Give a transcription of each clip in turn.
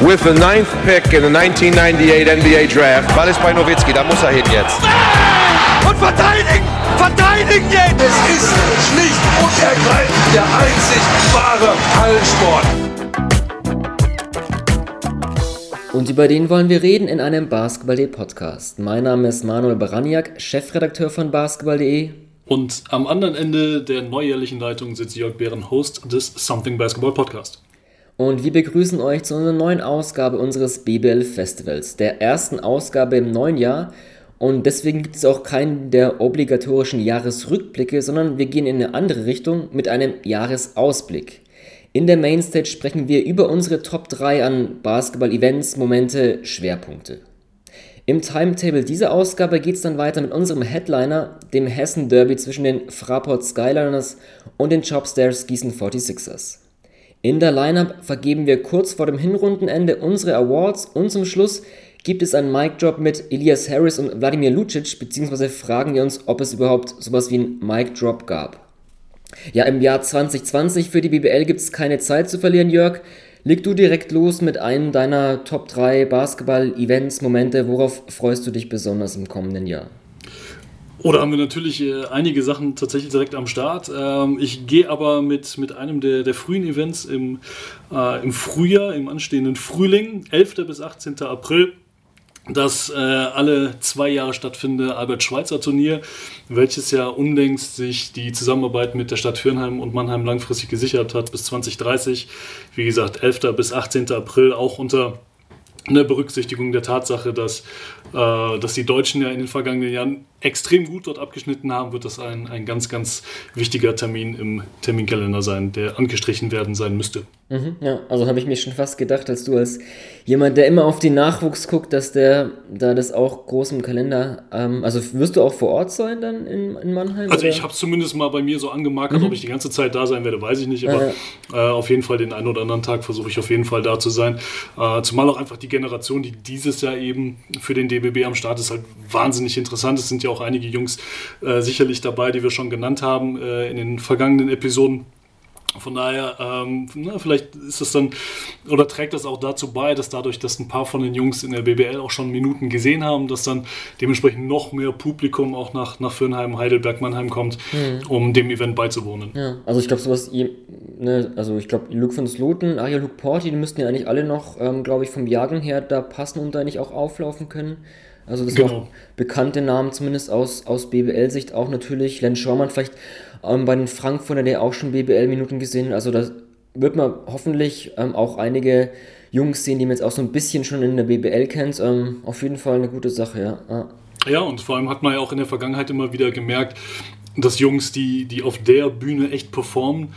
with the ninth pick in the 1998 NBA Draft. Ball ist bei Nowitzki, da muss er hin jetzt. Und verteidigen! Verteidigen jetzt! Es ist schlicht und ergreifend der einzig wahre Hallensport. Und über den wollen wir reden in einem Basketball.de Podcast. Mein Name ist Manuel Baraniak, Chefredakteur von Basketball.de. Und am anderen Ende der neujährlichen Leitung sitzt Jörg Behren, Host des Something Basketball Podcast und wir begrüßen euch zu einer neuen Ausgabe unseres BBL Festivals, der ersten Ausgabe im neuen Jahr. Und deswegen gibt es auch keinen der obligatorischen Jahresrückblicke, sondern wir gehen in eine andere Richtung mit einem Jahresausblick. In der Mainstage sprechen wir über unsere Top 3 an Basketball-Events, Momente, Schwerpunkte. Im Timetable dieser Ausgabe geht es dann weiter mit unserem Headliner, dem Hessen Derby zwischen den Fraport Skyliners und den Chopstairs Gießen 46ers. In der Lineup vergeben wir kurz vor dem Hinrundenende unsere Awards und zum Schluss gibt es einen Mic-Drop mit Elias Harris und Wladimir Lucic, beziehungsweise fragen wir uns, ob es überhaupt sowas wie einen Mic-Drop gab. Ja, im Jahr 2020 für die BBL gibt es keine Zeit zu verlieren, Jörg. Leg du direkt los mit einem deiner Top 3 Basketball-Events, Momente. Worauf freust du dich besonders im kommenden Jahr? Oder haben wir natürlich äh, einige Sachen tatsächlich direkt am Start. Ähm, ich gehe aber mit, mit einem der, der frühen Events im, äh, im Frühjahr, im anstehenden Frühling, 11. bis 18. April. Das äh, alle zwei Jahre stattfindende Albert-Schweitzer-Turnier, welches ja unlängst sich die Zusammenarbeit mit der Stadt Fürnheim und Mannheim langfristig gesichert hat bis 2030. Wie gesagt, 11. bis 18. April auch unter eine Berücksichtigung der Tatsache, dass, dass die Deutschen ja in den vergangenen Jahren extrem gut dort abgeschnitten haben, wird das ein, ein ganz, ganz wichtiger Termin im Terminkalender sein, der angestrichen werden sein müsste. Mhm, ja, also habe ich mir schon fast gedacht, als du als jemand, der immer auf den Nachwuchs guckt, dass der da das auch groß im Kalender, ähm, also wirst du auch vor Ort sein dann in, in Mannheim? Also oder? ich habe es zumindest mal bei mir so angemarkert, mhm. ob ich die ganze Zeit da sein werde, weiß ich nicht, aber ja. Äh, auf jeden Fall den einen oder anderen Tag versuche ich auf jeden Fall da zu sein. Äh, zumal auch einfach die Generation, die dieses Jahr eben für den DBB am Start ist, halt wahnsinnig interessant. Es sind ja auch einige Jungs äh, sicherlich dabei, die wir schon genannt haben äh, in den vergangenen Episoden. Von daher, ähm, na, vielleicht ist es dann oder trägt das auch dazu bei, dass dadurch, dass ein paar von den Jungs in der BBL auch schon Minuten gesehen haben, dass dann dementsprechend noch mehr Publikum auch nach, nach Fürnheim, Heidelberg, Mannheim kommt, mhm. um dem Event beizuwohnen. Ja, also ich glaube, sowas, ne, also ich glaube, Luke von Sloten, Aria Luke Porti, die müssten ja eigentlich alle noch, ähm, glaube ich, vom Jahrgang her da passen und da nicht auch auflaufen können. Also das genau. sind auch bekannte Namen, zumindest aus, aus BBL-Sicht auch natürlich. Len Schaumann vielleicht ähm, bei den Frankfurter, der auch schon BBL-Minuten gesehen. Also da wird man hoffentlich ähm, auch einige Jungs sehen, die man jetzt auch so ein bisschen schon in der BBL kennt. Ähm, auf jeden Fall eine gute Sache, ja. ja. Ja, und vor allem hat man ja auch in der Vergangenheit immer wieder gemerkt, dass Jungs, die, die auf der Bühne echt performen,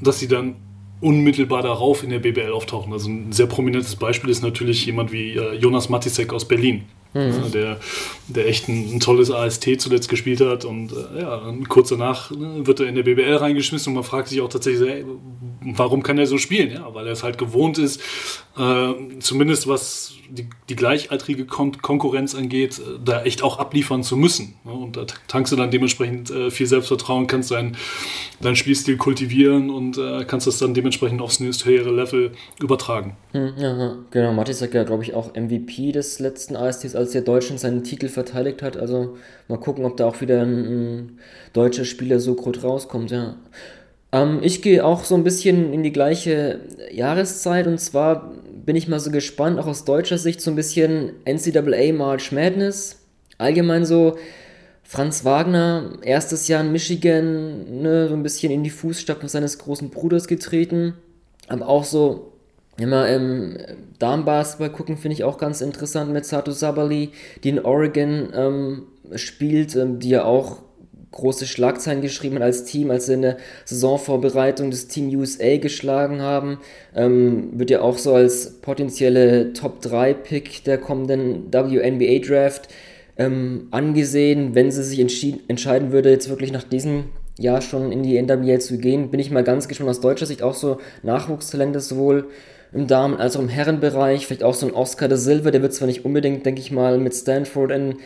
dass sie dann unmittelbar darauf in der BBL auftauchen. Also ein sehr prominentes Beispiel ist natürlich jemand wie äh, Jonas Matisek aus Berlin. Mhm. Der, der echt ein, ein, tolles AST zuletzt gespielt hat und äh, ja, kurz danach ne, wird er in der BBL reingeschmissen und man fragt sich auch tatsächlich, ey, warum kann er so spielen? Ja, weil er es halt gewohnt ist, äh, zumindest was die, die gleichaltrige Kon Konkurrenz angeht, äh, da echt auch abliefern zu müssen. Ne? Und da tankst du dann dementsprechend äh, viel Selbstvertrauen, kannst deinen dein Spielstil kultivieren und äh, kannst das dann dementsprechend aufs nächste höhere Level übertragen. Hm, ja, genau. Matis sagt ja, glaube ich, auch MVP des letzten ASTs, als der Deutschen seinen Titel verteidigt hat. Also mal gucken, ob da auch wieder ein, ein deutscher Spieler so gut rauskommt, ja. Ähm, ich gehe auch so ein bisschen in die gleiche Jahreszeit und zwar bin ich mal so gespannt, auch aus deutscher Sicht, so ein bisschen NCAA March Madness. Allgemein so Franz Wagner, erstes Jahr in Michigan, ne, so ein bisschen in die Fußstapfen seines großen Bruders getreten. Aber auch so immer im Darmbasketball gucken, finde ich auch ganz interessant mit Sato Sabali, die in Oregon ähm, spielt, ähm, die ja auch große Schlagzeilen geschrieben hat als Team, als sie in der Saisonvorbereitung das Team USA geschlagen haben. Ähm, wird ja auch so als potenzielle Top-3-Pick der kommenden WNBA Draft ähm, angesehen. Wenn sie sich entscheiden würde, jetzt wirklich nach diesem Jahr schon in die NWA zu gehen, bin ich mal ganz gespannt aus deutscher Sicht auch so Nachwuchstalente sowohl im Damen- als auch im Herrenbereich. Vielleicht auch so ein Oscar de Silva, der wird zwar nicht unbedingt, denke ich mal, mit Stanford in,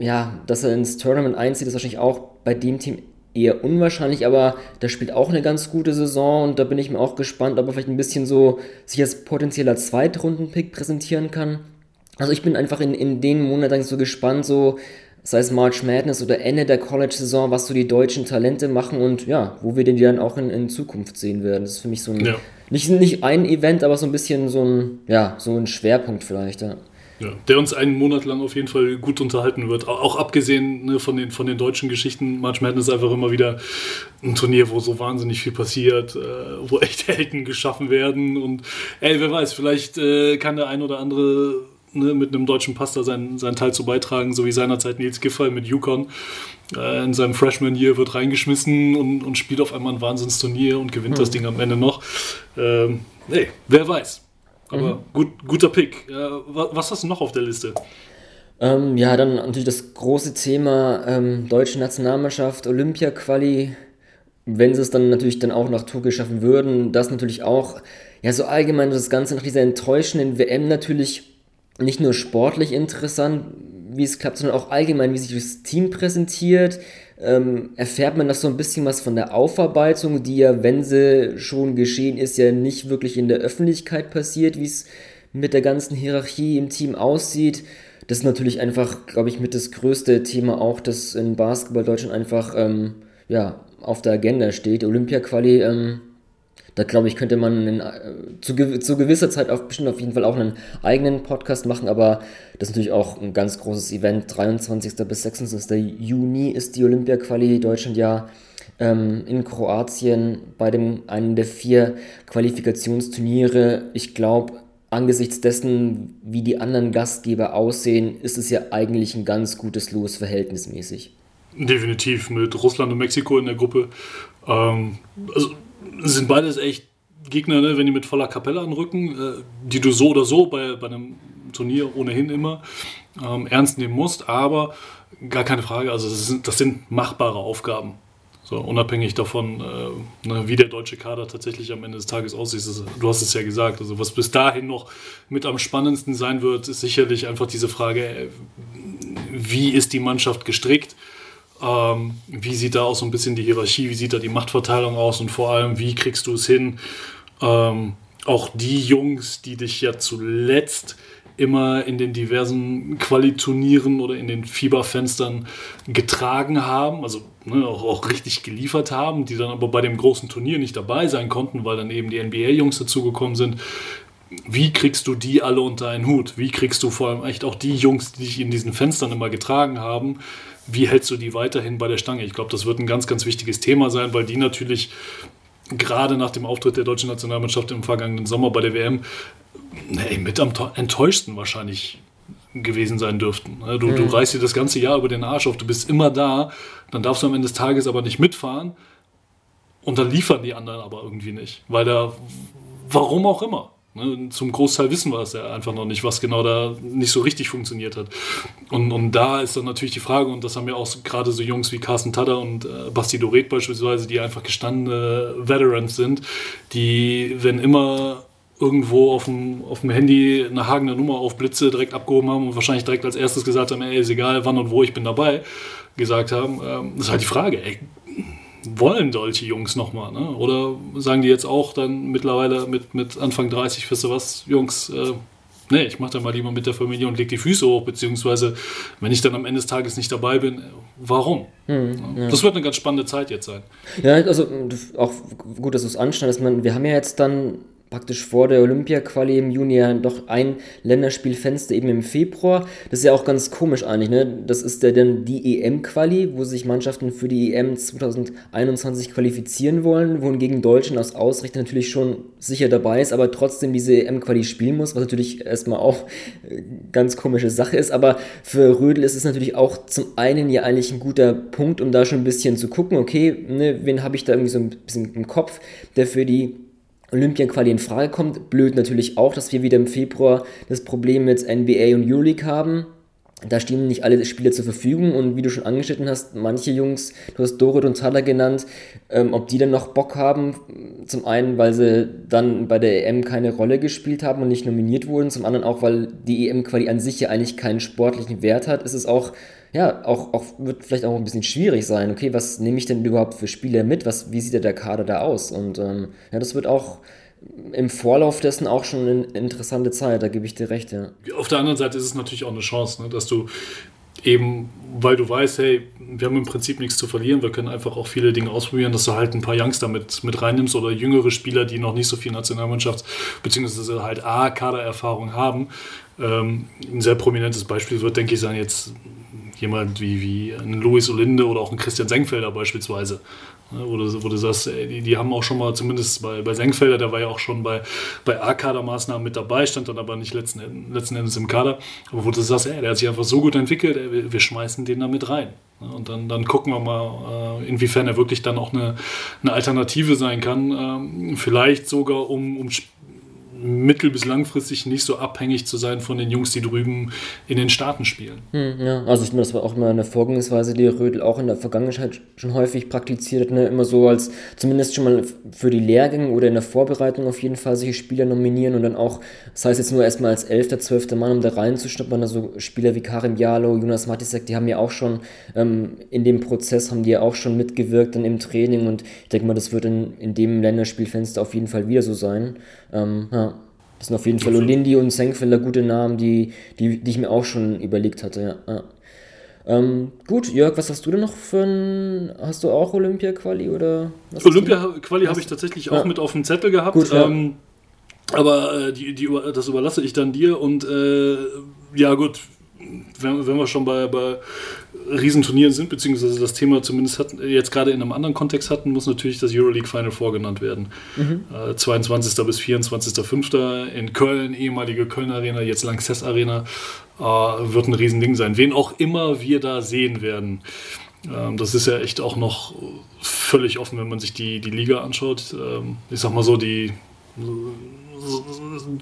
ja, dass er ins Tournament einzieht, ist wahrscheinlich auch bei dem Team eher unwahrscheinlich, aber da spielt auch eine ganz gute Saison und da bin ich mir auch gespannt, ob er vielleicht ein bisschen so sich als potenzieller Zweitrunden-Pick präsentieren kann. Also ich bin einfach in, in den Monaten so gespannt, so sei es March Madness oder Ende der College-Saison, was so die deutschen Talente machen und ja, wo wir den dann auch in, in Zukunft sehen werden. Das ist für mich so ein, ja. nicht, nicht ein Event, aber so ein bisschen so ein, ja, so ein Schwerpunkt vielleicht, ja. Ja, der uns einen Monat lang auf jeden Fall gut unterhalten wird. Auch abgesehen ne, von, den, von den deutschen Geschichten. March Madness ist einfach immer wieder ein Turnier, wo so wahnsinnig viel passiert, äh, wo echt Helden geschaffen werden. Und ey, wer weiß, vielleicht äh, kann der ein oder andere ne, mit einem deutschen Pasta seinen, seinen Teil zu beitragen, so wie seinerzeit Nils Giffey mit Yukon. Äh, in seinem Freshman-Year wird reingeschmissen und, und spielt auf einmal ein Wahnsinnsturnier und gewinnt mhm. das Ding am Ende noch. Ähm, nee, wer weiß. Aber mhm. gut, guter Pick. Was hast du noch auf der Liste? Ähm, ja, dann natürlich das große Thema ähm, deutsche Nationalmannschaft, Olympia-Quali. Wenn sie es dann natürlich dann auch nach Tour schaffen würden, das natürlich auch, ja, so allgemein das Ganze nach dieser enttäuschenden WM natürlich nicht nur sportlich interessant, wie es klappt, sondern auch allgemein, wie sich das Team präsentiert. Ähm, erfährt man das so ein bisschen was von der Aufarbeitung, die ja, wenn sie schon geschehen ist, ja nicht wirklich in der Öffentlichkeit passiert, wie es mit der ganzen Hierarchie im Team aussieht. Das ist natürlich einfach, glaube ich, mit das größte Thema auch, das in Basketball Deutschland einfach ähm, ja, auf der Agenda steht. Olympia-Quali ähm, da glaube ich, könnte man einen, äh, zu, zu gewisser Zeit auch bestimmt auf jeden Fall auch einen eigenen Podcast machen, aber das ist natürlich auch ein ganz großes Event. 23. bis 26. Juni ist die Olympia-Quali Deutschland ja ähm, in Kroatien bei dem einen der vier Qualifikationsturniere. Ich glaube, angesichts dessen, wie die anderen Gastgeber aussehen, ist es ja eigentlich ein ganz gutes Los verhältnismäßig. Definitiv mit Russland und Mexiko in der Gruppe. Ähm, also sind beides echt Gegner, ne, wenn die mit voller Kapelle anrücken, äh, die du so oder so bei, bei einem Turnier ohnehin immer ähm, ernst nehmen musst, aber gar keine Frage, also das sind, das sind machbare Aufgaben. So, unabhängig davon, äh, ne, wie der deutsche Kader tatsächlich am Ende des Tages aussieht. Du hast es ja gesagt. Also, was bis dahin noch mit am spannendsten sein wird, ist sicherlich einfach diese Frage, äh, wie ist die Mannschaft gestrickt? Ähm, wie sieht da auch so ein bisschen die Hierarchie, wie sieht da die Machtverteilung aus und vor allem, wie kriegst du es hin, ähm, auch die Jungs, die dich ja zuletzt immer in den diversen Qualiturnieren oder in den Fieberfenstern getragen haben, also ne, auch, auch, richtig geliefert haben, die dann aber bei dem großen Turnier nicht dabei sein konnten, weil dann eben die NBA-Jungs dazugekommen sind. Wie kriegst du die alle unter einen Hut? Wie kriegst du vor allem echt auch die Jungs, die dich in diesen Fenstern immer getragen haben, wie hältst du die weiterhin bei der Stange? Ich glaube, das wird ein ganz, ganz wichtiges Thema sein, weil die natürlich gerade nach dem Auftritt der deutschen Nationalmannschaft im vergangenen Sommer bei der WM hey, mit am enttäuschten wahrscheinlich gewesen sein dürften. Ne, du, mhm. du reißt dir das ganze Jahr über den Arsch auf, du bist immer da, dann darfst du am Ende des Tages aber nicht mitfahren und dann liefern die anderen aber irgendwie nicht, weil da, warum auch immer. Ne? Zum Großteil wissen wir es ja einfach noch nicht, was genau da nicht so richtig funktioniert hat. Und, und da ist dann natürlich die Frage, und das haben ja auch gerade so Jungs wie Carsten Tadder und äh, Basti Doret beispielsweise, die einfach gestandene Veterans sind, die, wenn immer irgendwo auf dem, auf dem Handy eine Hagene Nummer auf Blitze direkt abgehoben haben und wahrscheinlich direkt als erstes gesagt haben, ey, ist egal, wann und wo, ich bin dabei, gesagt haben. Ähm, das ist halt die Frage, ey, wollen solche Jungs nochmal? Ne? Oder sagen die jetzt auch dann mittlerweile mit, mit Anfang 30, wisst ihr was, Jungs, äh, nee, ich mache dann mal lieber mit der Familie und leg die Füße hoch, beziehungsweise wenn ich dann am Ende des Tages nicht dabei bin, warum? Hm, ja. Das wird eine ganz spannende Zeit jetzt sein. Ja, also auch gut, dass du es anschneidest. Wir haben ja jetzt dann praktisch vor der Olympia-Quali im Juni ja doch ein Länderspielfenster eben im Februar. Das ist ja auch ganz komisch eigentlich, ne? Das ist ja dann die EM-Quali, wo sich Mannschaften für die EM 2021 qualifizieren wollen, wohingegen Deutschland aus Ausrichter natürlich schon sicher dabei ist, aber trotzdem diese EM-Quali spielen muss, was natürlich erstmal auch äh, ganz komische Sache ist. Aber für Rödel ist es natürlich auch zum einen ja eigentlich ein guter Punkt, um da schon ein bisschen zu gucken, okay, ne, wen habe ich da irgendwie so ein bisschen im Kopf, der für die Olympia-Quali in Frage kommt. Blöd natürlich auch, dass wir wieder im Februar das Problem mit NBA und Euroleague haben. Da stehen nicht alle Spieler zur Verfügung und wie du schon angeschnitten hast, manche Jungs, du hast Dorit und Thaler genannt, ähm, ob die dann noch Bock haben. Zum einen, weil sie dann bei der EM keine Rolle gespielt haben und nicht nominiert wurden. Zum anderen auch, weil die EM-Quali an sich ja eigentlich keinen sportlichen Wert hat. Ist es auch ja, auch, auch wird vielleicht auch ein bisschen schwierig sein. Okay, was nehme ich denn überhaupt für Spieler mit? Was, wie sieht der Kader da aus? Und ähm, ja, das wird auch im Vorlauf dessen auch schon eine interessante Zeit, da gebe ich dir recht, ja. Auf der anderen Seite ist es natürlich auch eine Chance, ne, dass du eben, weil du weißt, hey, wir haben im Prinzip nichts zu verlieren, wir können einfach auch viele Dinge ausprobieren, dass du halt ein paar Youngster mit, mit reinnimmst oder jüngere Spieler, die noch nicht so viel Nationalmannschafts- bzw. halt A-Kadererfahrung haben. Ähm, ein sehr prominentes Beispiel wird, denke ich, sein jetzt jemand wie, wie ein Louis Olinde oder auch ein Christian Senkfelder beispielsweise. Wo du, wo du sagst, ey, die, die haben auch schon mal, zumindest bei, bei Senkfelder, der war ja auch schon bei, bei A-Kader-Maßnahmen mit dabei, stand dann aber nicht letzten, letzten Endes im Kader. Aber wo du sagst, ey, der hat sich einfach so gut entwickelt, ey, wir, schmeißen den da mit rein. Und dann, dann gucken wir mal, äh, inwiefern er wirklich dann auch eine, eine Alternative sein kann. Ähm, vielleicht sogar um, um mittel- bis langfristig nicht so abhängig zu sein von den Jungs, die drüben in den Staaten spielen. Hm, ja, also ich meine, das war auch immer eine Vorgehensweise, die Rödel auch in der Vergangenheit schon häufig praktiziert hat, ne? immer so als zumindest schon mal für die Lehrgänge oder in der Vorbereitung auf jeden Fall solche Spieler nominieren und dann auch, das heißt jetzt nur erstmal als elfter, zwölfter Mann, um da reinzuschnuppern, also Spieler wie Karim Jalo, Jonas Matisek, die haben ja auch schon ähm, in dem Prozess, haben die ja auch schon mitgewirkt dann im Training und ich denke mal, das wird in, in dem Länderspielfenster auf jeden Fall wieder so sein. Ähm, ja. Das sind auf jeden Fall Olindi und Senkfelder gute Namen, die, die, die ich mir auch schon überlegt hatte. Ja. ja. Ähm, gut, Jörg, was hast du denn noch für ein. Hast du auch Olympia-Quali oder? Olympia-Quali habe ich tatsächlich auch ja. mit auf dem Zettel gehabt. Gut, ja. ähm, aber äh, die, die, das überlasse ich dann dir und äh, ja, gut, wenn, wenn wir schon bei, bei Riesenturnieren sind, beziehungsweise das Thema zumindest hat, jetzt gerade in einem anderen Kontext hatten, muss natürlich das Euroleague Final Four genannt werden. Mhm. Äh, 22. bis 24.05. in Köln, ehemalige Köln Arena, jetzt Lanxess Arena, äh, wird ein Riesending sein. Wen auch immer wir da sehen werden. Ähm, das ist ja echt auch noch völlig offen, wenn man sich die, die Liga anschaut. Ähm, ich sag mal so, die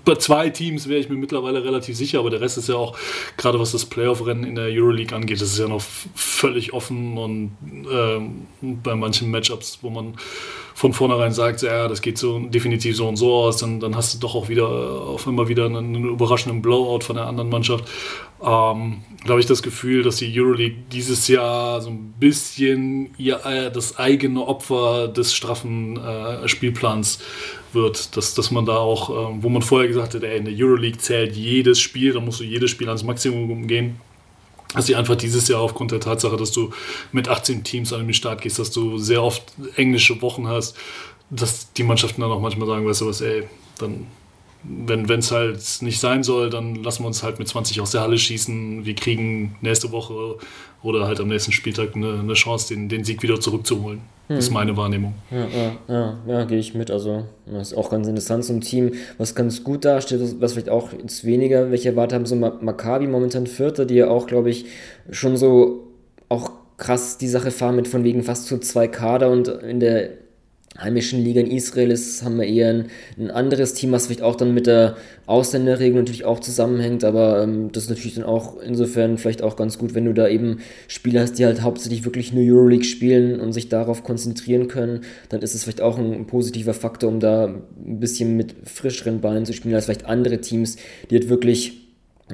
bei zwei Teams wäre ich mir mittlerweile relativ sicher, aber der Rest ist ja auch, gerade was das Playoff-Rennen in der Euroleague angeht, ist ja noch völlig offen und ähm, bei manchen Matchups, wo man von vornherein sagt, ja, das geht so definitiv so und so aus, dann, dann hast du doch auch wieder auf immer wieder einen, einen überraschenden Blowout von der anderen Mannschaft. Ähm, da habe ich das Gefühl, dass die Euroleague dieses Jahr so ein bisschen ihr, äh, das eigene Opfer des straffen äh, Spielplans wird, dass, dass man da auch, äh, wo man vorher gesagt hat, in der Euroleague zählt jedes Spiel, da musst du jedes Spiel ans Maximum gehen, dass sie einfach dieses Jahr aufgrund der Tatsache, dass du mit 18 Teams an den Start gehst, dass du sehr oft englische Wochen hast, dass die Mannschaften dann auch manchmal sagen, weißt du was, ey, dann wenn es halt nicht sein soll, dann lassen wir uns halt mit 20 aus der Halle schießen. Wir kriegen nächste Woche oder halt am nächsten Spieltag eine, eine Chance, den, den Sieg wieder zurückzuholen. Hm. Das ist meine Wahrnehmung. Ja, ja, ja, ja gehe ich mit. Also, das ist auch ganz interessant. So ein Team, was ganz gut dasteht, was vielleicht auch jetzt weniger welche erwartet haben, so Maccabi momentan Vierter, die ja auch, glaube ich, schon so auch krass die Sache fahren mit von wegen fast zu zwei Kader und in der heimischen Liga in Israel ist, haben wir eher ein, ein, anderes Team, was vielleicht auch dann mit der Ausländerregelung natürlich auch zusammenhängt, aber ähm, das ist natürlich dann auch insofern vielleicht auch ganz gut, wenn du da eben Spieler hast, die halt hauptsächlich wirklich nur Euroleague spielen und sich darauf konzentrieren können, dann ist es vielleicht auch ein, ein positiver Faktor, um da ein bisschen mit frischeren Beinen zu spielen, als vielleicht andere Teams, die halt wirklich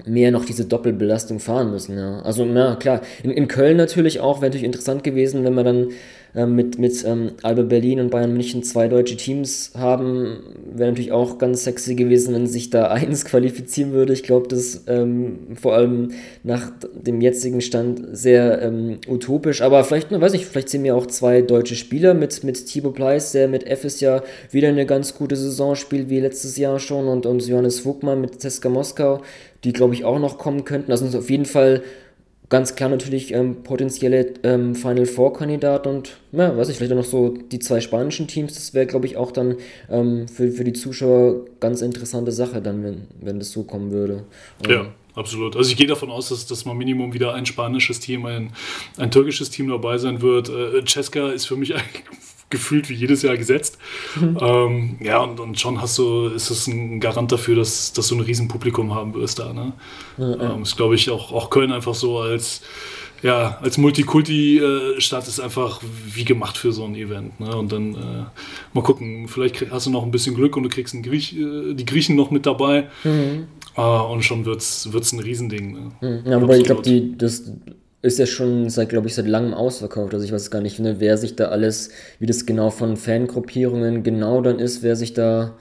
mehr noch diese Doppelbelastung fahren müssen. Ja. Also, na klar, in, in Köln natürlich auch, wäre natürlich interessant gewesen, wenn man dann ähm, mit, mit ähm, Alba Berlin und Bayern München zwei deutsche Teams haben, wäre natürlich auch ganz sexy gewesen, wenn sich da eins qualifizieren würde. Ich glaube, das ist ähm, vor allem nach dem jetzigen Stand sehr ähm, utopisch. Aber vielleicht, ne, weiß ich, vielleicht sehen wir auch zwei deutsche Spieler mit, mit Thibaut Pleiss, der mit FS ja wieder eine ganz gute Saison spielt, wie letztes Jahr schon, und, und Johannes Vogtmann mit Teska Moskau, die glaube ich auch noch kommen könnten. Also auf jeden Fall ganz klar natürlich ähm, potenzielle ähm, Final Four Kandidat und ja, weiß ich, vielleicht auch noch so die zwei spanischen Teams, das wäre, glaube ich, auch dann ähm, für, für die Zuschauer ganz interessante Sache, dann, wenn, wenn das so kommen würde. ja. Absolut. Also ich gehe davon aus, dass, dass mal Minimum wieder ein spanisches Team, ein, ein türkisches Team dabei sein wird. Äh, Cesca ist für mich eigentlich gefühlt wie jedes Jahr gesetzt. Mhm. Ähm, ja, und, und schon hast du, ist es ein Garant dafür, dass, dass du ein Riesenpublikum haben wirst da. Ne? Ja. Ähm, ist, glaube ich, auch, auch Köln einfach so als, ja, als Multikulti-Stadt ist einfach wie gemacht für so ein Event. Ne? Und dann äh, mal gucken, vielleicht hast du noch ein bisschen Glück und du kriegst Griech, äh, die Griechen noch mit dabei. Mhm. Äh, und schon wird es ein Riesending. Ne? Mhm. Ja, aber ich glaube, das ist ja schon seit, glaube ich, seit langem ausverkauft. Also ich weiß gar nicht, ne, wer sich da alles, wie das genau von Fangruppierungen genau dann ist, wer sich da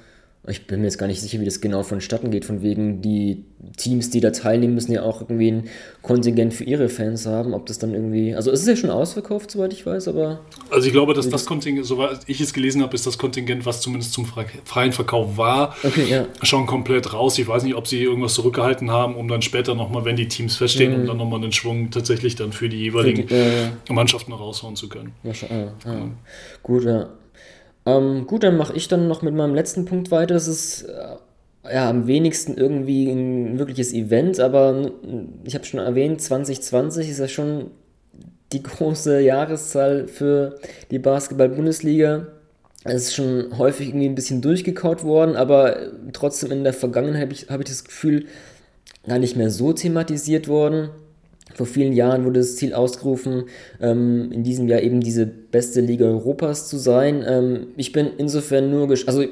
ich bin mir jetzt gar nicht sicher, wie das genau vonstatten geht, von wegen die Teams, die da teilnehmen, müssen ja auch irgendwie ein Kontingent für ihre Fans haben, ob das dann irgendwie, also es ist ja schon ausverkauft, soweit ich weiß, aber... Also ich glaube, dass das Kontingent, soweit ich es gelesen habe, ist das Kontingent, was zumindest zum freien Verkauf war, okay, ja. schon komplett raus. Ich weiß nicht, ob sie irgendwas zurückgehalten haben, um dann später nochmal, wenn die Teams feststehen, mhm. um dann nochmal einen Schwung tatsächlich dann für die jeweiligen für die, äh, Mannschaften raushauen zu können. Ja, ah, ah. Ja. Gut, ja. Ähm, gut, dann mache ich dann noch mit meinem letzten Punkt weiter. Das ist äh, ja am wenigsten irgendwie ein wirkliches Event, aber ich habe schon erwähnt, 2020 ist ja schon die große Jahreszahl für die Basketball-Bundesliga. Es ist schon häufig irgendwie ein bisschen durchgekaut worden, aber trotzdem in der Vergangenheit habe ich, hab ich das Gefühl, gar nicht mehr so thematisiert worden. Vor vielen Jahren wurde das Ziel ausgerufen, ähm, in diesem Jahr eben diese beste Liga Europas zu sein. Ähm, ich bin insofern nur, also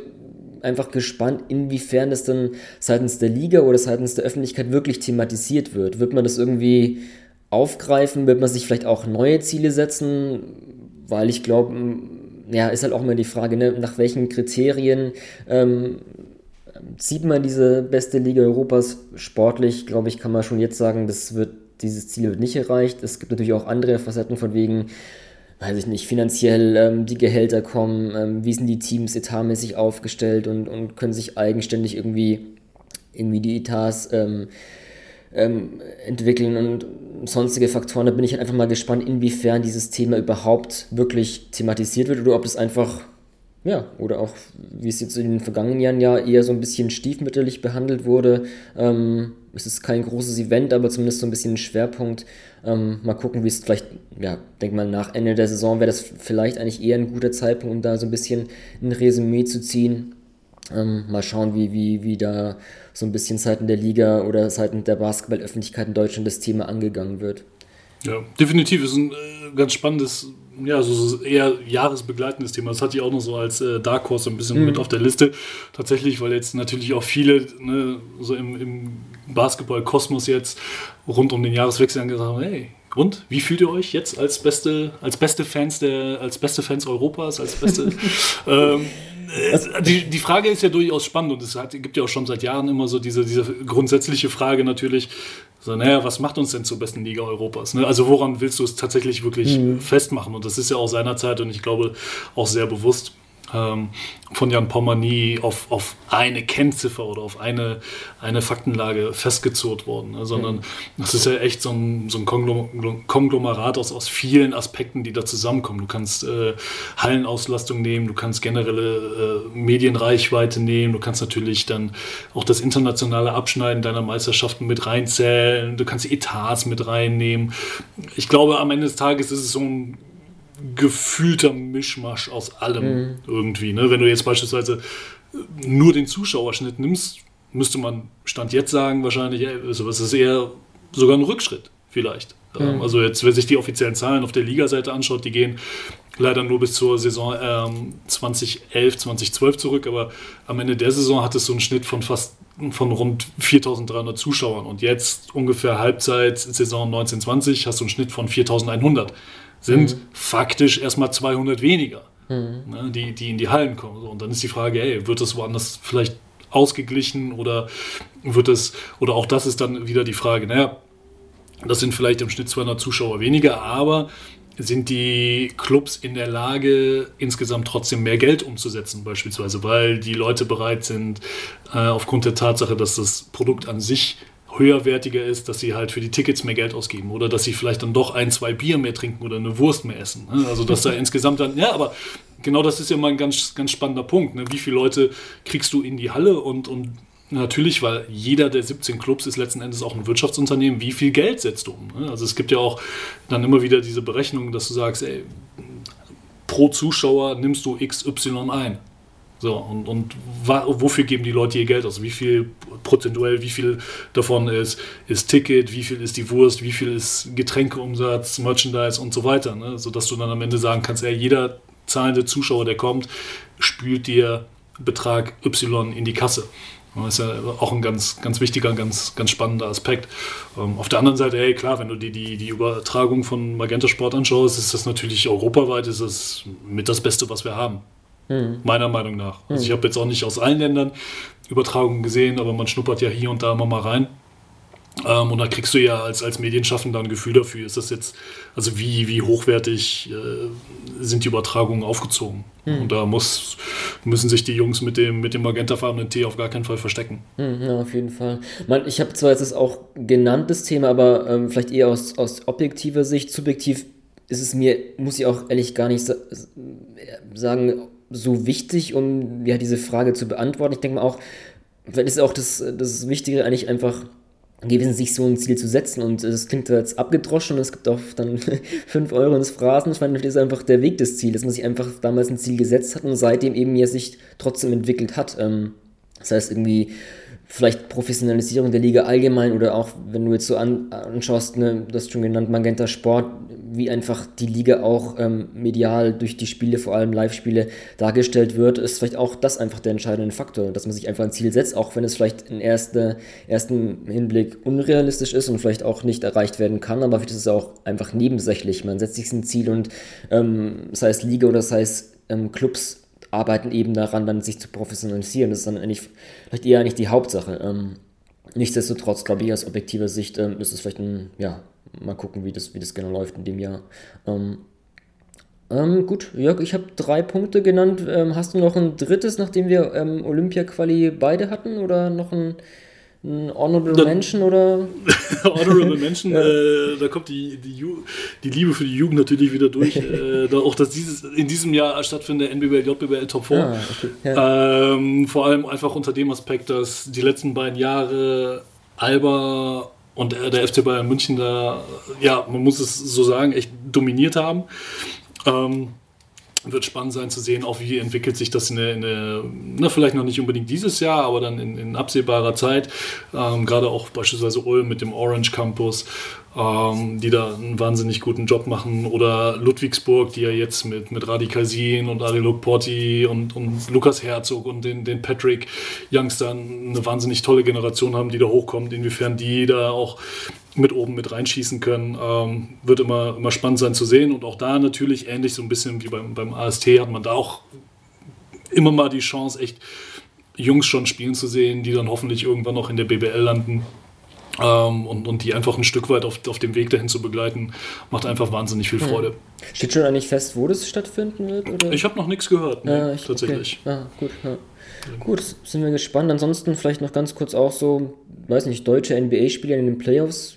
einfach gespannt, inwiefern das dann seitens der Liga oder seitens der Öffentlichkeit wirklich thematisiert wird. Wird man das irgendwie aufgreifen? Wird man sich vielleicht auch neue Ziele setzen? Weil ich glaube, ja, ist halt auch immer die Frage, ne, nach welchen Kriterien ähm, sieht man diese beste Liga Europas sportlich? Glaube ich, kann man schon jetzt sagen, das wird dieses Ziel wird nicht erreicht. Es gibt natürlich auch andere Facetten von wegen, weiß ich nicht, finanziell ähm, die Gehälter kommen, ähm, wie sind die Teams etatmäßig aufgestellt und, und können sich eigenständig irgendwie, irgendwie die Etats ähm, ähm entwickeln und sonstige Faktoren. Da bin ich halt einfach mal gespannt, inwiefern dieses Thema überhaupt wirklich thematisiert wird oder ob es einfach ja, oder auch, wie es jetzt in den vergangenen Jahren ja eher so ein bisschen stiefmütterlich behandelt wurde. Ähm, es ist kein großes Event, aber zumindest so ein bisschen ein Schwerpunkt. Ähm, mal gucken, wie es vielleicht, ja, denk mal, nach Ende der Saison wäre das vielleicht eigentlich eher ein guter Zeitpunkt, um da so ein bisschen ein Resümee zu ziehen. Ähm, mal schauen, wie, wie, wie da so ein bisschen Seiten der Liga oder Seiten der Basketballöffentlichkeit in Deutschland das Thema angegangen wird. Ja, definitiv ist ein äh, ganz spannendes ja, so eher jahresbegleitendes Thema. Das hatte ich auch noch so als äh, Dark Horse ein bisschen mhm. mit auf der Liste. Tatsächlich, weil jetzt natürlich auch viele ne, so im, im Basketball-Kosmos jetzt rund um den Jahreswechsel gesagt haben, hey, und wie fühlt ihr euch jetzt als beste, als beste Fans der, als beste Fans Europas, als beste ähm, äh, die, die Frage ist ja durchaus spannend und es hat, gibt ja auch schon seit Jahren immer so diese, diese grundsätzliche Frage natürlich, so, naja, was macht uns denn zur besten Liga Europas? Ne? Also woran willst du es tatsächlich wirklich mhm. festmachen? Und das ist ja auch seinerzeit und ich glaube auch sehr bewusst ähm, von Jan Pommer nie auf, auf eine Kennziffer oder auf eine, eine Faktenlage festgezurrt worden, ne? sondern mhm. das ist ja echt so ein, so ein Konglomerat aus, aus vielen Aspekten, die da zusammenkommen. Du kannst äh, Hallenauslastung nehmen, du kannst generelle äh, Medienreichweite nehmen, du kannst natürlich dann auch das internationale Abschneiden deiner Meisterschaften mit reinzählen, du kannst Etats mit reinnehmen. Ich glaube, am Ende des Tages ist es so ein gefühlter Mischmasch aus allem mhm. irgendwie. Ne? Wenn du jetzt beispielsweise nur den Zuschauerschnitt nimmst, müsste man Stand jetzt sagen, wahrscheinlich, also es ist eher sogar ein Rückschritt, vielleicht. Mhm. Also jetzt, wenn sich die offiziellen Zahlen auf der Liga-Seite anschaut, die gehen leider nur bis zur Saison ähm, 2011, 2012 zurück, aber am Ende der Saison hat es so einen Schnitt von fast von rund 4300 Zuschauern und jetzt ungefähr Halbzeit Saison 1920 hast du einen Schnitt von 4100 sind mhm. faktisch erstmal 200 weniger, mhm. ne, die, die in die Hallen kommen. und dann ist die Frage, ey, wird das woanders vielleicht ausgeglichen oder wird es, oder auch das ist dann wieder die Frage, naja, das sind vielleicht im Schnitt 200 Zuschauer weniger, aber sind die Clubs in der Lage, insgesamt trotzdem mehr Geld umzusetzen, beispielsweise, weil die Leute bereit sind, äh, aufgrund der Tatsache, dass das Produkt an sich höherwertiger ist, dass sie halt für die Tickets mehr Geld ausgeben oder dass sie vielleicht dann doch ein, zwei Bier mehr trinken oder eine Wurst mehr essen. Ne? Also dass da insgesamt dann, ja, aber genau das ist ja mal ein ganz, ganz spannender Punkt. Ne? Wie viele Leute kriegst du in die Halle und, und natürlich, weil jeder der 17 Clubs ist letzten Endes auch ein Wirtschaftsunternehmen, wie viel Geld setzt du um? Ne? Also es gibt ja auch dann immer wieder diese Berechnungen, dass du sagst, ey, pro Zuschauer nimmst du XY ein. So, und, und wofür geben die Leute ihr Geld aus? Wie viel prozentuell, wie viel davon ist, ist Ticket, wie viel ist die Wurst, wie viel ist Getränkeumsatz, Merchandise und so weiter. Ne? Sodass du dann am Ende sagen kannst, ja, jeder zahlende Zuschauer, der kommt, spült dir Betrag Y in die Kasse. Das ist ja auch ein ganz, ganz wichtiger, ganz, ganz spannender Aspekt. Ähm, auf der anderen Seite, hey, klar, wenn du die, die, die Übertragung von Magenta Sport anschaust, ist das natürlich europaweit ist das mit das Beste, was wir haben. Mhm. Meiner Meinung nach. Also ich habe jetzt auch nicht aus allen Ländern Übertragungen gesehen, aber man schnuppert ja hier und da immer mal rein. Ähm, und da kriegst du ja als, als Medienschaffender ein Gefühl dafür, ist das jetzt, also wie, wie hochwertig äh, sind die Übertragungen aufgezogen. Mhm. Und da muss, müssen sich die Jungs mit dem, mit dem magentafarbenen Tee auf gar keinen Fall verstecken. Mhm, ja, auf jeden Fall. Man, ich habe zwar jetzt das auch genannt, das Thema, aber ähm, vielleicht eher aus, aus objektiver Sicht, subjektiv ist es mir, muss ich auch ehrlich gar nicht sa sagen, so wichtig, um ja diese Frage zu beantworten. Ich denke mal auch, vielleicht ist auch das, das Wichtige eigentlich einfach gewesen, sich so ein Ziel zu setzen. Und es klingt jetzt abgedroschen und es gibt auch dann 5 Euro ins Phrasenschwein. Das ist einfach der Weg des Ziels, dass man sich einfach damals ein Ziel gesetzt hat und seitdem eben ja sich trotzdem entwickelt hat. Ähm, das heißt irgendwie vielleicht Professionalisierung der Liga allgemein oder auch, wenn du jetzt so an, anschaust, ne, du hast schon genannt, Magenta Sport, wie einfach die Liga auch ähm, medial durch die Spiele, vor allem Live-Spiele, dargestellt wird, ist vielleicht auch das einfach der entscheidende Faktor, dass man sich einfach ein Ziel setzt, auch wenn es vielleicht im erste, ersten Hinblick unrealistisch ist und vielleicht auch nicht erreicht werden kann, aber vielleicht ist es auch einfach nebensächlich. Man setzt sich ein Ziel und ähm, sei es Liga oder sei es ähm, Clubs, arbeiten eben daran, dann sich zu professionalisieren. Das ist dann eigentlich vielleicht eher nicht die Hauptsache. Ähm, nichtsdestotrotz, glaube ich, aus objektiver Sicht ähm, ist es vielleicht ein, ja, mal gucken, wie das, wie das genau läuft in dem Jahr. Ähm, ähm, gut, Jörg, ich habe drei Punkte genannt. Ähm, hast du noch ein drittes, nachdem wir ähm, Olympia-Quali beide hatten? Oder noch ein, ein Honorable Mention? Oder? Honorable Mention, äh, da kommt die, die, die, Liebe für die Jugend natürlich wieder durch. äh, da auch, dass dieses, in diesem Jahr stattfindet NBBL, JBL Top 4. Ah, okay. ja. Ähm, vor allem einfach unter dem Aspekt, dass die letzten beiden Jahre Alba und der FC Bayern München da, ja, man muss es so sagen, echt dominiert haben. Ähm, wird spannend sein zu sehen, auch wie entwickelt sich das in der, in der na, vielleicht noch nicht unbedingt dieses Jahr, aber dann in, in absehbarer Zeit. Ähm, Gerade auch beispielsweise Ulm mit dem Orange Campus ähm, die da einen wahnsinnig guten Job machen. Oder Ludwigsburg, die ja jetzt mit, mit Radikal Sin und Arilok Porti und, und Lukas Herzog und den, den Patrick Youngstern eine wahnsinnig tolle Generation haben, die da hochkommt. Inwiefern die da auch mit oben mit reinschießen können, ähm, wird immer, immer spannend sein zu sehen. Und auch da natürlich ähnlich so ein bisschen wie beim, beim AST hat man da auch immer mal die Chance, echt Jungs schon spielen zu sehen, die dann hoffentlich irgendwann noch in der BBL landen. Ähm, und, und die einfach ein Stück weit auf, auf dem Weg dahin zu begleiten, macht einfach wahnsinnig viel hm. Freude. Steht schon eigentlich fest, wo das stattfinden wird? Oder? Ich habe noch nichts gehört, ne, ja, tatsächlich. Okay. Ah, gut, ja. Gut, sind wir gespannt. Ansonsten vielleicht noch ganz kurz auch so, weiß nicht, deutsche NBA-Spieler in den Playoffs.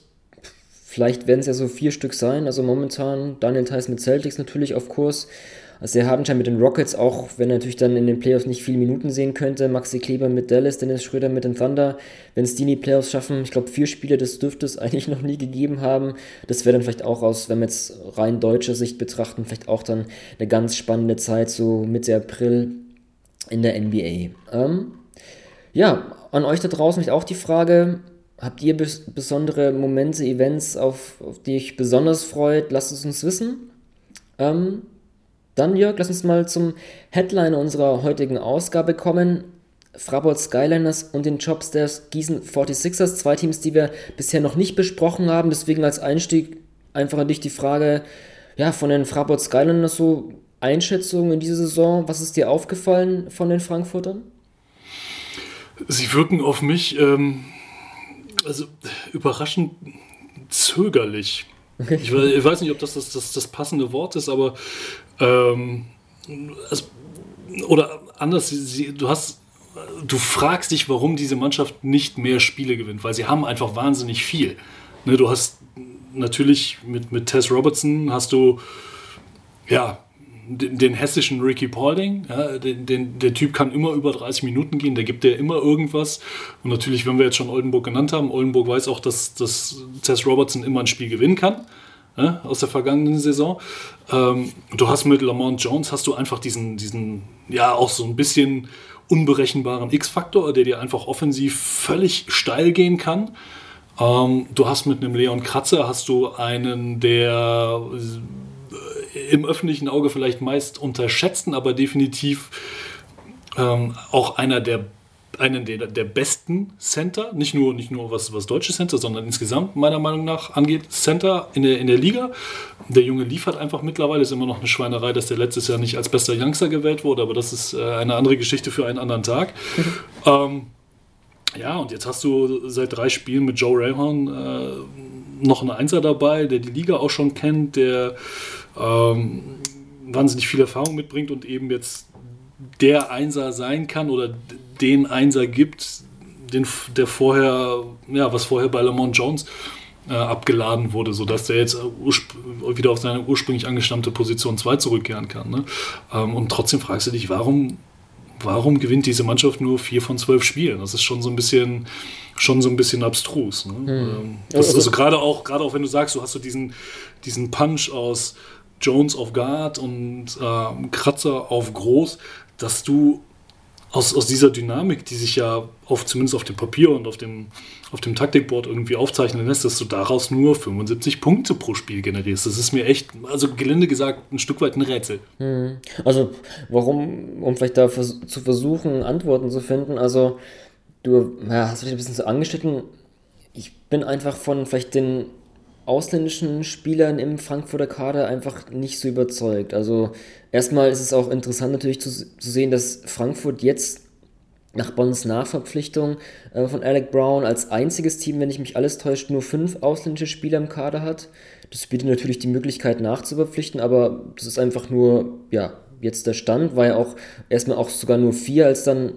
Vielleicht werden es ja so vier Stück sein. Also momentan Daniel Theiss mit Celtics natürlich auf Kurs. Also der Hartenstein mit den Rockets, auch wenn er natürlich dann in den Playoffs nicht viele Minuten sehen könnte. Maxi Kleber mit Dallas, Dennis Schröder mit den Thunder. Wenn es die in die Playoffs schaffen, ich glaube vier Spiele, das dürfte es eigentlich noch nie gegeben haben. Das wäre dann vielleicht auch aus, wenn wir jetzt rein deutscher Sicht betrachten, vielleicht auch dann eine ganz spannende Zeit, so Mitte April in der NBA. Ähm, ja, an euch da draußen auch die Frage, habt ihr bes besondere Momente, Events, auf, auf die euch besonders freut? Lasst es uns wissen. Ähm, dann, Jörg, lass uns mal zum Headliner unserer heutigen Ausgabe kommen. Fraport Skyliners und den Jobstairs Gießen 46ers, zwei Teams, die wir bisher noch nicht besprochen haben. Deswegen als Einstieg einfach an dich die Frage, ja, von den Fraport Skyliners so Einschätzungen in dieser Saison. Was ist dir aufgefallen von den Frankfurtern? Sie wirken auf mich ähm, also überraschend zögerlich. Ich, ich, weiß nicht, ob das das, das das, passende Wort ist, aber ähm, es, oder anders, sie, du hast du fragst dich, warum diese Mannschaft nicht mehr Spiele gewinnt, weil sie haben einfach wahnsinnig viel. Ne, du hast natürlich mit, mit Tess Robertson hast du ja den, den hessischen Ricky Paulding. Ja, den, den, der Typ kann immer über 30 Minuten gehen, der gibt dir immer irgendwas. Und natürlich, wenn wir jetzt schon Oldenburg genannt haben, Oldenburg weiß auch, dass, dass Tess Robertson immer ein Spiel gewinnen kann ja, aus der vergangenen Saison. Ähm, du hast mit Lamont Jones hast du einfach diesen, diesen, ja, auch so ein bisschen unberechenbaren X-Faktor, der dir einfach offensiv völlig steil gehen kann. Ähm, du hast mit einem Leon Kratzer hast du einen, der im öffentlichen Auge vielleicht meist unterschätzten, aber definitiv ähm, auch einer der einen der, der besten Center, nicht nur, nicht nur was, was deutsche Center, sondern insgesamt meiner Meinung nach angeht, Center in der, in der Liga. Der Junge liefert einfach mittlerweile, ist immer noch eine Schweinerei, dass der letztes Jahr nicht als bester Youngster gewählt wurde, aber das ist äh, eine andere Geschichte für einen anderen Tag. ähm, ja, und jetzt hast du seit drei Spielen mit Joe Rahon äh, noch einen Einser dabei, der die Liga auch schon kennt, der ähm, wahnsinnig viel Erfahrung mitbringt und eben jetzt der Einser sein kann oder den Einser gibt, den, der vorher, ja, was vorher bei Lamont Jones äh, abgeladen wurde, sodass der jetzt äh, wieder auf seine ursprünglich angestammte Position 2 zurückkehren kann. Ne? Ähm, und trotzdem fragst du dich, warum, warum gewinnt diese Mannschaft nur vier von zwölf Spielen? Das ist schon so ein bisschen, schon so ein bisschen abstrus. Ne? Mhm. Das, also, also gerade auch, gerade auch wenn du sagst, du hast so diesen, diesen Punch aus Jones auf Guard und äh, Kratzer auf Groß, dass du aus, aus dieser Dynamik, die sich ja auf, zumindest auf dem Papier und auf dem, auf dem Taktikboard irgendwie aufzeichnen lässt, dass du daraus nur 75 Punkte pro Spiel generierst. Das ist mir echt, also gelinde gesagt, ein Stück weit ein Rätsel. Hm. Also, warum, um vielleicht da vers zu versuchen, Antworten zu finden, also du ja, hast dich ein bisschen so angeschnitten. Ich bin einfach von vielleicht den ausländischen Spielern im Frankfurter Kader einfach nicht so überzeugt. Also erstmal ist es auch interessant natürlich zu, zu sehen, dass Frankfurt jetzt nach Bonns Nachverpflichtung äh, von Alec Brown als einziges Team, wenn ich mich alles täuscht, nur fünf ausländische Spieler im Kader hat. Das bietet natürlich die Möglichkeit nachzuverpflichten, aber das ist einfach nur, ja, jetzt der Stand, war ja auch erstmal auch sogar nur vier, als dann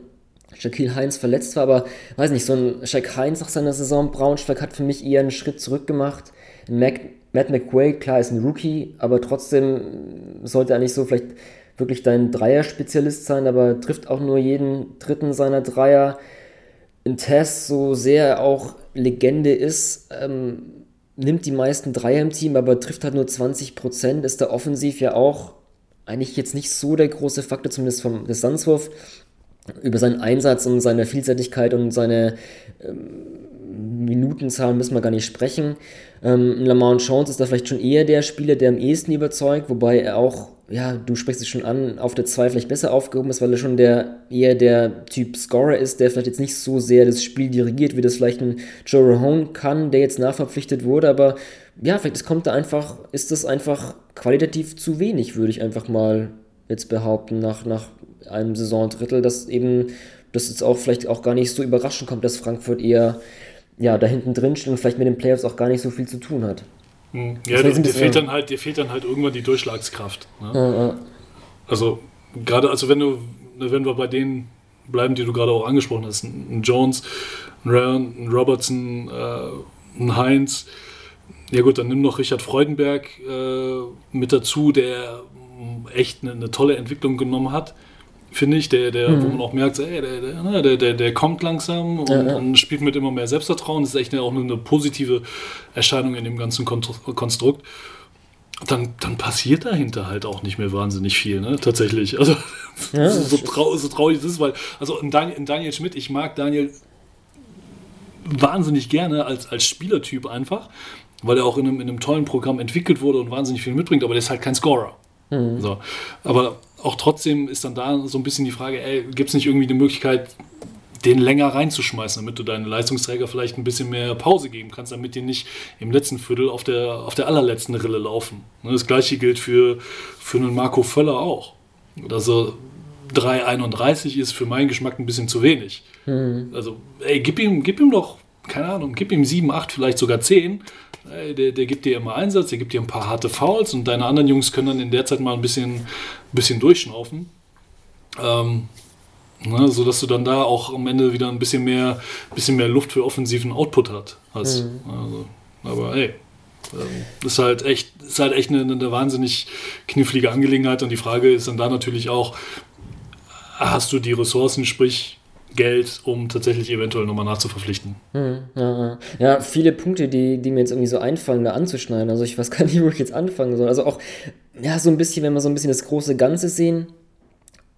Shaquille Heinz verletzt war, aber weiß nicht, so ein Shaq Heinz nach seiner Saison Braunschweig hat für mich eher einen Schritt zurück gemacht. Mac, Matt McQuaid, klar, ist ein Rookie, aber trotzdem sollte er nicht so vielleicht wirklich dein Dreier-Spezialist sein, aber trifft auch nur jeden dritten seiner Dreier. In Tess, so sehr er auch Legende ist, ähm, nimmt die meisten Dreier im Team, aber trifft halt nur 20%, ist da offensiv ja auch eigentlich jetzt nicht so der große Faktor, zumindest vom Distanzwurf. Über seinen Einsatz und seine Vielseitigkeit und seine ähm, Minutenzahlen müssen wir gar nicht sprechen. Ähm, Lamont Jones ist da vielleicht schon eher der Spieler, der am ehesten überzeugt, wobei er auch, ja, du sprichst es schon an, auf der 2 vielleicht besser aufgehoben ist, weil er schon der eher der Typ Scorer ist, der vielleicht jetzt nicht so sehr das Spiel dirigiert, wie das vielleicht ein Joe Rahone kann, der jetzt nachverpflichtet wurde, aber ja, vielleicht es kommt da einfach, ist das einfach qualitativ zu wenig, würde ich einfach mal jetzt behaupten, nach, nach einem Saisondrittel, dass eben das jetzt auch vielleicht auch gar nicht so überraschend kommt, dass Frankfurt eher ja, da hinten drin steht und vielleicht mit den Playoffs auch gar nicht so viel zu tun hat. Hm. Ja, dir, dir, fehlt dann halt, dir fehlt dann halt irgendwann die Durchschlagskraft. Ne? Ja, ja. Also gerade, also wenn du, wenn wir bei denen bleiben, die du gerade auch angesprochen hast, ein Jones, ein Ryan, ein Robertson, äh, ein Heinz, ja gut, dann nimm noch Richard Freudenberg äh, mit dazu, der echt eine, eine tolle Entwicklung genommen hat finde ich, der, der, mhm. wo man auch merkt, ey, der, der, ne, der, der, der kommt langsam und, ja, ja. und, spielt mit immer mehr Selbstvertrauen. Das ist echt auch eine positive Erscheinung in dem ganzen Konstrukt. Dann, dann passiert dahinter halt auch nicht mehr wahnsinnig viel, ne? Tatsächlich. Also ja, so, trau so, traurig das ist, weil, also in Daniel, in Daniel Schmidt, ich mag Daniel wahnsinnig gerne als, als Spielertyp einfach, weil er auch in einem, in einem tollen Programm entwickelt wurde und wahnsinnig viel mitbringt, aber der ist halt kein Scorer. Mhm. So. Aber auch trotzdem ist dann da so ein bisschen die Frage, ey, gibt es nicht irgendwie die Möglichkeit, den länger reinzuschmeißen, damit du deinen Leistungsträger vielleicht ein bisschen mehr Pause geben kannst, damit die nicht im letzten Viertel auf der, auf der allerletzten Rille laufen. Ne, das gleiche gilt für, für einen Marco Völler auch. Also 3,31 ist für meinen Geschmack ein bisschen zu wenig. Mhm. Also, ey, gib ihm, gib ihm doch, keine Ahnung, gib ihm 7, 8, vielleicht sogar 10 der, der gibt dir immer Einsatz, der gibt dir ein paar harte Fouls und deine anderen Jungs können dann in der Zeit mal ein bisschen, bisschen durchschnaufen. Ähm, ne, sodass du dann da auch am Ende wieder ein bisschen mehr, bisschen mehr Luft für offensiven Output hat, hast. Mhm. Also, aber hey, ähm, ist halt echt, ist halt echt eine, eine wahnsinnig knifflige Angelegenheit und die Frage ist dann da natürlich auch, hast du die Ressourcen, sprich Geld, um tatsächlich eventuell nochmal nachzuverpflichten. Hm, ja, ja, viele Punkte, die, die mir jetzt irgendwie so einfallen, da anzuschneiden. Also ich weiß gar nicht, wo ich jetzt anfangen soll. Also auch, ja, so ein bisschen, wenn wir so ein bisschen das große Ganze sehen,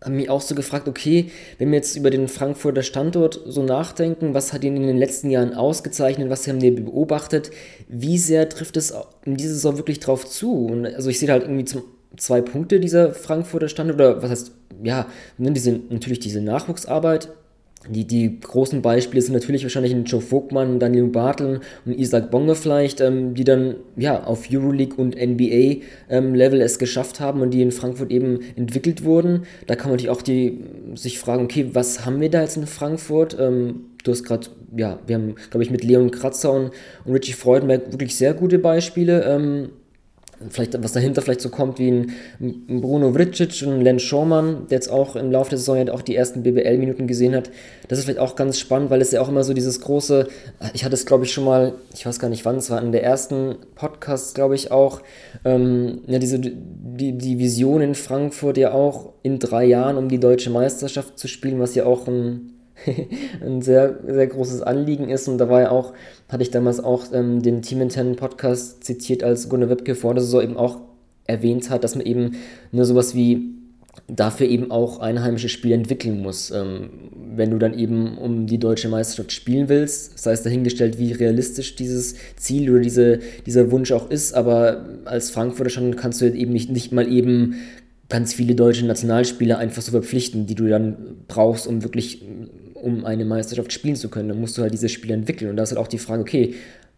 haben mich auch so gefragt, okay, wenn wir jetzt über den Frankfurter Standort so nachdenken, was hat ihn in den letzten Jahren ausgezeichnet, was haben wir beobachtet, wie sehr trifft es in dieser Saison wirklich drauf zu? Und also ich sehe halt irgendwie zum, zwei Punkte dieser Frankfurter Standort, oder was heißt, ja, ne, diese, natürlich diese Nachwuchsarbeit, die, die großen Beispiele sind natürlich wahrscheinlich ein Joe Vogtmann, Daniel Bartel und Isaac Bonge vielleicht, ähm, die dann ja auf Euroleague und NBA ähm, es geschafft haben und die in Frankfurt eben entwickelt wurden. Da kann man natürlich auch die, sich fragen, okay, was haben wir da jetzt in Frankfurt? Ähm, du hast gerade, ja, wir haben, glaube ich, mit Leon Kratzer und, und Richie Freudenberg wirklich sehr gute Beispiele. Vielleicht, was dahinter vielleicht so kommt wie ein, ein Bruno Vricic und Len Schormann, der jetzt auch im Laufe der Saison ja auch die ersten BBL-Minuten gesehen hat. Das ist vielleicht auch ganz spannend, weil es ja auch immer so dieses große, ich hatte es glaube ich schon mal, ich weiß gar nicht wann, es war in der ersten Podcast, glaube ich auch, ähm, ja, diese, die, die Vision in Frankfurt ja auch in drei Jahren um die deutsche Meisterschaft zu spielen, was ja auch ein ein sehr, sehr großes Anliegen ist. Und da war ja auch, hatte ich damals auch ähm, den Team Intern Podcast zitiert, als Gunnar Wittke vor der Saison eben auch erwähnt hat, dass man eben nur sowas wie dafür eben auch einheimische Spiele entwickeln muss. Ähm, wenn du dann eben um die deutsche Meisterschaft spielen willst, sei es dahingestellt, wie realistisch dieses Ziel oder diese, dieser Wunsch auch ist, aber als Frankfurter schon kannst du eben nicht, nicht mal eben ganz viele deutsche Nationalspieler einfach so verpflichten, die du dann brauchst, um wirklich um eine Meisterschaft spielen zu können. Dann musst du halt diese Spiele entwickeln. Und da ist halt auch die Frage, okay,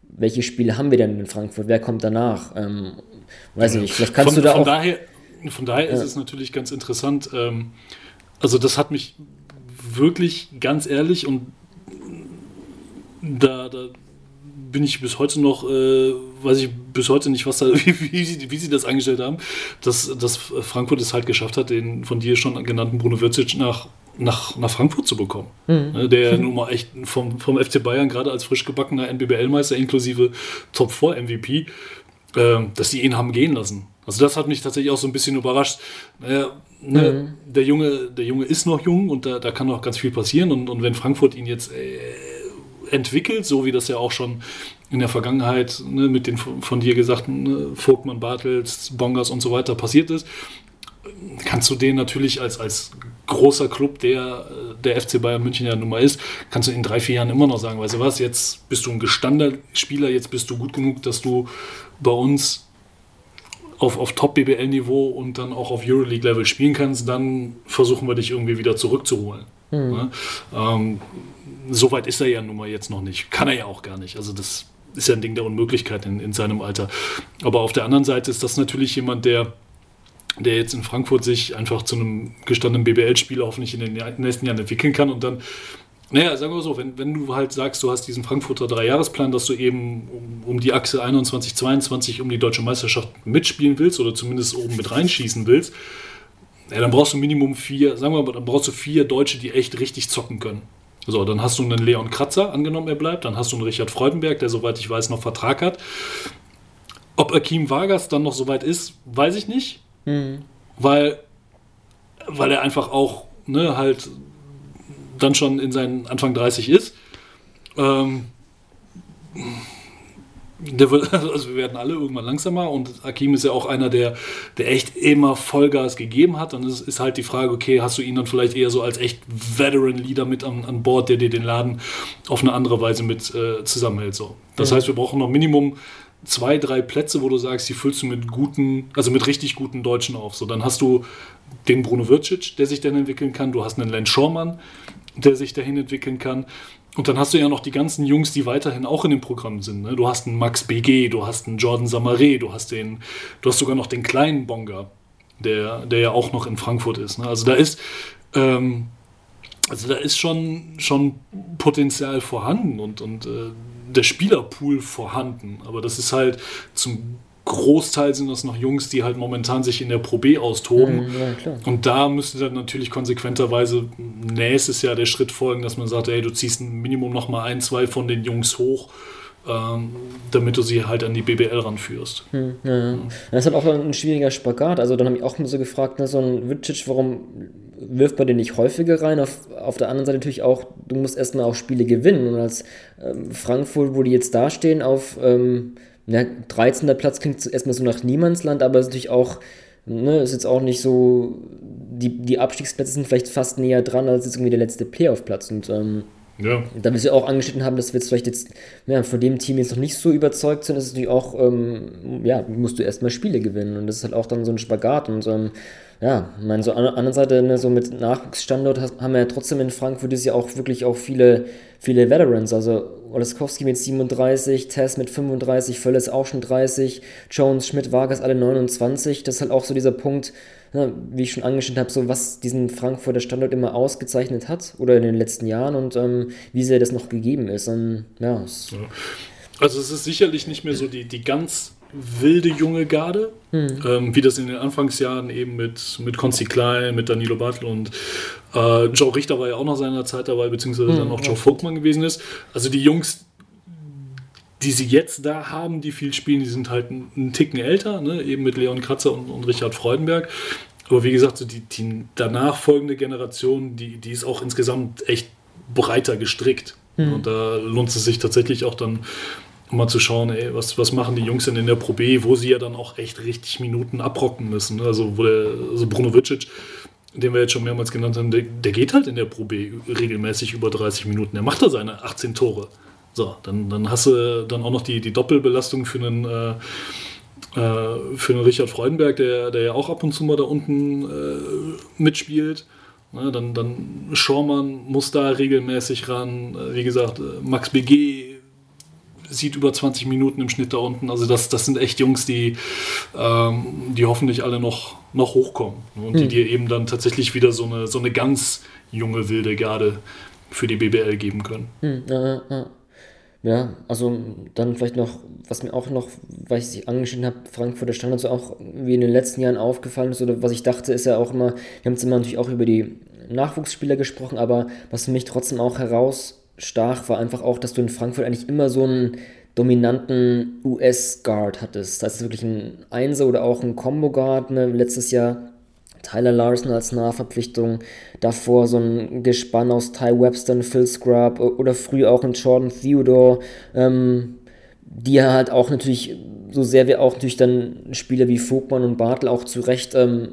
welche Spiele haben wir denn in Frankfurt? Wer kommt danach? Ähm, weiß ich nicht. Vielleicht kannst von, du da von auch. Daher, von daher ja. ist es natürlich ganz interessant. Ähm, also, das hat mich wirklich ganz ehrlich und da, da bin ich bis heute noch, äh, weiß ich bis heute nicht, was da, wie, wie, sie, wie sie das eingestellt haben, dass, dass Frankfurt es halt geschafft hat, den von dir schon genannten Bruno Würzic nach nach, nach Frankfurt zu bekommen. Mhm. Der ja nun mal echt vom, vom FC Bayern gerade als frisch gebackener NBBL-Meister inklusive Top 4 MVP, äh, dass die ihn haben gehen lassen. Also das hat mich tatsächlich auch so ein bisschen überrascht. Naja, ne, mhm. der, Junge, der Junge ist noch jung und da, da kann noch ganz viel passieren. Und, und wenn Frankfurt ihn jetzt äh, entwickelt, so wie das ja auch schon in der Vergangenheit ne, mit den von dir gesagten ne, Vogtmann, Bartels, Bongers und so weiter passiert ist, kannst du den natürlich als, als großer Club, der der FC Bayern München ja nun mal ist, kannst du in drei, vier Jahren immer noch sagen, weißt du was, jetzt bist du ein gestandener Spieler, jetzt bist du gut genug, dass du bei uns auf, auf Top-BBL-Niveau und dann auch auf Euroleague-Level spielen kannst, dann versuchen wir dich irgendwie wieder zurückzuholen. Mhm. Ja? Ähm, so weit ist er ja nun mal jetzt noch nicht. Kann er ja auch gar nicht. Also das ist ja ein Ding der Unmöglichkeit in, in seinem Alter. Aber auf der anderen Seite ist das natürlich jemand, der der jetzt in Frankfurt sich einfach zu einem gestandenen BBL-Spieler hoffentlich in den nächsten Jahren entwickeln kann und dann naja, sagen wir so, wenn, wenn du halt sagst, du hast diesen Frankfurter Dreijahresplan, dass du eben um, um, die Achse 21, 22 um die deutsche Meisterschaft mitspielen willst oder zumindest oben mit reinschießen willst, ja, dann brauchst du Minimum vier, sagen wir mal, dann brauchst du vier Deutsche, die echt richtig zocken können. So, dann hast du einen Leon Kratzer, angenommen er bleibt, dann hast du einen Richard Freudenberg, der soweit ich weiß noch Vertrag hat. Ob Akim Vargas dann noch soweit ist, weiß ich nicht. Mhm. Weil, weil er einfach auch ne, halt dann schon in seinen Anfang 30 ist. Ähm, der wird, also wir werden alle irgendwann langsamer und Akim ist ja auch einer, der, der echt immer Vollgas gegeben hat. Und es ist halt die Frage, okay, hast du ihn dann vielleicht eher so als echt Veteran-Leader mit an, an Bord, der dir den Laden auf eine andere Weise mit äh, zusammenhält. So. Das ja. heißt, wir brauchen noch Minimum zwei, drei Plätze, wo du sagst, die füllst du mit guten, also mit richtig guten Deutschen auf. So, dann hast du den Bruno Vircic, der sich dann entwickeln kann, du hast einen Len Schormann, der sich dahin entwickeln kann. Und dann hast du ja noch die ganzen Jungs, die weiterhin auch in dem Programm sind. Ne? Du hast einen Max BG, du hast einen Jordan Samaré, du hast den, du hast sogar noch den kleinen Bonga, der, der ja auch noch in Frankfurt ist. Ne? Also da ist, ähm, also da ist schon, schon Potenzial vorhanden und, und äh, der Spielerpool vorhanden. Aber das ist halt zum Großteil sind das noch Jungs, die halt momentan sich in der Pro B austoben. Mhm, ja, und da müsste dann natürlich konsequenterweise nächstes Jahr der Schritt folgen, dass man sagt, ey, du ziehst ein Minimum noch mal ein, zwei von den Jungs hoch, ähm, damit du sie halt an die BBL ranführst. Hm, ja, ja. Das ist halt auch ein schwieriger Spagat. Also dann habe ich auch mal so gefragt, ne, so ein Vicic, warum wirft man den nicht häufiger rein? Auf, auf der anderen Seite natürlich auch, du musst erstmal auch Spiele gewinnen. Und als ähm, Frankfurt, wo die jetzt dastehen, auf ähm, ja, 13. Platz klingt erstmal so nach Niemandsland, aber es ist natürlich auch, ne, ist jetzt auch nicht so, die, die Abstiegsplätze sind vielleicht fast näher dran als jetzt irgendwie der letzte Playoff-Platz. Und ähm, ja. Da wir sie auch angeschnitten haben, dass wir jetzt vielleicht jetzt ja, von dem Team jetzt noch nicht so überzeugt sind, ist es natürlich auch, ähm, ja, musst du erstmal Spiele gewinnen. Und das ist halt auch dann so ein Spagat. Und ähm, ja, ich meine, so an der anderen Seite, ne, so mit Nachwuchsstandort haben wir ja trotzdem in Frankfurt dieses Jahr auch wirklich auch viele, viele Veterans. Also Olaskowski mit 37, Tess mit 35, Völles auch schon 30, Jones, Schmidt, Vargas alle 29. Das ist halt auch so dieser Punkt, ne, wie ich schon angeschnitten habe, so was diesen Frankfurter Standort immer ausgezeichnet hat oder in den letzten Jahren und ähm, wie sehr das noch gegeben ist. Und, ja, ja. Also es ist sicherlich nicht mehr so die, die ganz wilde junge Garde, hm. ähm, wie das in den Anfangsjahren eben mit, mit Konsti Klein, mit Danilo Bartel und äh, Joe Richter war ja auch noch seiner Zeit dabei, beziehungsweise hm. dann auch Joe Vogtmann gewesen ist. Also die Jungs, die sie jetzt da haben, die viel spielen, die sind halt einen Ticken älter, ne? eben mit Leon Kratzer und, und Richard Freudenberg. Aber wie gesagt, so die, die danach folgende Generation, die, die ist auch insgesamt echt breiter gestrickt. Hm. Und da lohnt es sich tatsächlich auch dann um mal zu schauen, ey, was, was machen die Jungs denn in der Pro B, wo sie ja dann auch echt richtig Minuten abrocken müssen. Ne? Also, wo der, also Bruno Vicic, den wir jetzt schon mehrmals genannt haben, der, der, geht halt in der Pro B regelmäßig über 30 Minuten. Er macht da seine 18 Tore. So, dann, dann hast du dann auch noch die, die Doppelbelastung für einen, äh, äh, für einen Richard Freudenberg, der, der ja auch ab und zu mal da unten äh, mitspielt. Ne, dann, dann Schormann muss da regelmäßig ran. Wie gesagt, äh, Max BG sieht über 20 Minuten im Schnitt da unten. Also das, das sind echt Jungs, die, ähm, die hoffentlich alle noch, noch hochkommen. Und mhm. die hm. dir eben dann tatsächlich wieder so eine, so eine ganz junge, wilde Garde für die BBL geben können. Mhm, ja, ja. ja, also dann vielleicht noch, was mir auch noch, weil ich sich angeschnitten habe, Frankfurter Standard so auch wie in den letzten Jahren aufgefallen ist, oder was ich dachte, ist ja auch immer, wir haben jetzt immer natürlich auch über die Nachwuchsspieler gesprochen, aber was für mich trotzdem auch heraus stach, war einfach auch, dass du in Frankfurt eigentlich immer so einen dominanten US-Guard hattest. Das heißt wirklich ein Einser oder auch ein Combo-Guard. Ne? Letztes Jahr Tyler Larson als Nahverpflichtung, davor so ein Gespann aus Ty Webster, Phil Scrub oder früh auch ein Jordan Theodore, ähm, die halt auch natürlich, so sehr wir auch natürlich dann Spieler wie Vogtmann und Bartel auch zu Recht ähm,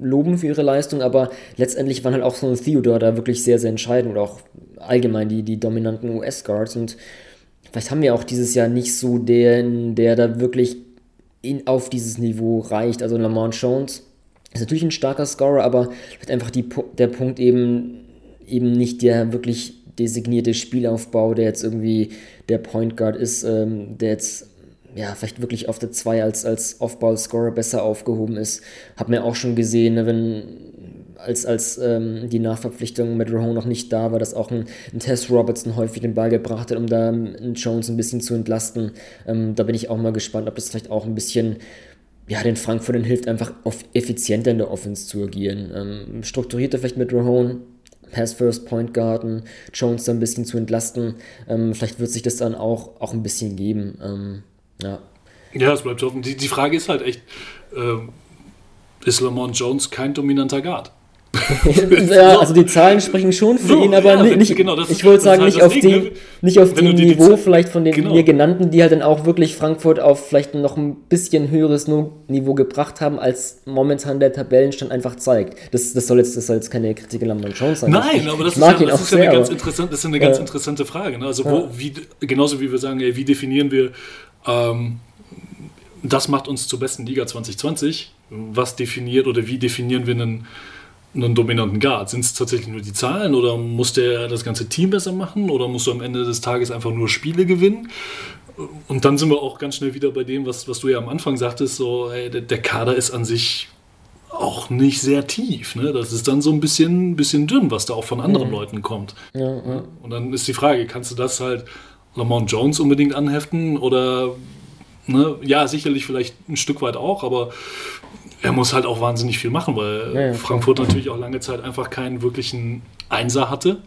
loben für ihre Leistung, aber letztendlich waren halt auch so ein Theodore da wirklich sehr, sehr entscheidend oder auch allgemein die, die dominanten US-Guards und vielleicht haben wir auch dieses Jahr nicht so den, der da wirklich in, auf dieses Niveau reicht. Also Lamont Jones ist natürlich ein starker Scorer, aber vielleicht einfach die, der Punkt eben, eben nicht der wirklich designierte Spielaufbau, der jetzt irgendwie der Point Guard ist, ähm, der jetzt ja, vielleicht wirklich auf der 2 als, als Off-Ball-Scorer besser aufgehoben ist. Hab mir auch schon gesehen, ne, wenn als, als ähm, die Nachverpflichtung mit Rohan noch nicht da war, dass auch ein, ein Tess Robertson häufig den Ball gebracht hat, um da einen Jones ein bisschen zu entlasten. Ähm, da bin ich auch mal gespannt, ob das vielleicht auch ein bisschen ja, den Frankfurtern hilft, einfach auf effizienter in der Offense zu agieren. Ähm, strukturierter vielleicht mit Rohan, Pass First Point Garden, Jones da ein bisschen zu entlasten. Ähm, vielleicht wird sich das dann auch, auch ein bisschen geben. Ähm, ja. Ja, es bleibt offen. Die, die Frage ist halt echt, äh, ist Lamont Jones kein dominanter Guard? ja, also die Zahlen sprechen schon für so, ihn, aber ja, nicht, genau, ich wollte sagen, halt nicht, auf Ding, die, nicht auf dem Niveau vielleicht von den genau. mir genannten, die halt dann auch wirklich Frankfurt auf vielleicht noch ein bisschen höheres Niveau gebracht haben, als momentan der Tabellenstand einfach zeigt. Das, das, soll, jetzt, das soll jetzt keine Kritik an Lamont Jones sein. Nein, ich, aber das, ist ja, das ist ja, eine ganz interessante, das ist eine ganz interessante Frage. Ne? Also wo, wie, genauso wie wir sagen, ey, wie definieren wir ähm, das macht uns zur besten Liga 2020. Was definiert oder wie definieren wir einen einen dominanten Guard? Sind es tatsächlich nur die Zahlen oder muss der das ganze Team besser machen oder musst du am Ende des Tages einfach nur Spiele gewinnen? Und dann sind wir auch ganz schnell wieder bei dem, was, was du ja am Anfang sagtest, so, hey, der, der, Kader ist an sich auch nicht sehr tief. Ne? Das ist dann so ein bisschen, bisschen dünn, was da auch von anderen mhm. Leuten kommt. Ja, ja. Und dann ist die Frage, kannst du das halt Lamont Jones unbedingt anheften oder ne? ja, sicherlich vielleicht ein Stück weit auch, aber er muss halt auch wahnsinnig viel machen, weil ja, ja, Frankfurt natürlich auch lange Zeit einfach keinen wirklichen Einser hatte.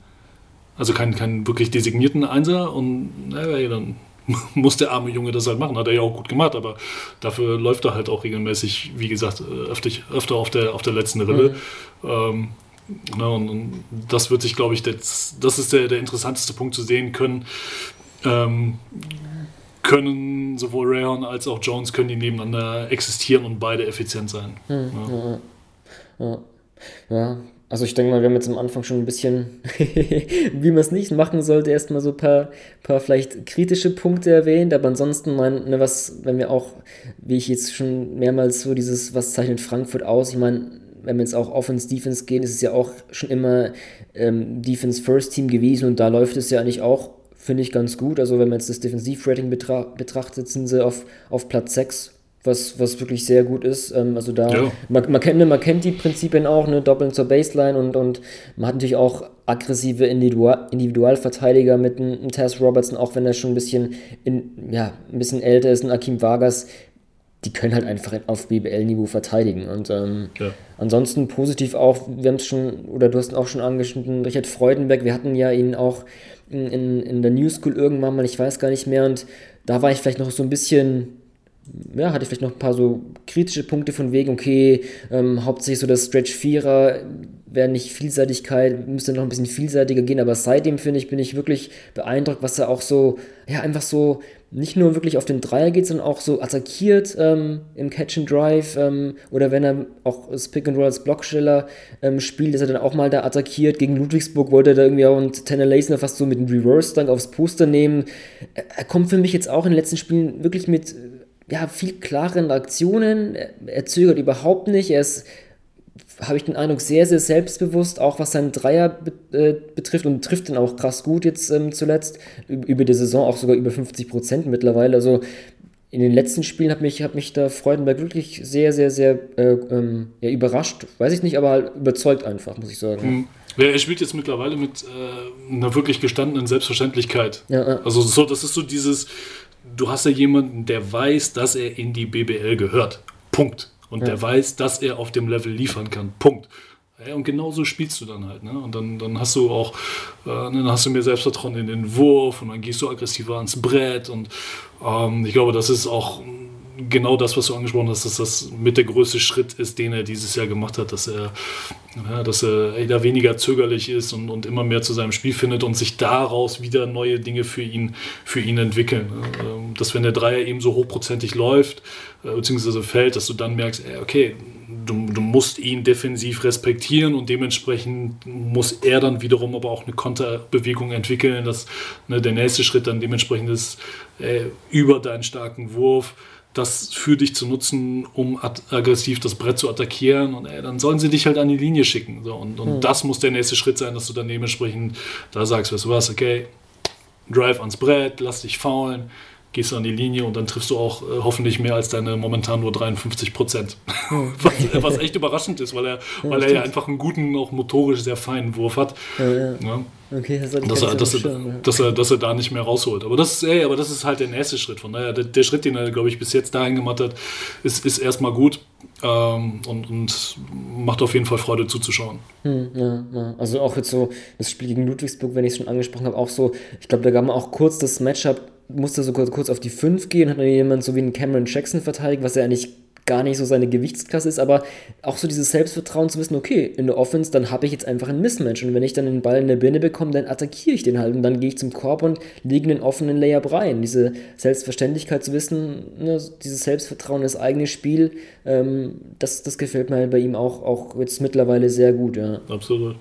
Also keinen, keinen wirklich designierten Einser. Und naja, dann muss der arme Junge das halt machen. Hat er ja auch gut gemacht, aber dafür läuft er halt auch regelmäßig, wie gesagt, öfter, öfter auf, der, auf der letzten Rille. Mhm. Ähm, na, und, und, das wird sich, glaube ich, das, das ist der, der interessanteste Punkt zu sehen können. Ähm, können sowohl Rayon als auch Jones können die nebeneinander existieren und beide effizient sein. Hm, ja. Ja, ja. also ich denke mal, wir haben jetzt am Anfang schon ein bisschen, wie man es nicht machen sollte, erstmal so ein paar, paar vielleicht kritische Punkte erwähnt, aber ansonsten, mein, ne, was, wenn wir auch, wie ich jetzt schon mehrmals so dieses, was zeichnet Frankfurt aus, ich meine, wenn wir jetzt auch Offense, Defense gehen, ist es ja auch schon immer ähm, Defense First Team gewesen und da läuft es ja eigentlich auch, finde ich, ganz gut. Also wenn man jetzt das Defensiv-Rating betra betrachtet, sind sie auf, auf Platz 6 was, was wirklich sehr gut ist. Ähm, also da, ja. man, man, kennt, man kennt die Prinzipien auch, ne, Doppeln zur Baseline und, und man hat natürlich auch aggressive Individual, Individualverteidiger mit einem Tess Robertson, auch wenn er schon ein bisschen, in, ja, ein bisschen älter ist, ein Akim Vargas, die können halt einfach auf BBL-Niveau verteidigen. Und ähm, ja. ansonsten positiv auch, wir haben es schon, oder du hast ihn auch schon angeschnitten, Richard Freudenberg, wir hatten ja ihn auch in, in, der New School irgendwann mal, ich weiß gar nicht mehr, und da war ich vielleicht noch so ein bisschen ja, hatte vielleicht noch ein paar so kritische Punkte von wegen, okay, ähm, hauptsächlich so das Stretch Vierer wäre nicht Vielseitigkeit, müsste noch ein bisschen vielseitiger gehen, aber seitdem finde ich, bin ich wirklich beeindruckt, was er auch so, ja, einfach so nicht nur wirklich auf den Dreier geht, sondern auch so attackiert ähm, im Catch and Drive ähm, oder wenn er auch das Pick and Roll als Blocksteller ähm, spielt, dass er dann auch mal da attackiert. Gegen Ludwigsburg wollte er da irgendwie auch und Tanner Laser fast so mit einem Reverse-Dunk aufs Poster nehmen. Er, er kommt für mich jetzt auch in den letzten Spielen wirklich mit ja, viel klareren Aktionen. Er zögert überhaupt nicht. Er ist, habe ich den Eindruck, sehr, sehr selbstbewusst, auch was seinen Dreier be äh, betrifft und trifft ihn auch krass gut jetzt ähm, zuletzt. Über die Saison auch sogar über 50 Prozent mittlerweile. Also in den letzten Spielen hat mich, hat mich da Freudenberg wirklich sehr, sehr, sehr äh, ähm, ja, überrascht. Weiß ich nicht, aber halt überzeugt einfach, muss ich sagen. Mhm. Ja, er spielt jetzt mittlerweile mit äh, einer wirklich gestandenen Selbstverständlichkeit. Ja. Also so, das ist so dieses, du hast ja jemanden, der weiß, dass er in die BBL gehört. Punkt. Und ja. der weiß, dass er auf dem Level liefern kann. Punkt. Ja, und genauso spielst du dann halt. Ne? Und dann, dann hast du auch, äh, dann hast du mehr Selbstvertrauen in den Wurf und dann gehst du aggressiver ans Brett. Und ähm, ich glaube, das ist auch genau das, was du angesprochen hast, dass das mit der größte Schritt ist, den er dieses Jahr gemacht hat, dass er, ja, dass er da weniger zögerlich ist und, und immer mehr zu seinem Spiel findet und sich daraus wieder neue Dinge für ihn, für ihn entwickeln. Ähm, dass wenn der Dreier eben so hochprozentig läuft, äh, beziehungsweise fällt, dass du dann merkst, okay, du, du musst ihn defensiv respektieren und dementsprechend muss er dann wiederum aber auch eine Konterbewegung entwickeln, dass ne, der nächste Schritt dann dementsprechend ist, äh, über deinen starken Wurf das für dich zu nutzen, um aggressiv das Brett zu attackieren. Und ey, dann sollen sie dich halt an die Linie schicken. So, und und mhm. das muss der nächste Schritt sein, dass du dann dementsprechend da sagst, weißt du was, okay, Drive ans Brett, lass dich faulen, gehst du an die Linie und dann triffst du auch äh, hoffentlich mehr als deine momentan nur 53 Prozent. Was, was, echt überraschend ist, weil er, ja, weil er ja einfach einen guten, auch motorisch sehr feinen Wurf hat. Ja, ja. Okay, das dass, er, dass, er, dass, er, dass er da nicht mehr rausholt. Aber das, ey, aber das ist halt der nächste Schritt. Von daher, der, der Schritt, den er, glaube ich, bis jetzt dahin gemacht hat, ist, ist erstmal gut ähm, und, und macht auf jeden Fall Freude zuzuschauen. Hm, ja, ja. Also auch jetzt so das Spiel gegen Ludwigsburg, wenn ich es schon angesprochen habe, auch so, ich glaube, da gab man auch kurz das Matchup musste so kurz, kurz auf die 5 gehen, hat dann jemand so wie einen Cameron Jackson verteidigt, was ja eigentlich gar nicht so seine Gewichtsklasse ist, aber auch so dieses Selbstvertrauen zu wissen, okay, in der Offense, dann habe ich jetzt einfach ein Mismatch und wenn ich dann den Ball in der Birne bekomme, dann attackiere ich den halt und dann gehe ich zum Korb und lege einen offenen Layup rein. Diese Selbstverständlichkeit zu wissen, ne, dieses Selbstvertrauen, das eigene Spiel, ähm, das, das gefällt mir halt bei ihm auch, auch jetzt mittlerweile sehr gut, ja. Absolut.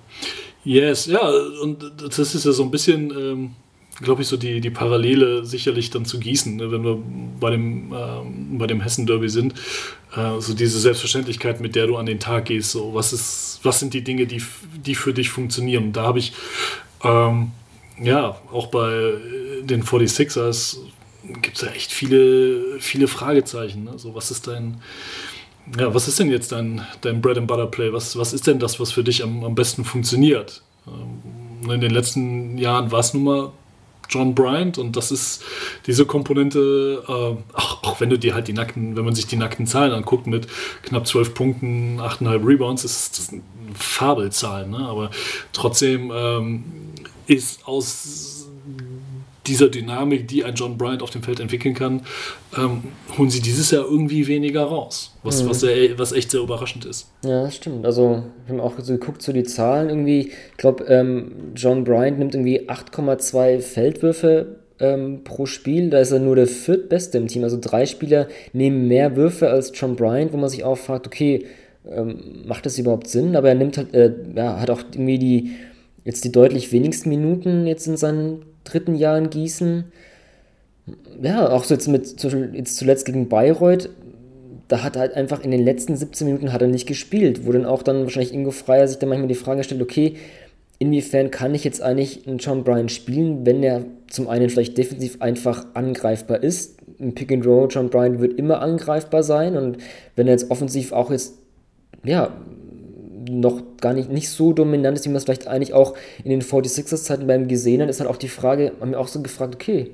Yes, ja, und das ist ja so ein bisschen... Ähm glaube ich, so die, die Parallele sicherlich dann zu Gießen, ne, wenn wir bei dem, ähm, dem Hessen-Derby sind. Äh, so diese Selbstverständlichkeit, mit der du an den Tag gehst. So, was, ist, was sind die Dinge, die, die für dich funktionieren? Da habe ich, ähm, ja, auch bei den 46ers gibt es ja echt viele, viele Fragezeichen. Ne? So, was ist dein. Ja, was ist denn jetzt dein, dein Bread and Butter Play? Was, was ist denn das, was für dich am, am besten funktioniert? Ähm, in den letzten Jahren war es nun mal John Bryant und das ist diese Komponente, äh, auch, auch, wenn du dir halt die nackten, wenn man sich die nackten Zahlen anguckt mit knapp 12 Punkten, 8,5 Rebounds, ist das eine Fabelzahl, ne? aber trotzdem ähm, ist aus dieser Dynamik, die ein John Bryant auf dem Feld entwickeln kann, ähm, holen sie dieses Jahr irgendwie weniger raus. Was, mhm. was, sehr, was echt sehr überraschend ist. Ja, das stimmt. Also, wir haben auch so geguckt, so die Zahlen irgendwie. Ich glaube, ähm, John Bryant nimmt irgendwie 8,2 Feldwürfe ähm, pro Spiel. Da ist er nur der viertbeste im Team. Also, drei Spieler nehmen mehr Würfe als John Bryant, wo man sich auch fragt, okay, ähm, macht das überhaupt Sinn? Aber er nimmt halt, äh, ja, hat auch irgendwie die jetzt die deutlich wenigsten Minuten jetzt in seinen dritten Jahr in Gießen. Ja, auch so jetzt mit, jetzt zuletzt gegen Bayreuth, da hat er halt einfach in den letzten 17 Minuten hat er nicht gespielt, wo dann auch dann wahrscheinlich Ingo Freier sich dann manchmal die Frage stellt, okay, inwiefern kann ich jetzt eigentlich einen John Bryan spielen, wenn er zum einen vielleicht defensiv einfach angreifbar ist. Im Pick and Roll, John Bryan wird immer angreifbar sein und wenn er jetzt offensiv auch jetzt, ja, noch gar nicht, nicht so dominant ist, wie man es vielleicht eigentlich auch in den 46ers-Zeiten beim gesehen hat, ist halt auch die Frage, haben wir auch so gefragt, okay,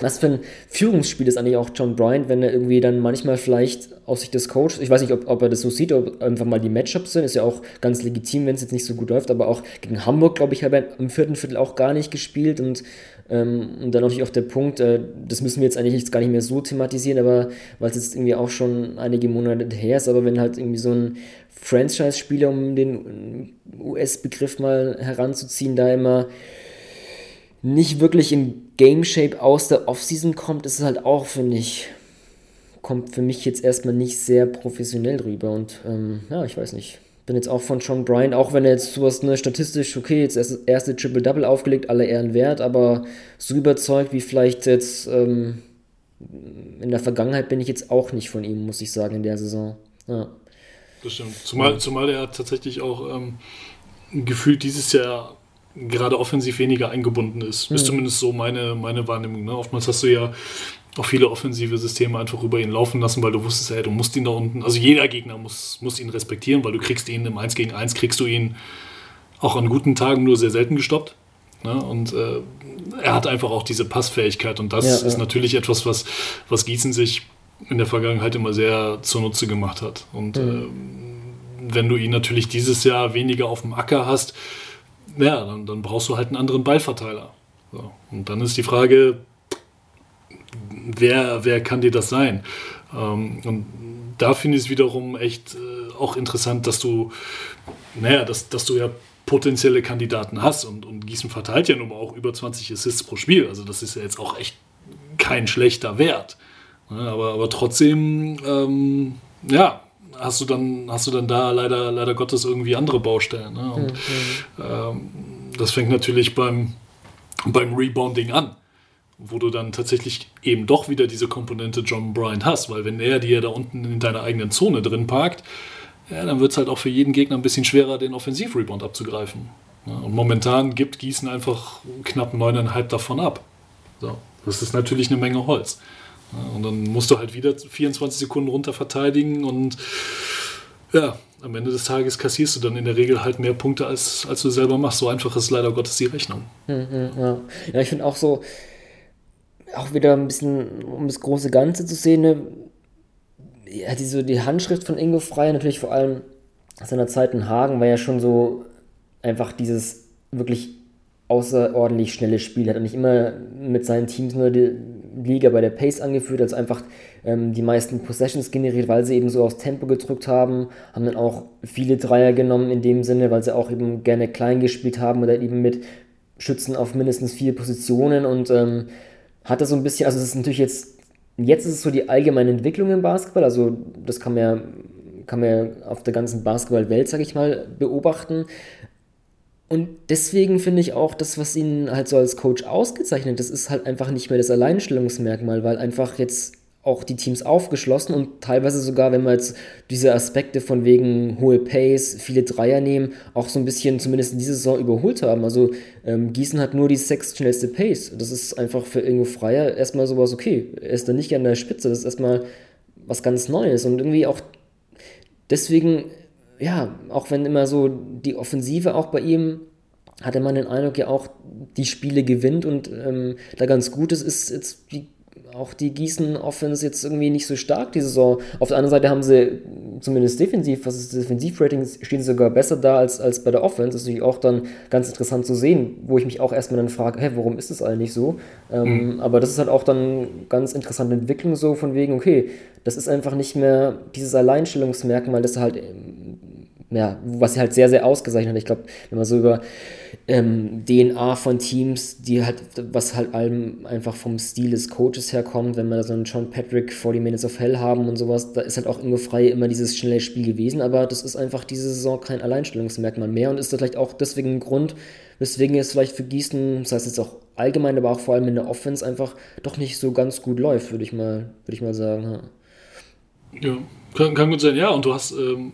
was für ein Führungsspiel ist eigentlich auch John Bryant, wenn er irgendwie dann manchmal vielleicht aus Sicht des Coaches, ich weiß nicht, ob, ob er das so sieht, ob einfach mal die Matchups sind, ist ja auch ganz legitim, wenn es jetzt nicht so gut läuft, aber auch gegen Hamburg, glaube ich, hat er im vierten Viertel auch gar nicht gespielt und, ähm, und dann natürlich auch der Punkt, äh, das müssen wir jetzt eigentlich jetzt gar nicht mehr so thematisieren, aber weil es jetzt irgendwie auch schon einige Monate her ist, aber wenn halt irgendwie so ein Franchise-Spieler, um den US-Begriff mal heranzuziehen, da immer nicht wirklich in Game Shape aus der Offseason kommt, ist es halt auch, finde ich, kommt für mich jetzt erstmal nicht sehr professionell rüber. Und ähm, ja, ich weiß nicht. Bin jetzt auch von Sean Bryant, auch wenn er jetzt sowas ne, statistisch, okay, jetzt erst, erste Triple-Double aufgelegt, alle Ehren wert, aber so überzeugt wie vielleicht jetzt ähm, in der Vergangenheit bin ich jetzt auch nicht von ihm, muss ich sagen, in der Saison. Ja. Das stimmt. Zumal, zumal er tatsächlich auch ähm, gefühlt dieses Jahr gerade offensiv weniger eingebunden ist. Mhm. Ist zumindest so meine, meine Wahrnehmung. Ne? Oftmals hast du ja auch viele offensive Systeme einfach über ihn laufen lassen, weil du wusstest, hey, du musst ihn da unten, also jeder Gegner muss, muss ihn respektieren, weil du kriegst ihn im 1 gegen 1, kriegst du ihn auch an guten Tagen nur sehr selten gestoppt. Ne? Und äh, er hat einfach auch diese Passfähigkeit und das ja, ist ja. natürlich etwas, was, was Gießen sich in der Vergangenheit immer sehr zunutze gemacht hat. Und mhm. äh, wenn du ihn natürlich dieses Jahr weniger auf dem Acker hast, ja, dann, dann brauchst du halt einen anderen Ballverteiler. So. Und dann ist die Frage, wer, wer kann dir das sein? Ähm, und da finde ich es wiederum echt äh, auch interessant, dass du, naja, dass, dass du ja potenzielle Kandidaten hast und, und Gießen verteilt ja nun mal auch über 20 Assists pro Spiel. Also das ist ja jetzt auch echt kein schlechter Wert. Aber, aber trotzdem, ähm, ja, hast du dann, hast du dann da leider, leider Gottes irgendwie andere Baustellen. Ne? Und mhm. ähm, das fängt natürlich beim, beim Rebounding an, wo du dann tatsächlich eben doch wieder diese Komponente John Bryant hast, weil wenn er dir da unten in deiner eigenen Zone drin parkt, ja, dann wird es halt auch für jeden Gegner ein bisschen schwerer, den Offensivrebound abzugreifen. Ja, und momentan gibt Gießen einfach knapp neuneinhalb davon ab. So, das ist natürlich eine Menge Holz. Und dann musst du halt wieder 24 Sekunden runter verteidigen und ja, am Ende des Tages kassierst du dann in der Regel halt mehr Punkte, als, als du selber machst. So einfach ist leider Gottes die Rechnung. Mhm, ja. ja, ich finde auch so, auch wieder ein bisschen, um das große Ganze zu sehen, ne, ja, diese, die Handschrift von Ingo Freier, natürlich vor allem aus seiner Zeit in Hagen, war ja schon so einfach dieses wirklich außerordentlich schnelle Spiel. Hat er nicht immer mit seinen Teams nur die Liga bei der Pace angeführt, also einfach ähm, die meisten Possessions generiert, weil sie eben so aus Tempo gedrückt haben, haben dann auch viele Dreier genommen in dem Sinne, weil sie auch eben gerne klein gespielt haben oder eben mit Schützen auf mindestens vier Positionen und ähm, hat das so ein bisschen, also es ist natürlich jetzt, jetzt ist es so die allgemeine Entwicklung im Basketball, also das kann man ja, kann man auf der ganzen Basketballwelt, sag ich mal, beobachten. Und deswegen finde ich auch, das, was ihn halt so als Coach ausgezeichnet, das ist halt einfach nicht mehr das Alleinstellungsmerkmal, weil einfach jetzt auch die Teams aufgeschlossen und teilweise sogar, wenn wir jetzt diese Aspekte von wegen hohe Pace, viele Dreier nehmen, auch so ein bisschen zumindest in dieser Saison überholt haben. Also ähm, Gießen hat nur die sechstschnellste Pace. Das ist einfach für Ingo Freier erstmal sowas, okay, er ist da nicht an der Spitze, das ist erstmal was ganz Neues und irgendwie auch deswegen ja, auch wenn immer so die Offensive auch bei ihm, hatte man den Eindruck, ja auch die Spiele gewinnt und ähm, da ganz gut ist, ist jetzt die, auch die Gießen-Offense jetzt irgendwie nicht so stark die Saison. Auf der anderen Seite haben sie zumindest defensiv, was ist das Defensivrating, stehen sie sogar besser da als, als bei der Offense. Das ist natürlich auch dann ganz interessant zu sehen, wo ich mich auch erstmal dann frage, hä, warum ist das eigentlich so? Ähm, mhm. Aber das ist halt auch dann ganz interessante Entwicklung so von wegen, okay, das ist einfach nicht mehr dieses Alleinstellungsmerkmal, das halt ja, was sie halt sehr, sehr ausgezeichnet hat. Ich glaube, wenn man so über ähm, DNA von Teams, die halt, was halt allem einfach vom Stil des Coaches herkommt, wenn wir da so einen John Patrick 40 Minutes of Hell haben und sowas, da ist halt auch Ingo Frei immer dieses schnelle Spiel gewesen, aber das ist einfach diese Saison kein Alleinstellungsmerkmal mehr und ist vielleicht auch deswegen ein Grund, weswegen es vielleicht für Gießen, das heißt jetzt auch allgemein, aber auch vor allem in der Offense einfach doch nicht so ganz gut läuft, würde ich mal, würde ich mal sagen. Ja. Ja, kann, kann gut sein. Ja, und du hast, ähm,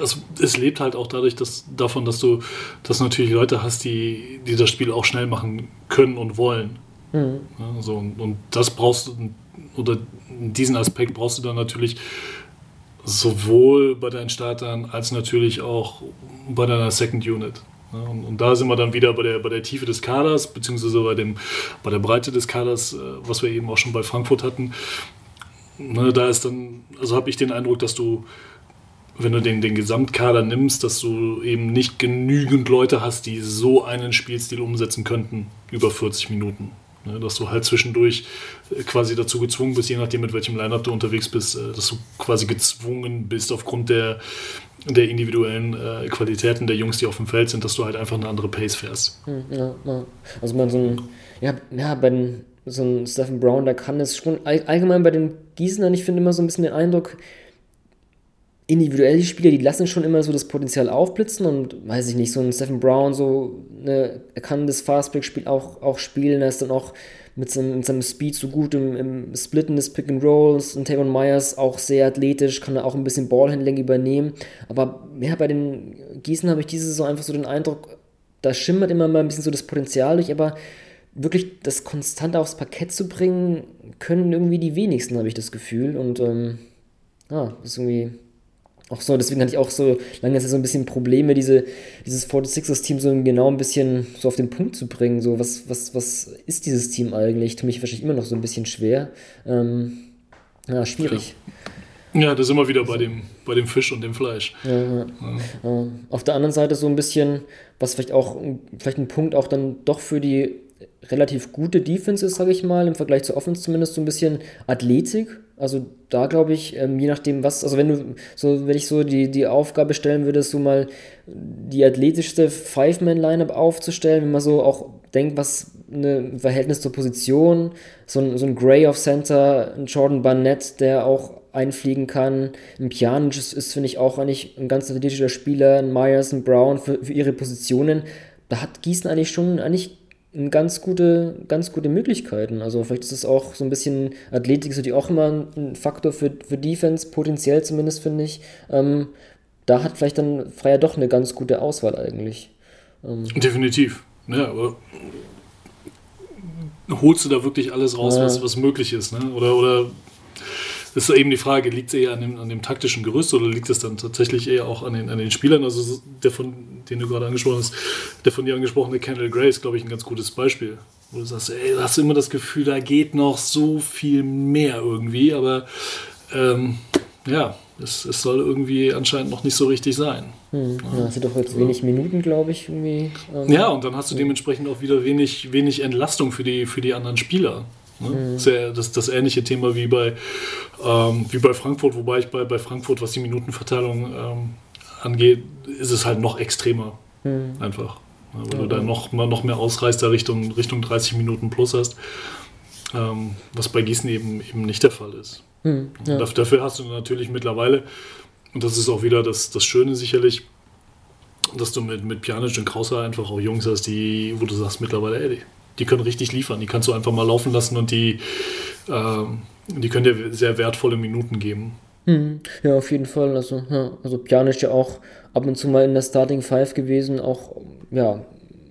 also es lebt halt auch dadurch, dass davon, dass du, dass natürlich Leute hast, die, die das Spiel auch schnell machen können und wollen. Mhm. Ja, so, und, und das brauchst du, oder diesen Aspekt brauchst du dann natürlich sowohl bei deinen Startern als natürlich auch bei deiner Second Unit. Und, und, da sind wir dann wieder bei der, bei der Tiefe des Kaders, beziehungsweise bei, dem, bei der Breite des Kaders, äh, was wir eben auch schon bei Frankfurt hatten. Ne, da ist dann, also habe ich den Eindruck, dass du, wenn du den, den Gesamtkader nimmst, dass du eben nicht genügend Leute hast, die so einen Spielstil umsetzen könnten über 40 Minuten. Ne, dass du halt zwischendurch äh, quasi dazu gezwungen bist, je nachdem mit welchem Lineup du unterwegs bist, äh, dass du quasi gezwungen bist aufgrund der, der individuellen äh, Qualitäten der Jungs, die auf dem Feld sind, dass du halt einfach eine andere Pace fährst. Hm, ja, ja. Also man so ein, ja, ja, bei den, so ein Stephen Brown, da kann es schon allgemein bei den Gießenern, ich finde immer so ein bisschen den Eindruck, individuell die Spieler, die lassen schon immer so das Potenzial aufblitzen und weiß ich nicht, so ein Stephen Brown, so ne, er kann das Fastbreak-Spiel auch, auch spielen, er ist dann auch mit seinem, mit seinem Speed so gut im, im Splitten des Pick and Rolls und Tavon Myers auch sehr athletisch, kann er auch ein bisschen Ballhandling übernehmen, aber ja, bei den Gießen habe ich diese Saison einfach so den Eindruck, da schimmert immer mal ein bisschen so das Potenzial durch, aber wirklich das konstant aufs Parkett zu bringen, können irgendwie die wenigsten, habe ich das Gefühl und ähm, ja, das ist irgendwie auch so, deswegen hatte ich auch so lange so ein bisschen Probleme, diese, dieses 46ers-Team so genau ein bisschen so auf den Punkt zu bringen. So, was, was, was ist dieses Team eigentlich? Tut mich wahrscheinlich immer noch so ein bisschen schwer. Ähm, ja, schwierig. Ja. ja, da sind wir wieder bei dem, bei dem Fisch und dem Fleisch. Ja, ja. ja. Auf der anderen Seite so ein bisschen, was vielleicht auch, vielleicht ein Punkt auch dann doch für die relativ gute Defense ist, sage ich mal, im Vergleich zur Offense zumindest so ein bisschen Athletik. Also da glaube ich, ähm, je nachdem was, also wenn du so, wenn ich so die, die Aufgabe stellen würde, so mal die athletischste Five-Man-Lineup aufzustellen, wenn man so auch denkt, was ein Verhältnis zur Position, so ein, so ein Gray of Center, ein Jordan Barnett, der auch einfliegen kann, ein Pjanic ist, ist finde ich, auch eigentlich ein ganz athletischer Spieler, ein Myers, ein Brown für, für ihre Positionen. Da hat Gießen eigentlich schon eigentlich ganz gute, ganz gute Möglichkeiten. Also vielleicht ist es auch so ein bisschen Athletik, ist natürlich auch immer ein Faktor für, für Defense, potenziell zumindest, finde ich. Ähm, da hat vielleicht dann Freier doch eine ganz gute Auswahl eigentlich. Ähm. Definitiv. Ja, aber holst du da wirklich alles raus, ja. was, was möglich ist, ne? Oder, oder das ist eben die Frage, liegt es eher an dem, an dem taktischen Gerüst oder liegt es dann tatsächlich eher auch an den, an den Spielern? Also der von, den du gerade angesprochen hast, der von dir angesprochene Kendall Gray ist, glaube ich, ein ganz gutes Beispiel. Wo du sagst, ey, du hast immer das Gefühl, da geht noch so viel mehr irgendwie, aber ähm, ja, es, es soll irgendwie anscheinend noch nicht so richtig sein. Hm, ja, sind doch jetzt wenig Minuten, glaube ich, irgendwie. Ähm, ja, und dann hast du dementsprechend auch wieder wenig, wenig Entlastung für die, für die anderen Spieler. Ne? Mhm. Sehr, das, das ähnliche Thema wie bei, ähm, wie bei Frankfurt, wobei ich bei, bei Frankfurt, was die Minutenverteilung ähm, angeht, ist es halt noch extremer. Mhm. Einfach. Ja, weil ja, du da noch, noch mehr Ausreißer Richtung, Richtung 30 Minuten plus hast. Ähm, was bei Gießen eben, eben nicht der Fall ist. Mhm, ja. Dafür hast du natürlich mittlerweile, und das ist auch wieder das, das Schöne sicherlich, dass du mit, mit Pjanic und Krauser einfach auch Jungs hast, die, wo du sagst mittlerweile, ey, die können richtig liefern. Die kannst du einfach mal laufen lassen und die, äh, die können dir sehr wertvolle Minuten geben. Mhm. Ja, auf jeden Fall. Also, ja, also Pjanic ja auch ab und zu mal in der Starting Five gewesen. Auch, ja,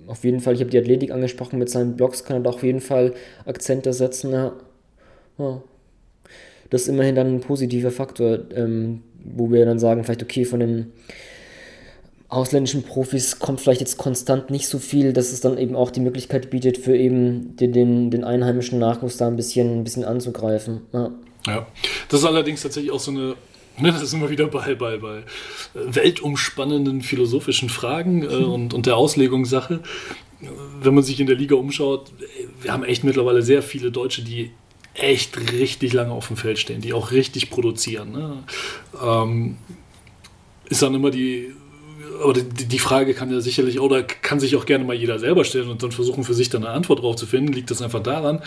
auf jeden Fall. Ich habe die Athletik angesprochen. Mit seinen Blocks kann er da auf jeden Fall Akzente setzen. Ja. ja. Das ist immerhin dann ein positiver Faktor, ähm, wo wir dann sagen, vielleicht, okay, von den ausländischen Profis kommt vielleicht jetzt konstant nicht so viel, dass es dann eben auch die Möglichkeit bietet, für eben den, den, den einheimischen Nachwuchs da ein bisschen, ein bisschen anzugreifen. Ja. ja, das ist allerdings tatsächlich auch so eine ne, das ist immer wieder bei, bei, bei weltumspannenden philosophischen Fragen äh, und, und der Auslegungssache. Wenn man sich in der Liga umschaut, wir haben echt mittlerweile sehr viele Deutsche, die echt richtig lange auf dem Feld stehen, die auch richtig produzieren. Ne? Ähm, ist dann immer die aber die, Frage kann ja sicherlich, oder kann sich auch gerne mal jeder selber stellen und dann versuchen für sich dann eine Antwort drauf zu finden. Liegt das einfach daran,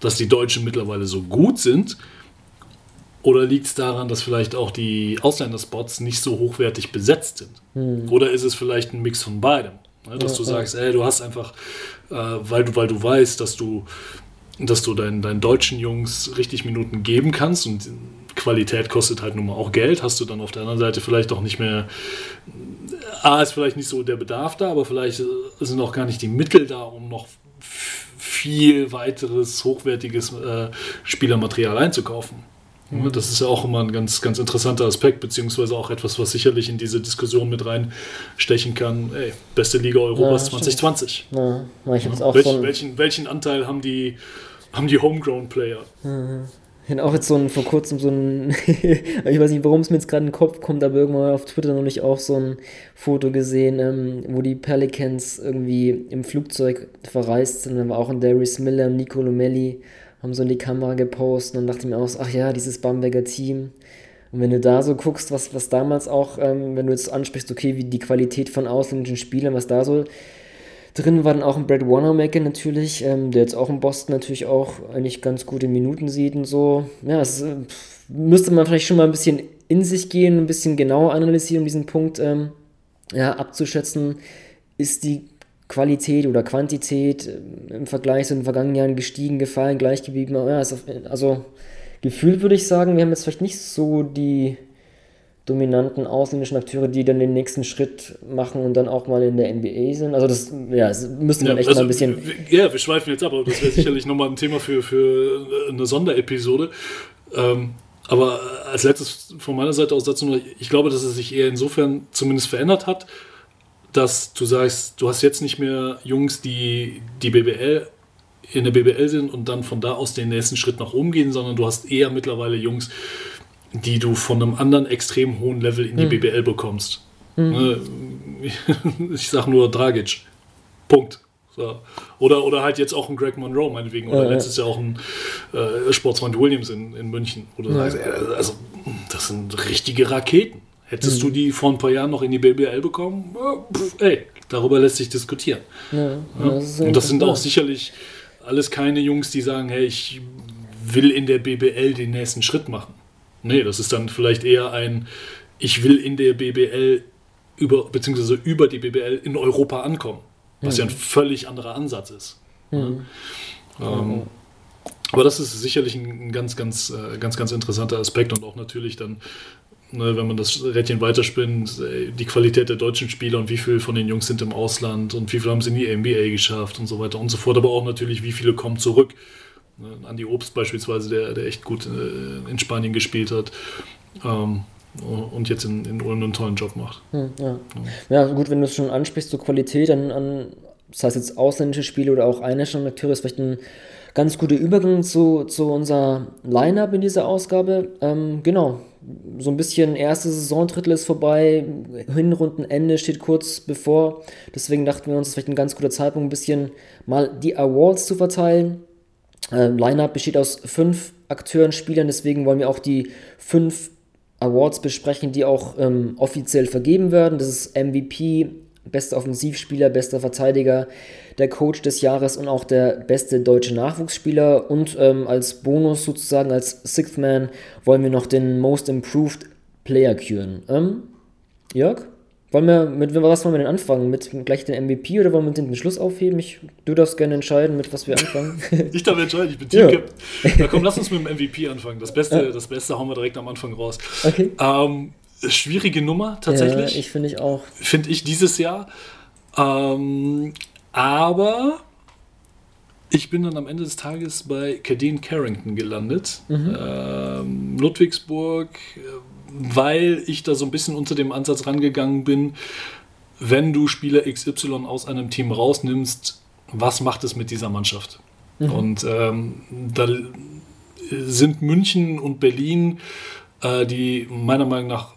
dass die Deutschen mittlerweile so gut sind? Oder liegt es daran, dass vielleicht auch die Ausländerspots nicht so hochwertig besetzt sind? Hm. Oder ist es vielleicht ein Mix von beidem? Ne, dass ja, du sagst, ey, du hast einfach, äh, weil, du, weil du weißt, dass du, dass du deinen, deinen deutschen Jungs richtig Minuten geben kannst und Qualität kostet halt nun mal auch Geld. Hast du dann auf der anderen Seite vielleicht auch nicht mehr. A ist vielleicht nicht so der Bedarf da, aber vielleicht sind auch gar nicht die Mittel da, um noch viel weiteres hochwertiges äh, Spielermaterial einzukaufen. Mhm. Das ist ja auch immer ein ganz, ganz interessanter Aspekt, beziehungsweise auch etwas, was sicherlich in diese Diskussion mit reinstechen kann. Ey, beste Liga Europas ja, 2020. Ja, ja. Auch Welch, so welchen, welchen Anteil haben die, haben die Homegrown-Player? Mhm. Ich habe auch jetzt so ein, vor kurzem so ein, ich weiß nicht, warum es mir jetzt gerade in den Kopf kommt, aber irgendwann auf Twitter noch nicht auch so ein Foto gesehen, ähm, wo die Pelicans irgendwie im Flugzeug verreist sind. Dann war auch ein Darius Miller, Nico Lomelli, haben so in die Kamera gepostet und dachte mir auch, ach ja, dieses Bamberger Team. Und wenn du da so guckst, was, was damals auch, ähm, wenn du jetzt ansprichst, okay, wie die Qualität von ausländischen Spielern, was da so drin war, dann auch ein Brad Wanamaker natürlich, ähm, der jetzt auch in Boston natürlich auch eigentlich ganz gute Minuten sieht und so. Ja, es äh, müsste man vielleicht schon mal ein bisschen in sich gehen, ein bisschen genauer analysieren, um diesen Punkt ähm, ja, abzuschätzen, ist die Qualität oder Quantität äh, im Vergleich zu den vergangenen Jahren gestiegen, gefallen, gleich geblieben. Ja, also gefühlt würde ich sagen, wir haben jetzt vielleicht nicht so die dominanten ausländischen Akteure, die dann den nächsten Schritt machen und dann auch mal in der NBA sind. Also das, ja, das müsste man ja, echt also, mal ein bisschen... Ja, wir schweifen jetzt ab, aber das wäre sicherlich nochmal ein Thema für, für eine Sonderepisode. Ähm, aber als letztes von meiner Seite aus dazu nur, ich glaube, dass es sich eher insofern zumindest verändert hat, dass du sagst, du hast jetzt nicht mehr Jungs, die die BBL in der BBL sind und dann von da aus den nächsten Schritt nach oben gehen, sondern du hast eher mittlerweile Jungs, die du von einem anderen extrem hohen Level in die mhm. BBL bekommst. Mhm. Ich sag nur Dragic. Punkt. So. Oder, oder halt jetzt auch ein Greg Monroe, meinetwegen. Oder ja, letztes Jahr auch ein äh, Sportsfreund Williams in, in München. Oder ja. also, das sind richtige Raketen. Hättest mhm. du die vor ein paar Jahren noch in die BBL bekommen? Pff, ey, darüber lässt sich diskutieren. Ja, das Und das sind auch sicherlich alles keine Jungs, die sagen, hey, ich will in der BBL den nächsten Schritt machen. Nee, das ist dann vielleicht eher ein, ich will in der BBL über, beziehungsweise über die BBL in Europa ankommen. Was mhm. ja ein völlig anderer Ansatz ist. Mhm. Ähm, aber das ist sicherlich ein ganz, ganz, äh, ganz, ganz interessanter Aspekt und auch natürlich dann, ne, wenn man das Rädchen weiterspinnt, äh, die Qualität der deutschen Spieler und wie viele von den Jungs sind im Ausland und wie viele haben sie in die NBA geschafft und so weiter und so fort. Aber auch natürlich, wie viele kommen zurück. Ne, Andi Obst beispielsweise, der, der echt gut äh, in Spanien gespielt hat. Ähm, und jetzt in, in Ulm einen tollen Job macht. Hm, ja. ja. gut, wenn du es schon ansprichst, so Qualität an, an, das heißt jetzt ausländische Spiele oder auch einheimische Akteure, ist vielleicht ein ganz guter Übergang zu, zu unser Line-Up in dieser Ausgabe. Ähm, genau, so ein bisschen erste Saisondrittel ist vorbei, Hinrundenende steht kurz bevor. Deswegen dachten wir uns, es ist vielleicht ein ganz guter Zeitpunkt, ein bisschen mal die Awards zu verteilen. Ähm, Line-Up besteht aus fünf Akteuren, Spielern, deswegen wollen wir auch die fünf Awards besprechen, die auch ähm, offiziell vergeben werden. Das ist MVP, bester Offensivspieler, bester Verteidiger, der Coach des Jahres und auch der beste deutsche Nachwuchsspieler. Und ähm, als Bonus sozusagen, als Sixth Man, wollen wir noch den Most Improved Player küren. Ähm, Jörg? Wollen wir, mit was wollen wir denn anfangen? Mit gleich den MVP oder wollen wir den Schluss aufheben? Ich, du darfst gerne entscheiden, mit was wir anfangen. ich darf entscheiden, ich bin Teamcap. Ja. Na komm, lass uns mit dem MVP anfangen. Das Beste, ja. das Beste hauen wir direkt am Anfang raus. Okay. Ähm, schwierige Nummer, tatsächlich. Ja, ich finde ich auch. Finde ich dieses Jahr. Ähm, aber ich bin dann am Ende des Tages bei Cadine Carrington gelandet. Mhm. Ähm, Ludwigsburg, weil ich da so ein bisschen unter dem Ansatz rangegangen bin, wenn du Spieler XY aus einem Team rausnimmst, was macht es mit dieser Mannschaft? Mhm. Und ähm, da sind München und Berlin, äh, die meiner Meinung nach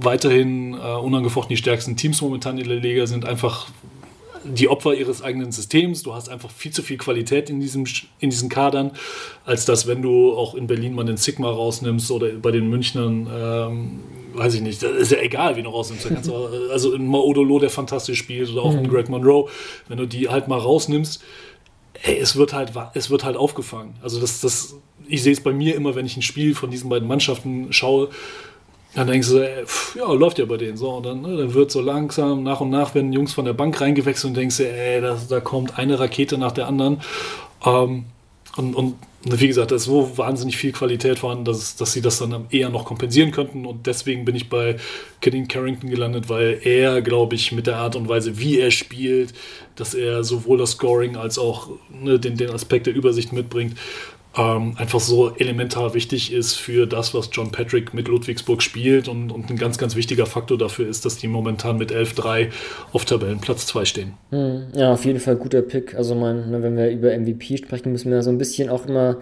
weiterhin äh, unangefochten die stärksten Teams momentan in der Liga sind, einfach die Opfer ihres eigenen Systems. Du hast einfach viel zu viel Qualität in, diesem, in diesen Kadern, als dass, wenn du auch in Berlin mal den Sigma rausnimmst oder bei den Münchnern, ähm, weiß ich nicht, ist ja egal, wie du rausnimmst. Du, also in Maodolo, der fantastisch spielt, oder auch in mhm. Greg Monroe, wenn du die halt mal rausnimmst, ey, es wird halt, es wird halt aufgefangen. Also das, das, ich sehe es bei mir immer, wenn ich ein Spiel von diesen beiden Mannschaften schaue, dann denkst du, ey, pff, ja, läuft ja bei denen so. Und dann, ne, dann wird so langsam, nach und nach werden Jungs von der Bank reingewechselt und denkst dir, ey, das, da kommt eine Rakete nach der anderen. Ähm, Und, und wie gesagt, da ist so wahnsinnig viel Qualität vorhanden, dass, dass sie das dann eher noch kompensieren könnten. Und deswegen bin ich bei Kadeen Carrington gelandet, weil er, glaube ich, mit der Art und Weise, wie er spielt, dass er sowohl das Scoring als auch ne, den, den Aspekt der Übersicht mitbringt, ähm, einfach so elementar wichtig ist für das, was John Patrick mit Ludwigsburg spielt und, und ein ganz, ganz wichtiger Faktor dafür ist, dass die momentan mit 11-3 auf Tabellenplatz 2 stehen. Hm, ja, auf jeden Fall guter Pick. Also, mein, ne, wenn wir über MVP sprechen, müssen wir so ein bisschen auch immer.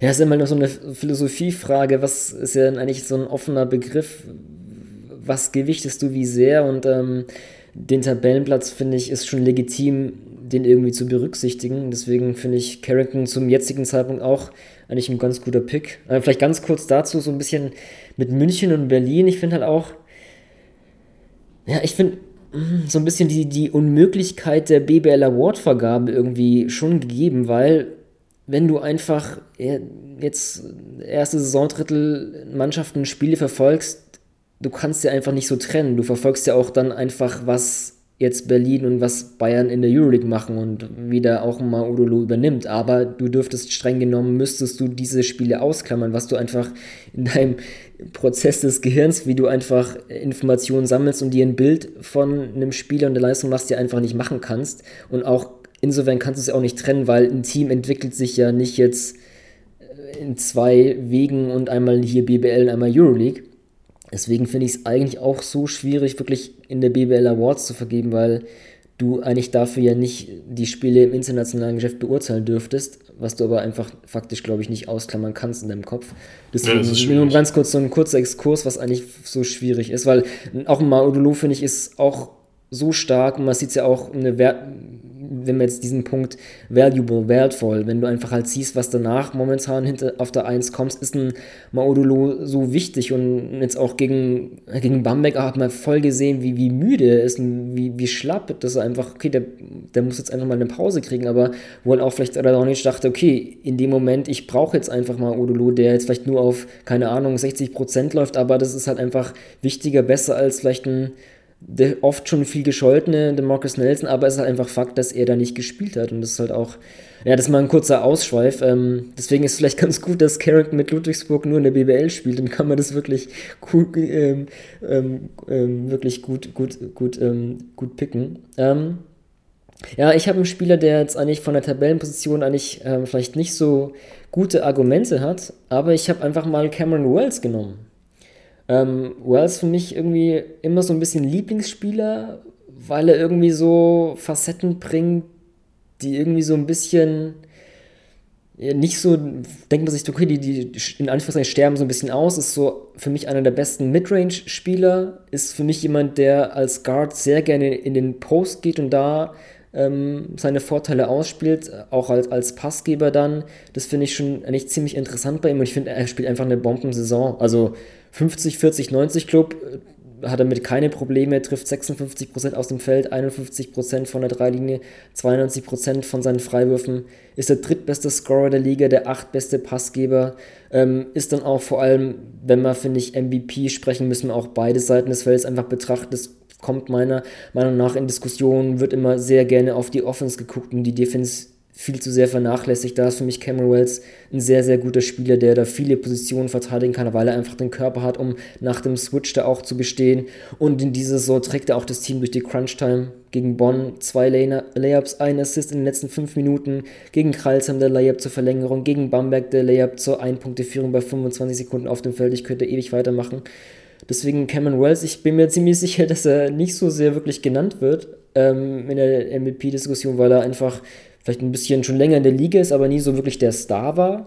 Ja, ist immer noch so eine Philosophiefrage. Was ist ja eigentlich so ein offener Begriff? Was gewichtest du wie sehr? Und ähm, den Tabellenplatz, finde ich, ist schon legitim, den irgendwie zu berücksichtigen. Deswegen finde ich Carrington zum jetzigen Zeitpunkt auch eigentlich ein ganz guter Pick. Aber vielleicht ganz kurz dazu, so ein bisschen mit München und Berlin. Ich finde halt auch, ja, ich finde mm, so ein bisschen die, die Unmöglichkeit der BBL Award-Vergabe irgendwie schon gegeben, weil wenn du einfach jetzt erste Saisondrittel Mannschaften Spiele verfolgst, du kannst ja einfach nicht so trennen. Du verfolgst ja auch dann einfach, was jetzt Berlin und was Bayern in der Euroleague machen und wieder auch mal Udolo übernimmt. Aber du dürftest streng genommen, müsstest du diese Spiele ausklammern, was du einfach in deinem Prozess des Gehirns, wie du einfach Informationen sammelst und dir ein Bild von einem Spieler und der Leistung machst, die einfach nicht machen kannst. Und auch insofern kannst du es auch nicht trennen, weil ein Team entwickelt sich ja nicht jetzt in zwei Wegen und einmal hier BBL und einmal Euroleague Deswegen finde ich es eigentlich auch so schwierig, wirklich in der BBL Awards zu vergeben, weil du eigentlich dafür ja nicht die Spiele im internationalen Geschäft beurteilen dürftest, was du aber einfach faktisch, glaube ich, nicht ausklammern kannst in deinem Kopf. Deswegen ja, nur ganz kurz so ein kurzer Exkurs, was eigentlich so schwierig ist, weil auch Maudolo, finde ich, ist auch so stark und man sieht es ja auch eine Wert wenn wir jetzt diesen Punkt valuable, wertvoll, wenn du einfach halt siehst, was danach momentan hinter, auf der 1 kommst, ist ein Maudolo so wichtig. Und jetzt auch gegen, gegen Bamberg hat man voll gesehen, wie, wie müde er ist wie, wie schlapp, dass er einfach, okay, der, der muss jetzt einfach mal eine Pause kriegen, aber wo halt auch vielleicht Radonic dachte, okay, in dem Moment, ich brauche jetzt einfach mal Odolo, der jetzt vielleicht nur auf, keine Ahnung, 60% läuft, aber das ist halt einfach wichtiger, besser als vielleicht ein der oft schon viel gescholtene, der Marcus Nelson, aber es ist halt einfach Fakt, dass er da nicht gespielt hat. Und das ist halt auch, ja, das ist mal ein kurzer Ausschweif. Ähm, deswegen ist es vielleicht ganz gut, dass Carrington mit Ludwigsburg nur in der BBL spielt. Dann kann man das wirklich gut, ähm, ähm, ähm, wirklich gut, gut, gut, ähm, gut picken. Ähm, ja, ich habe einen Spieler, der jetzt eigentlich von der Tabellenposition eigentlich vielleicht nicht so gute Argumente hat, aber ich habe einfach mal Cameron Wells genommen. Ähm, Wells für mich irgendwie immer so ein bisschen Lieblingsspieler, weil er irgendwie so Facetten bringt, die irgendwie so ein bisschen nicht so, denkt man sich, okay, die, die in Anführungszeichen sterben so ein bisschen aus, ist so für mich einer der besten Midrange-Spieler, ist für mich jemand, der als Guard sehr gerne in den Post geht und da ähm, seine Vorteile ausspielt, auch als, als Passgeber dann. Das finde ich schon eigentlich ziemlich interessant bei ihm und ich finde, er spielt einfach eine Bombensaison. Also 50, 40, 90 Club äh, hat er mit keine Probleme, trifft 56% aus dem Feld, 51% von der Dreilinie, 92% von seinen Freiwürfen, ist der drittbeste Scorer der Liga, der achtbeste Passgeber, ähm, ist dann auch vor allem, wenn wir, finde ich, MVP sprechen, müssen wir auch beide Seiten des Feldes einfach betrachten. Das kommt meiner Meinung nach in Diskussionen, wird immer sehr gerne auf die Offense geguckt und die Defense viel zu sehr vernachlässigt. Da ist für mich Cameron Wells ein sehr, sehr guter Spieler, der da viele Positionen verteidigen kann, weil er einfach den Körper hat, um nach dem Switch da auch zu bestehen. Und in dieser Saison trägt er auch das Team durch die Crunch-Time gegen Bonn. Zwei Layups, ein Assist in den letzten fünf Minuten. Gegen Kreilsheim der Layup zur Verlängerung. Gegen Bamberg der Layup zur Ein-Punkte-Führung bei 25 Sekunden auf dem Feld. Ich könnte ewig weitermachen. Deswegen Cameron Wells, ich bin mir ziemlich sicher, dass er nicht so sehr wirklich genannt wird ähm, in der MVP-Diskussion, weil er einfach vielleicht ein bisschen schon länger in der Liga ist, aber nie so wirklich der Star war.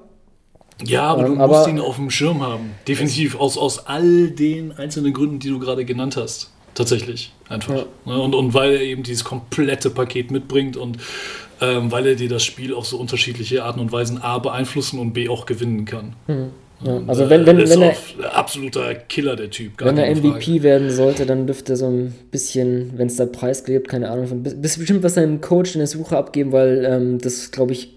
Ja, aber ähm, du musst aber, ihn auf dem Schirm haben. Definitiv. Aus, aus all den einzelnen Gründen, die du gerade genannt hast. Tatsächlich. Einfach. Ja. Ne, und, und weil er eben dieses komplette Paket mitbringt und ähm, weil er dir das Spiel auf so unterschiedliche Arten und Weisen A beeinflussen und B auch gewinnen kann. Mhm. Ja, also wenn, wenn, wenn er absoluter Killer der Typ. wenn er MVP Frage. werden sollte, dann dürfte er so ein bisschen, wenn es da Preis gibt, keine Ahnung, von, bestimmt was seinem Coach in der Suche abgeben, weil ähm, das glaube ich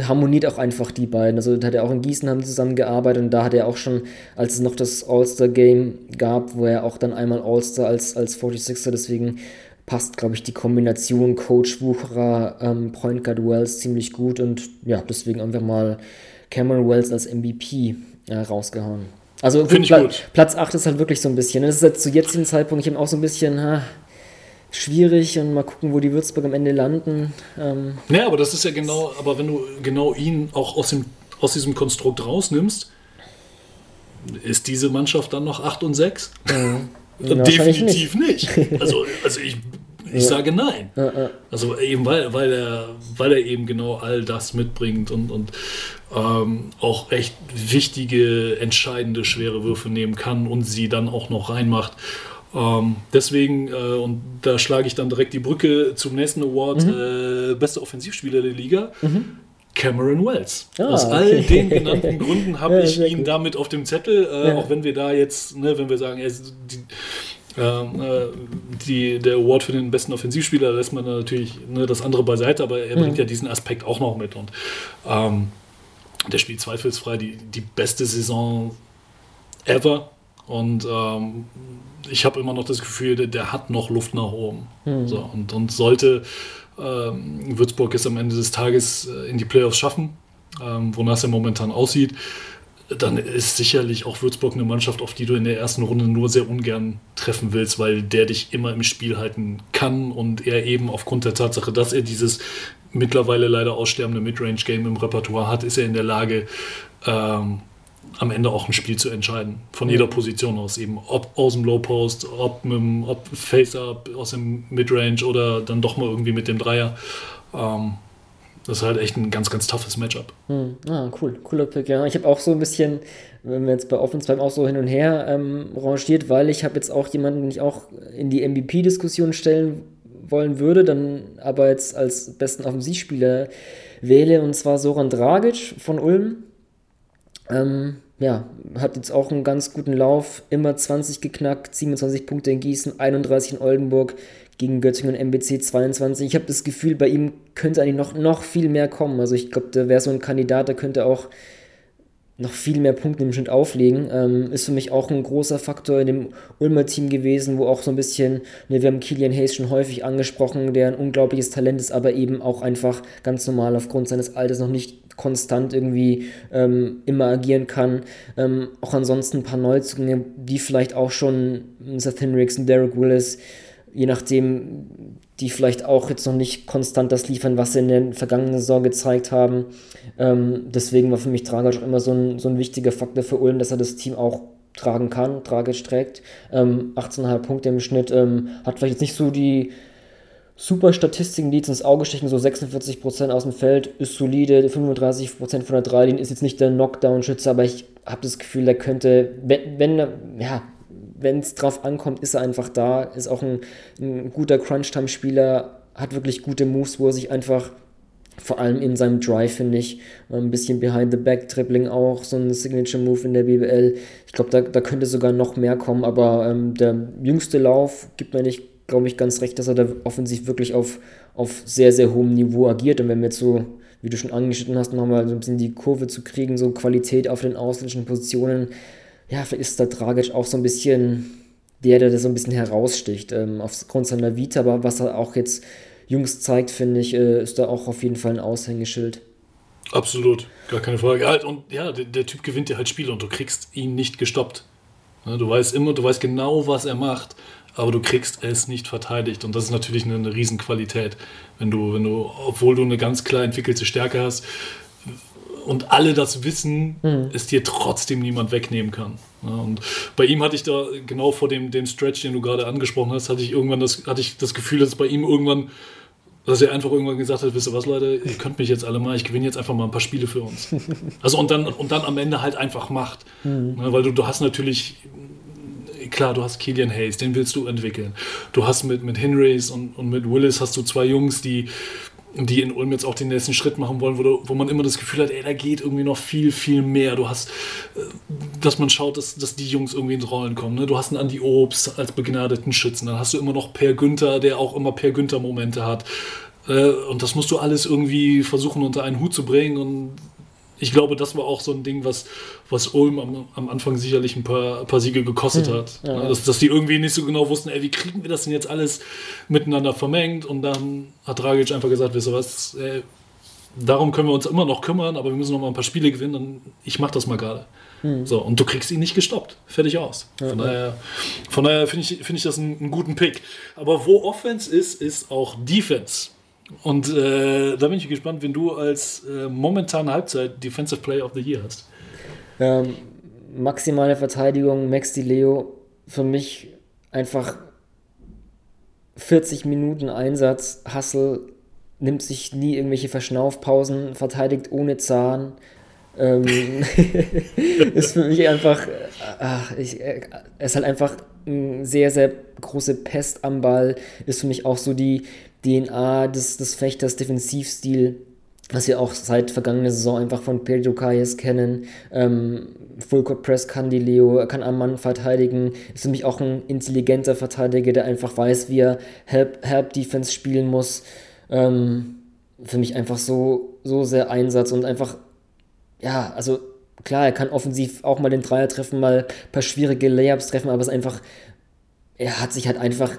harmoniert auch einfach die beiden. Also da hat er auch in Gießen haben zusammengearbeitet und da hat er auch schon, als es noch das All-Star Game gab, wo er auch dann einmal All-Star als, als 46er, deswegen passt, glaube ich, die Kombination Coach Wucherer, ähm, Point Guard Wells ziemlich gut und ja, deswegen einfach mal Cameron Wells als MVP äh, rausgehauen. Also Pla gut. Platz 8 ist halt wirklich so ein bisschen. Das ist jetzt zu jetzigen Zeitpunkt eben auch so ein bisschen ha, schwierig und mal gucken, wo die Würzburg am Ende landen. Ähm, Ja, aber das ist ja genau, aber wenn du genau ihn auch aus, dem, aus diesem Konstrukt rausnimmst, ist diese Mannschaft dann noch 8 und 6? wahrscheinlich Definitiv nicht. Also, also ich, ich sage nein. Also eben weil, weil, er, weil er eben genau all das mitbringt und, und ähm, auch echt wichtige, entscheidende, schwere Würfe nehmen kann und sie dann auch noch reinmacht. Ähm, deswegen, äh, und da schlage ich dann direkt die Brücke zum nächsten Award, äh, bester Offensivspieler der Liga. Cameron Wells. Ah, Aus all okay. den genannten Gründen habe Ja, ich ihn gut. damit auf dem Zettel, äh, Ja. auch wenn wir da jetzt, ne, wenn wir sagen, er ist die, ähm, äh, die, der Award für den besten Offensivspieler lässt man natürlich ne, das andere beiseite, aber er Mhm. bringt ja diesen Aspekt auch noch mit und ähm, der spielt zweifelsfrei die, die beste Saison ever und ähm, ich habe immer noch das Gefühl, der, der hat noch Luft nach oben. So, und, und sollte ähm, Würzburg es am Ende des Tages äh, in die Playoffs schaffen, ähm, wonach es ja momentan aussieht, dann ist sicherlich auch Würzburg eine Mannschaft, auf die du in der ersten Runde nur sehr ungern treffen willst, weil der dich immer im Spiel halten kann und er eben aufgrund der Tatsache, dass er dieses mittlerweile leider aussterbende Midrange-Game im Repertoire hat, ist er in der Lage, ähm, am Ende auch ein Spiel zu entscheiden. Von jeder Position aus eben. Ob aus dem Low Post, ob, mit dem, ob Face-Up aus dem Midrange oder dann doch mal irgendwie mit dem Dreier. Ähm, das ist halt echt ein ganz, ganz toughes Matchup. Ah, cool, cooler Pick, ja. Ich habe auch so ein bisschen, wenn wir jetzt bei Offense bleiben, auch so hin und her ähm, rangiert, weil ich habe jetzt auch jemanden, den ich auch in die MVP-Diskussion stellen wollen würde, dann aber jetzt als besten Offensivspieler wähle, und zwar Soran Dragic von Ulm. Ähm, ja, hat jetzt auch einen ganz guten Lauf, immer 20 geknackt, 27 Punkte in Gießen, 31 in Oldenburg, gegen Göttingen und MBC 22. Ich habe das Gefühl, bei ihm könnte eigentlich noch, noch viel mehr kommen. Also ich glaube, der wäre so ein Kandidat, der könnte auch noch viel mehr Punkte im Schnitt auflegen. Ähm, ist für mich auch ein großer Faktor in dem Ulmer Team gewesen, wo auch so ein bisschen, ne, wir haben Kilian Hayes schon häufig angesprochen, der ein unglaubliches Talent ist, aber eben auch einfach ganz normal aufgrund seines Alters noch nicht konstant irgendwie ähm, immer agieren kann. Ähm, auch ansonsten ein paar Neuzugänge, die vielleicht auch schon Seth Henricks und Derek Willis, je nachdem, die vielleicht auch jetzt noch nicht konstant das liefern, was sie in der vergangenen Saison gezeigt haben. Ähm, deswegen war für mich Dragic auch immer so ein, so ein wichtiger Faktor für Ulm, dass er das Team auch tragen kann, Dragic trägt. Ähm, 18,5 Punkte im Schnitt, ähm, hat vielleicht jetzt nicht so die super Statistiken, die jetzt ins Auge stechen, so 46% aus dem Feld, ist solide, 35% von der Dreilinie, ist jetzt nicht der Knockdown-Schütze, aber ich habe das Gefühl, der könnte, wenn, wenn ja, wenn es drauf ankommt, ist er einfach da, ist auch ein, ein guter Crunch-Time-Spieler, hat wirklich gute Moves, wo er sich einfach, vor allem in seinem Drive, finde ich, ein bisschen Behind-the-Back-Dribbling auch, so ein Signature-Move in der BBL. Ich glaube, da, da könnte sogar noch mehr kommen, aber ähm, der jüngste Lauf gibt mir nicht, glaube ich, ganz recht, dass er da offensiv wirklich auf, auf sehr, sehr hohem Niveau agiert. Und wenn wir jetzt so, wie du schon angeschnitten hast, nochmal so ein bisschen die Kurve zu kriegen, so Qualität auf den ausländischen Positionen, ja, vielleicht ist da Dragic auch so ein bisschen der, der so ein bisschen heraussticht, ähm, aufgrund seiner Vita, aber was er auch jetzt jüngst zeigt, finde ich, äh, ist da auch auf jeden Fall ein Aushängeschild. Absolut, gar keine Frage. Halt, und ja, der, der Typ gewinnt dir halt Spiele und du kriegst ihn nicht gestoppt. Du weißt immer, du weißt genau, was er macht, aber du kriegst es nicht verteidigt. Und das ist natürlich eine, eine Riesenqualität, wenn du, wenn du, obwohl du eine ganz klar entwickelte Stärke hast und alle das wissen, es dir trotzdem niemand wegnehmen kann. Ja, und bei ihm hatte ich da genau vor dem, dem Stretch, den du gerade angesprochen hast, hatte ich irgendwann das, hatte ich das Gefühl, dass bei ihm irgendwann dass er einfach irgendwann gesagt hat, wisst ihr was, Leute, ihr könnt mich jetzt alle mal, ich gewinne jetzt einfach mal ein paar Spiele für uns. Also und dann, und dann am Ende halt einfach macht. Ne, weil du, du hast natürlich, klar, du hast Killian Hayes, den willst du entwickeln. Du hast mit, mit Henrys und, und mit Willis hast du zwei Jungs, die, die in Ulm jetzt auch den nächsten Schritt machen wollen, wo, wo man immer das Gefühl hat, ey, da geht irgendwie noch viel, viel mehr. Du hast, äh, dass man schaut, dass, dass die Jungs irgendwie ins Rollen kommen. Ne? Du hast einen Andi Obst als begnadeten Schützen, dann hast du immer noch Per Günther, der auch immer Per Günther-Momente hat. Äh, Und das musst du alles irgendwie versuchen unter einen Hut zu bringen und ich glaube, das war auch so ein Ding, was, was Ulm am, am Anfang sicherlich ein paar, ein paar Siege gekostet mhm. hat. Ja. Dass, dass die irgendwie nicht so genau wussten, ey, wie kriegen wir das denn jetzt alles miteinander vermengt? Und dann hat Dragic einfach gesagt, wisst ihr was, ey, darum können wir uns immer noch kümmern, aber wir müssen noch mal ein paar Spiele gewinnen und ich mache das mal gerade. Mhm. So, und du kriegst ihn nicht gestoppt. Fertig aus. Ja, von, daher, von daher finde ich, find ich das einen, einen guten Pick. Aber wo Offense ist, ist auch Defense. Und äh, da bin ich gespannt, wenn du als äh, momentane Halbzeit Defensive Player of the Year hast. Ähm, maximale Verteidigung, Max Di Leo, für mich einfach 40 Minuten Einsatz, Hustle, nimmt sich nie irgendwelche Verschnaufpausen, verteidigt ohne Zahn. Ähm, ist für mich einfach, ach, ich, er ist halt einfach eine sehr, sehr große Pest am Ball, ist für mich auch so die, DNA des, des Fechters, Defensivstil, was wir auch seit vergangener Saison einfach von Pedro Calles kennen. Ähm, Fullcourt Press kann die Leo, er kann am Mann verteidigen, ist für mich auch ein intelligenter Verteidiger, der einfach weiß, wie er Help, Help Defense spielen muss. Ähm, für mich einfach so, so sehr Einsatz und einfach, ja, also klar, er kann offensiv auch mal den Dreier treffen, mal ein paar schwierige Layups treffen, aber es ist einfach, er hat sich halt einfach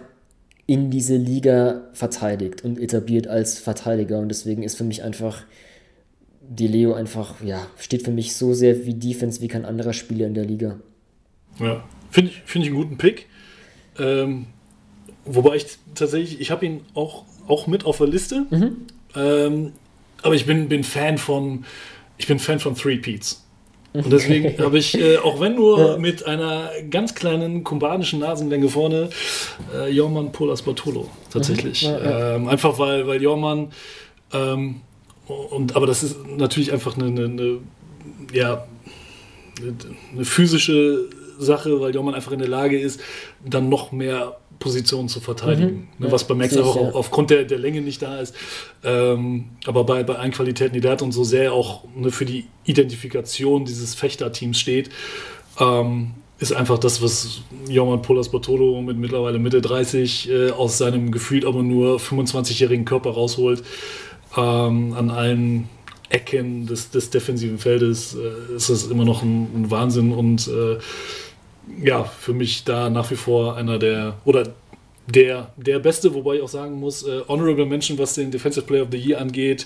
in diese Liga verteidigt und etabliert als Verteidiger. Und deswegen ist für mich einfach die Leo einfach, ja, steht für mich so sehr wie Defense wie kein anderer Spieler in der Liga. Ja, finde ich, find ich einen guten Pick. Ähm, wobei ich tatsächlich, ich habe ihn auch, auch mit auf der Liste. Mhm. Ähm, aber ich bin, bin Fan von, ich bin Fan von Three Peats. Und deswegen habe ich, äh, auch wenn nur mit einer ganz kleinen kubanischen Nasenlänge vorne, äh, Jorman Polas Bartolo tatsächlich. Ja. Ähm, einfach weil, weil Jorman, ähm, und, aber das ist natürlich einfach eine, eine, eine ja, eine physische Sache, weil Jorman einfach in der Lage ist, dann noch mehr Position zu verteidigen. Mhm. Ne, was bei Max auch ja. aufgrund der, der Länge nicht da ist. Ähm, aber bei, bei allen Qualitäten, die der hat und so sehr auch ne, für die Identifikation dieses Fechterteams steht, ähm, ist einfach das, was Joman Polas Bartolo mit mittlerweile Mitte 30 äh, aus seinem gefühlt aber nur 25-jährigen Körper rausholt. Ähm, an allen Ecken des, des defensiven Feldes äh, ist das immer noch ein, ein Wahnsinn und äh, ja, für mich da nach wie vor einer der, oder der, der Beste, wobei ich auch sagen muss, äh, Honorable Mention, was den Defensive Player of the Year angeht,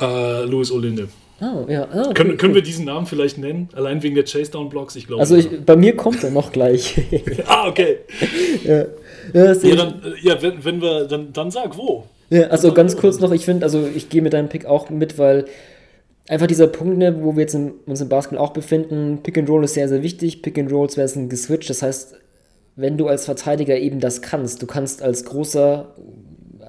äh, Louis Olinde. Oh, ja. Oh, okay, können, können wir diesen Namen vielleicht nennen? Allein wegen der Chase-Down-Blocks? Ich glaube. Also ich, bei mir kommt er noch gleich. ah, okay. ja, ja, ja, dann, äh, ja wenn, wenn wir, dann, dann sag wo. Ja, also ganz kurz noch, ich finde, also ich gehe mit deinem Pick auch mit, weil einfach dieser Punkt, ne, wo wir jetzt in, uns im Basketball auch befinden, Pick and Roll ist sehr, sehr wichtig. Pick and Rolls werden geswitcht. Das heißt, wenn du als Verteidiger eben das kannst, du kannst als großer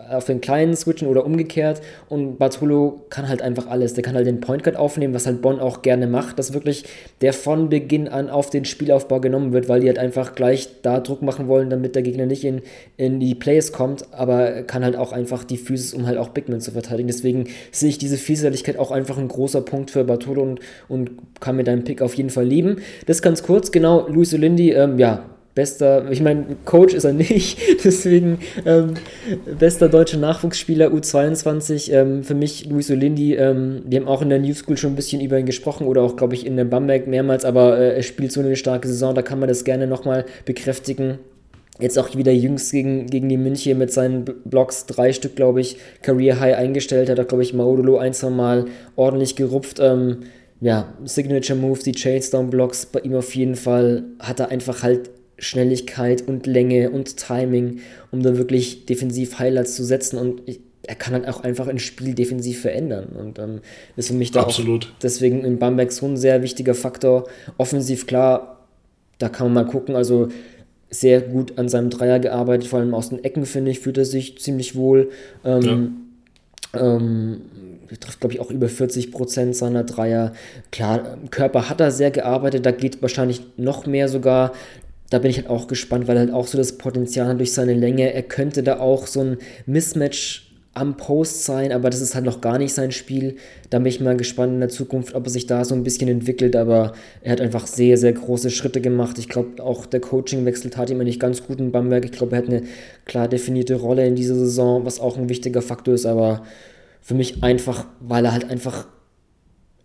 auf den kleinen switchen oder umgekehrt. Und Bartolo kann halt einfach alles. Der kann halt den Point Guard aufnehmen, was halt Bonn auch gerne macht, dass wirklich der von Beginn an auf den Spielaufbau genommen wird, weil die halt einfach gleich da Druck machen wollen, damit der Gegner nicht in, in die Plays kommt, aber kann halt auch einfach die Physis, um halt auch Bigman zu verteidigen. Deswegen sehe ich diese Vielseitigkeit auch einfach ein großer Punkt für Bartolo und, und kann mir deinen Pick auf jeden Fall lieben. Das ganz kurz, genau, Luis Olindi, ähm, ja, bester, ich meine, Coach ist er nicht, deswegen ähm, bester deutscher Nachwuchsspieler U22, ähm, für mich Luis Olindi, ähm, wir haben auch in der New School schon ein bisschen über ihn gesprochen oder auch, glaube ich, in der Bamberg mehrmals, aber äh, er spielt so eine starke Saison, da kann man das gerne nochmal bekräftigen. Jetzt auch wieder jüngst gegen, gegen die München mit seinen Blocks, drei Stück, glaube ich, Career High eingestellt, hat er, glaube ich, Maudolo ein, zwei Mal ordentlich gerupft. Ähm, ja, Signature Moves, die Chase Blocks, bei ihm auf jeden Fall hat er einfach halt Schnelligkeit und Länge und Timing, um da wirklich defensiv Highlights zu setzen und ich, er kann halt auch einfach ein Spiel defensiv verändern und ähm, ist für mich da Absolut. auch deswegen in Bamberg so ein sehr wichtiger Faktor. Offensiv klar, da kann man mal gucken, also sehr gut an seinem Dreier gearbeitet, vor allem aus den Ecken, finde ich, fühlt er sich ziemlich wohl. Ähm, ja. ähm, trifft, glaube ich, auch über 40 Prozent seiner Dreier. Klar, Körper hat er sehr gearbeitet, da geht wahrscheinlich noch mehr sogar da bin ich halt auch gespannt, weil er halt auch so das Potenzial hat durch seine Länge. Er könnte da auch so ein Mismatch am Post sein, aber das ist halt noch gar nicht sein Spiel. Da bin ich mal gespannt in der Zukunft, ob er sich da so ein bisschen entwickelt, aber er hat einfach sehr, sehr große Schritte gemacht. Ich glaube, auch der Coachingwechsel tat ihm nicht ganz gut in Bamberg. Ich glaube, er hat eine klar definierte Rolle in dieser Saison, was auch ein wichtiger Faktor ist, aber für mich einfach, weil er halt einfach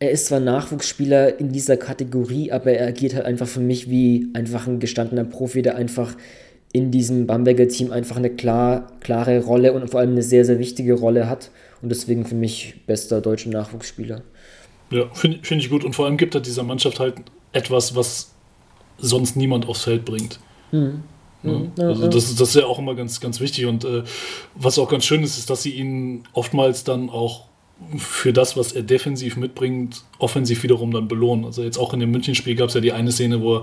er ist zwar Nachwuchsspieler in dieser Kategorie, aber er agiert halt einfach für mich wie einfach ein gestandener Profi, der einfach in diesem Bamberger Team einfach eine klar, klare Rolle und vor allem eine sehr, sehr wichtige Rolle hat. Und deswegen für mich bester deutscher Nachwuchsspieler. Ja, finde find ich gut. Und vor allem gibt er dieser Mannschaft halt etwas, was sonst niemand aufs Feld bringt. Mhm. Ja, also das, das ist ja auch immer ganz, ganz wichtig. Und äh, was auch ganz schön ist, ist, dass sie ihn oftmals dann auch für das, was er defensiv mitbringt, offensiv wiederum dann belohnen. Also jetzt auch in dem Münchenspiel gab es ja die eine Szene, wo er,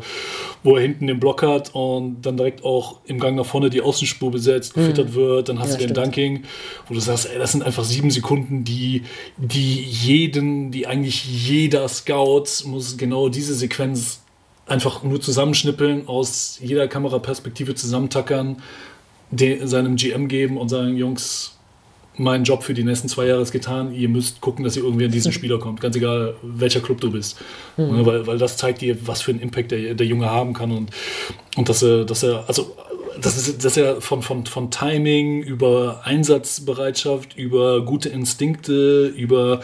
wo er hinten den Block hat und dann direkt auch im Gang nach vorne die Außenspur besetzt, mhm. gefüttert wird, dann hast ja, du den stimmt. Dunking, wo du sagst, ey, das sind einfach sieben Sekunden, die, die jeden, die eigentlich jeder Scout muss genau diese Sequenz einfach nur zusammenschnippeln, aus jeder Kameraperspektive zusammentackern, de, seinem GM geben und sagen, Jungs, mein Job für die nächsten zwei Jahre ist getan. Ihr müsst gucken, dass ihr irgendwie an diesen Spieler kommt. Ganz egal, welcher Club du bist. Mhm. Weil, weil das zeigt dir, was für einen Impact der, der Junge haben kann. Und, und dass er, dass er, also das ist, dass er von, von, von Timing über Einsatzbereitschaft, über gute Instinkte, über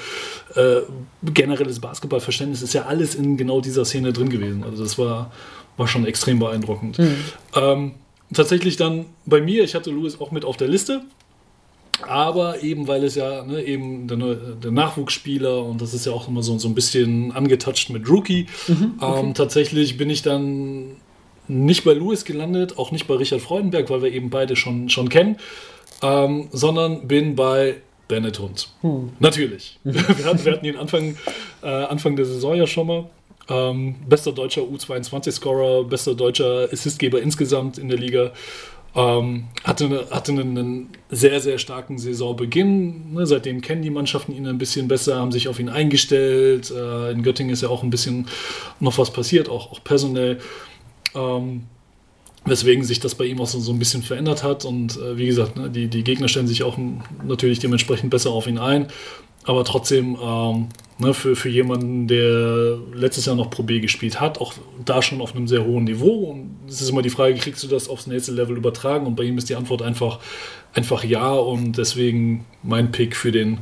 äh, generelles Basketballverständnis ist ja alles in genau dieser Szene drin gewesen. Also das war, war schon extrem beeindruckend. Mhm. Ähm, tatsächlich dann bei mir, ich hatte Louis auch mit auf der Liste. Aber eben, weil es ja ne, eben der, der, Nachwuchsspieler und das ist ja auch immer so, so ein bisschen angetouched mit Rookie. Mhm, okay. ähm, tatsächlich bin ich dann nicht bei Louis gelandet, auch nicht bei Richard Freudenberg, weil wir eben beide schon, schon kennen, ähm, sondern bin bei Bennett Hund. Hm. Natürlich. Mhm. wir, hatten, wir hatten ihn Anfang, äh, Anfang der Saison ja schon mal. Ähm, bester deutscher U22-Scorer, bester deutscher Assistgeber insgesamt in der Liga. Ähm, hatte, hatte einen sehr, sehr starken Saisonbeginn. Ne, seitdem kennen die Mannschaften ihn ein bisschen besser, haben sich auf ihn eingestellt. Äh, in Göttingen ist ja auch ein bisschen noch was passiert, auch, auch personell. Ähm, weswegen sich das bei ihm auch so, so ein bisschen verändert hat. Und äh, wie gesagt, ne, die, die Gegner stellen sich auch natürlich dementsprechend besser auf ihn ein. Aber trotzdem, ähm, ne, für, für jemanden, der letztes Jahr noch Pro B gespielt hat, auch da schon auf einem sehr hohen Niveau. Und es ist immer die Frage, kriegst du das aufs nächste Level übertragen? Und bei ihm ist die Antwort einfach, einfach ja. Und deswegen mein Pick für den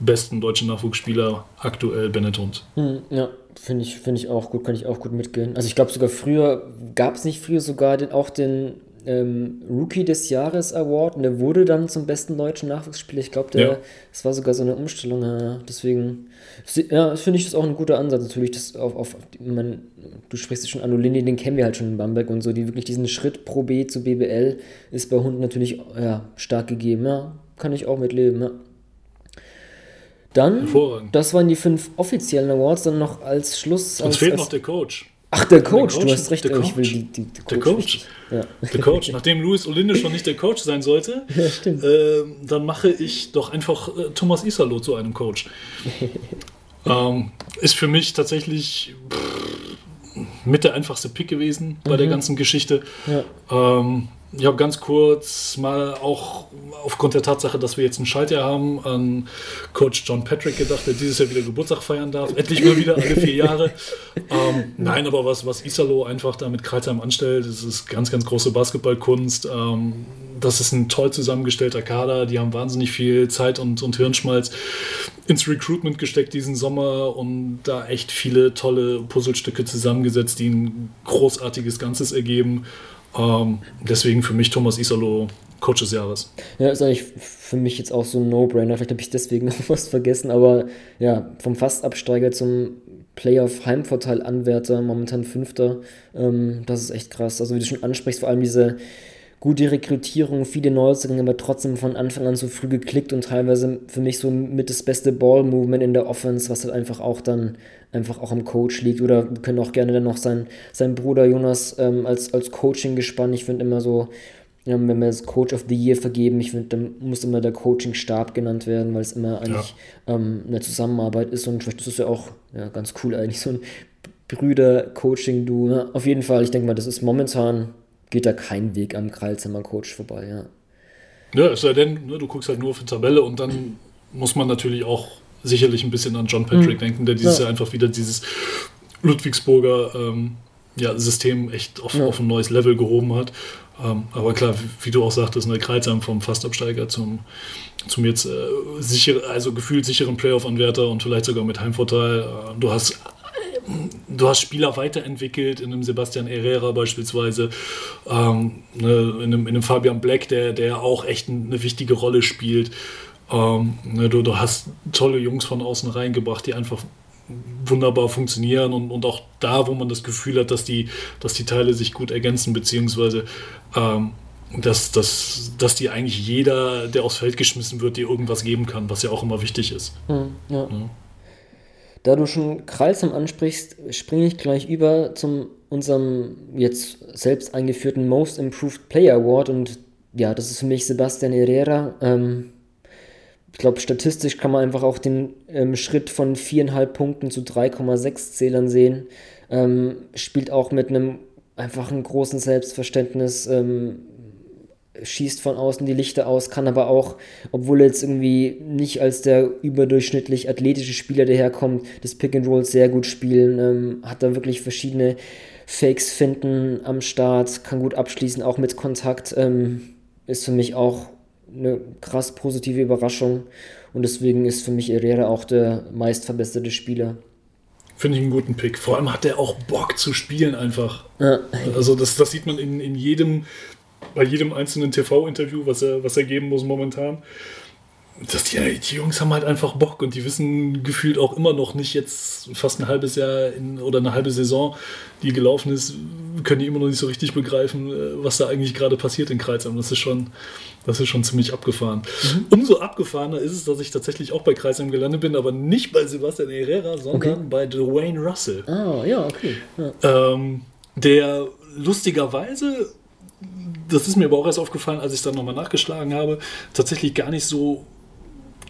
besten deutschen Nachwuchsspieler aktuell Bennett Hund. Hm, ja, finde ich, find ich auch gut, kann ich auch gut mitgehen. Also ich glaube sogar früher, gab es nicht früher sogar den, auch den ähm, Rookie des Jahres Award und der wurde dann zum besten deutschen Nachwuchsspieler. Ich glaube, ja. das war sogar so eine Umstellung. Ja. Deswegen, ja, finde ich das auch ein guter Ansatz. Natürlich, das auf, auf man, du sprichst schon an Olindi, den kennen wir halt schon in Bamberg und so, die wirklich diesen Schritt pro B zu BBL ist bei Hunden natürlich ja, stark gegeben. Ja, kann ich auch mitleben. Ja. Dann, das waren die fünf offiziellen Awards, dann noch als Schluss. Uns als, fehlt als, noch der Coach. Ach, der Coach, Coach, du hast recht, ich will die, die, die Coach. Der Coach. Ja. Der Coach. Nachdem Luis Olinde schon nicht der Coach sein sollte, ja, äh, dann mache ich doch einfach äh, Thomas Isalo zu einem Coach. ähm, ist für mich tatsächlich pff, mit der einfachste Pick gewesen bei mhm. der ganzen Geschichte. Ja. Ähm, ich habe ganz kurz mal auch aufgrund der Tatsache, dass wir jetzt einen Schalter haben, an Coach John Patrick gedacht, der dieses Jahr wieder Geburtstag feiern darf. Endlich mal wieder, alle vier Jahre. ähm, nein, aber was, was Isalo einfach da mit Kreuzheim anstellt, das ist ganz, ganz große Basketballkunst. Ähm, das ist ein toll zusammengestellter Kader. Die haben wahnsinnig viel Zeit und, und Hirnschmalz ins Recruitment gesteckt diesen Sommer und da echt viele tolle Puzzlestücke zusammengesetzt, die ein großartiges Ganzes ergeben. Ähm, deswegen für mich Thomas Isalo Coach des Jahres. Ja, ist eigentlich für mich jetzt auch so ein No-Brainer. Vielleicht habe ich deswegen noch was vergessen, aber ja, vom Fastabsteiger zum Playoff-Heimvorteil-Anwärter, momentan Fünfter, ähm, das ist echt krass. Also, wie du schon ansprichst, vor allem diese gute Rekrutierung, viele Neuzugänge, aber trotzdem von Anfang an so früh geklickt und teilweise für mich so mit das beste Ball-Movement in der Offense, was halt einfach auch dann einfach auch am Coach liegt. Oder wir können auch gerne dann noch sein, sein Bruder Jonas ähm, als, als Coaching gespannt. Ich finde immer so, ja, wenn wir das Coach of the Year vergeben, ich finde, dann muss immer der Coaching-Stab genannt werden, weil es immer eigentlich ja. ähm, eine Zusammenarbeit ist und vielleicht ist es ja auch ja, ganz cool eigentlich, so ein Brüder-Coaching-Du. Ja, auf jeden Fall, ich denke mal, das ist momentan geht da kein Weg am Kreilzimmer Coach vorbei, ja. Ja, es sei denn, ne, du guckst halt nur auf die Tabelle und dann muss man natürlich auch sicherlich ein bisschen an John Patrick mhm. denken, der dieses ja. Jahr einfach wieder dieses Ludwigsburger ähm, ja, System echt auf, ja. auf ein neues Level gehoben hat. Ähm, aber klar, wie, wie, du auch sagtest, eine Kreuzheim vom Fastabsteiger zum, zum jetzt äh, sicher, also gefühlt sicheren Playoff-Anwärter und vielleicht sogar mit Heimvorteil. Äh, du hast du hast Spieler weiterentwickelt, in einem Sebastian Herrera beispielsweise, ähm, ne, in, einem, in, einem, Fabian Black, der, der auch echt eine wichtige Rolle spielt. Ähm, ne, du, du hast tolle Jungs von außen reingebracht, die einfach wunderbar funktionieren und, und auch da, wo man das Gefühl hat, dass die, dass die Teile sich gut ergänzen, beziehungsweise ähm, dass, dass, dass die eigentlich jeder, der aufs Feld geschmissen wird, dir irgendwas geben kann, was ja auch immer wichtig ist. Mhm, ja. Ja. Da du schon Kralsam ansprichst, springe ich gleich über zum unserem jetzt selbst eingeführten Most Improved Player Award und ja, das ist für mich Sebastian Herrera. Ähm, ich glaube, statistisch kann man einfach auch den ähm, Schritt von 4,5 Punkten zu 3,6 Zählern sehen. Ähm, spielt auch mit einem einfachen großen Selbstverständnis, ähm, schießt von außen die Lichter aus, kann aber auch, obwohl er jetzt irgendwie nicht als der überdurchschnittlich athletische Spieler daherkommt, das Pick and Roll sehr gut spielen, ähm, hat da wirklich verschiedene Fakes finden am Start, kann gut abschließen, auch mit Kontakt, ähm, ist für mich auch eine krass positive Überraschung und deswegen ist für mich Herrera auch der meistverbesserte Spieler. Finde ich einen guten Pick. Vor allem hat er auch Bock zu spielen einfach. Ja. Also das, das sieht man in, in jedem bei jedem einzelnen TV-Interview, was er, was er geben muss momentan. Dass die, die, Jungs haben halt einfach Bock und die wissen gefühlt auch immer noch nicht jetzt fast ein halbes Jahr in, oder eine halbe Saison, die gelaufen ist, können die immer noch nicht so richtig begreifen, äh, was da eigentlich gerade passiert in Kreisheim. Das ist schon, das ist schon ziemlich abgefahren. Mhm. Umso abgefahrener ist es, dass ich tatsächlich auch bei Kreisheim gelandet bin, aber nicht bei Sebastian Herrera, sondern okay. bei Dwayne Russell. Ah, ja, okay. Ja. Ähm, der lustigerweise das ist mir aber auch erst aufgefallen, als ich dann nochmal nachgeschlagen habe, tatsächlich gar nicht so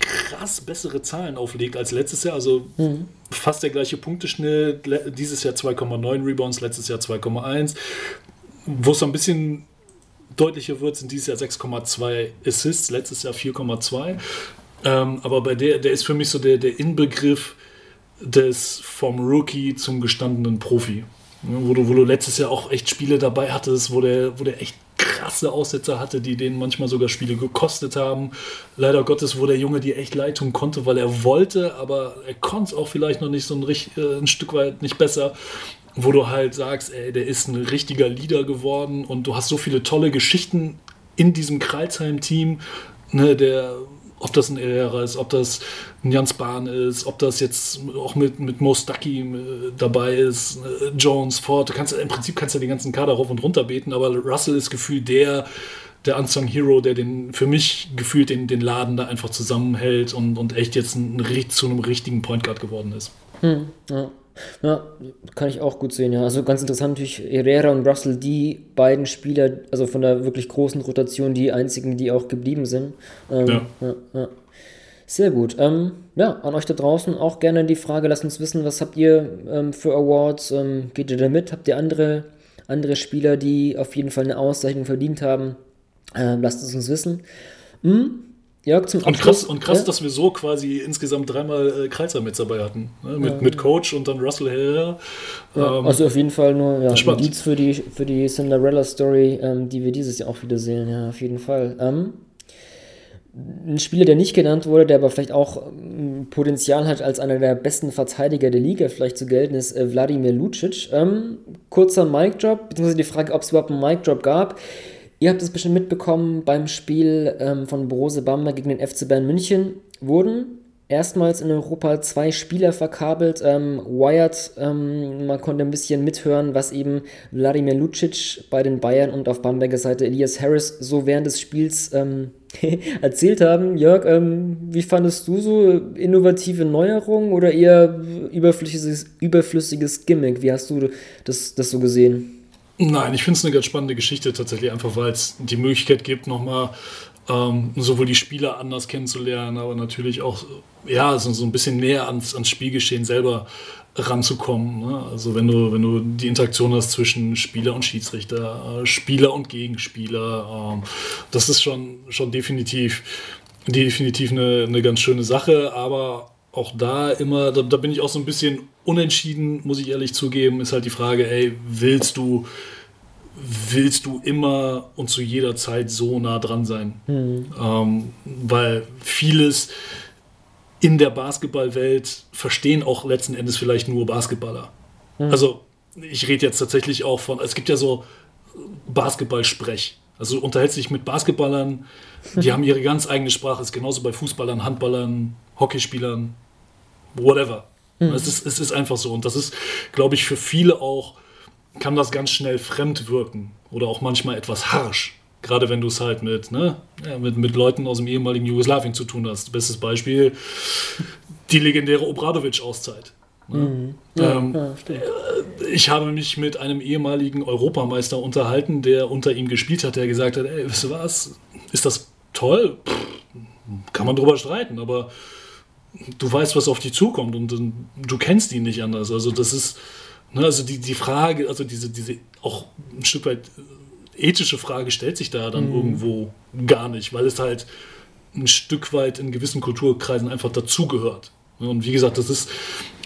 krass bessere Zahlen auflegt als letztes Jahr. Also mhm. fast der gleiche Punkteschnitt. Dieses Jahr 2,9 Rebounds, letztes Jahr 2,1. Wo es so ein bisschen deutlicher wird, sind dieses Jahr 6,2 Assists, letztes Jahr 4,2. Ähm, aber bei der, der ist für mich so der, der Inbegriff des vom Rookie zum gestandenen Profi. Wo du, wo du letztes Jahr auch echt Spiele dabei hattest, wo der, wo der echt krasse Aussetzer hatte, die denen manchmal sogar Spiele gekostet haben. Leider Gottes, wo der Junge dir echt leid tun konnte, weil er wollte, aber er konnte es auch vielleicht noch nicht so ein, äh, ein Stück weit nicht besser wo du halt sagst, ey, der ist ein richtiger Leader geworden und du hast so viele tolle Geschichten in diesem Kreilsheim-Team, ne, der ob das ein Herrera ist, ob das ein Jans Bahn ist, ob das jetzt auch mit, mit Mo Stucky äh, dabei ist, äh, Jones, Ford. Du kannst, Im Prinzip kannst du den ganzen Kader rauf und runter beten, aber Russell ist gefühlt der, der Unsung Hero, der den, für mich gefühlt den, den Laden da einfach zusammenhält und, und echt jetzt ein, zu einem richtigen Point Guard geworden ist. Hm, ja. Ja, kann ich auch gut sehen, ja. Also ganz interessant natürlich Herrera und Russell, die beiden Spieler, also von der wirklich großen Rotation, die einzigen, die auch geblieben sind. Ähm, ja. Ja, ja. Sehr gut. Ähm, ja, an euch da draußen auch gerne die Frage, lasst uns wissen, was habt ihr ähm, für Awards? Ähm, geht ihr da mit? Habt ihr andere, andere Spieler, die auf jeden Fall eine Auszeichnung verdient haben? Ähm, lasst es uns wissen. Hm? Jörg, zum und krass, und krass ja? dass wir so quasi insgesamt dreimal äh, Kreiser mit dabei hatten. Ne? Mit, ja. mit Coach und dann Russell Herrera. Ja, ähm, also auf jeden Fall nur ja, ein Indiz für die, für die Cinderella-Story, ähm, die wir dieses Jahr auch wieder sehen. Ja, auf jeden Fall. Ähm, ein Spieler, der nicht genannt wurde, der aber vielleicht auch ähm, Potenzial hat, als einer der besten Verteidiger der Liga vielleicht zu gelten, ist äh, Wladimir Lucic. Ähm, kurzer Mic-Drop, beziehungsweise die Frage, ob es überhaupt einen Mic-Drop gab. Ihr habt es bestimmt mitbekommen, beim Spiel ähm, von Borussia Bamberg gegen den FC Bayern München wurden erstmals in Europa zwei Spieler verkabelt. Ähm, Wired, ähm, man konnte ein bisschen mithören, was eben Wladimir Lucic bei den Bayern und auf Bamberger Seite Elias Harris so während des Spiels ähm, erzählt haben. Jörg, ähm, wie fandest du so innovative Neuerungen oder eher überflüssiges, überflüssiges Gimmick? Wie hast du das, das so gesehen? Nein, ich finde es eine ganz spannende Geschichte tatsächlich, einfach weil es die Möglichkeit gibt, nochmal ähm, sowohl die Spieler anders kennenzulernen, aber natürlich auch ja, so, so ein bisschen näher ans, ans Spielgeschehen selber ranzukommen. Ne? Also wenn du, wenn du die Interaktion hast zwischen Spieler und Schiedsrichter, äh, Spieler und Gegenspieler, ähm, das ist schon, schon definitiv, definitiv eine, eine ganz schöne Sache, aber auch da immer, da, da bin ich auch so ein bisschen unentschieden, muss ich ehrlich zugeben, ist halt die Frage, ey, willst du, willst du immer und zu jeder Zeit so nah dran sein? Mhm. Ähm, weil vieles in der Basketballwelt verstehen auch letzten Endes vielleicht nur Basketballer. Mhm. Also ich rede jetzt tatsächlich auch von, es gibt ja so Basketball-Sprech. Also du unterhältst dich mit Basketballern, die haben ihre ganz eigene Sprache. Ist genauso bei Fußballern, Handballern, Hockeyspielern, whatever. Mhm. Es, ist, es ist einfach so. Und das ist, glaube ich, für viele auch, kann das ganz schnell fremd wirken oder auch manchmal etwas harsch. Gerade wenn du es halt mit, ne, mit, mit Leuten aus dem ehemaligen Jugoslawien zu tun hast. Bestes Beispiel, die legendäre Obradovic-Auszeit. Ne? Mhm. Ja, ähm, ja, äh, ich habe mich mit einem ehemaligen Europameister unterhalten, der unter ihm gespielt hat, der gesagt hat, ey, weißt du was, ist das toll? Pff, kann man drüber streiten, aber du weißt, was auf dich zukommt und, und du kennst ihn nicht anders. Also das ist, ne, also die, die Frage, also diese, diese auch ein Stück weit ethische Frage stellt sich da dann mhm. irgendwo gar nicht, weil es halt ein Stück weit in gewissen Kulturkreisen einfach dazugehört. Und wie gesagt, das ist,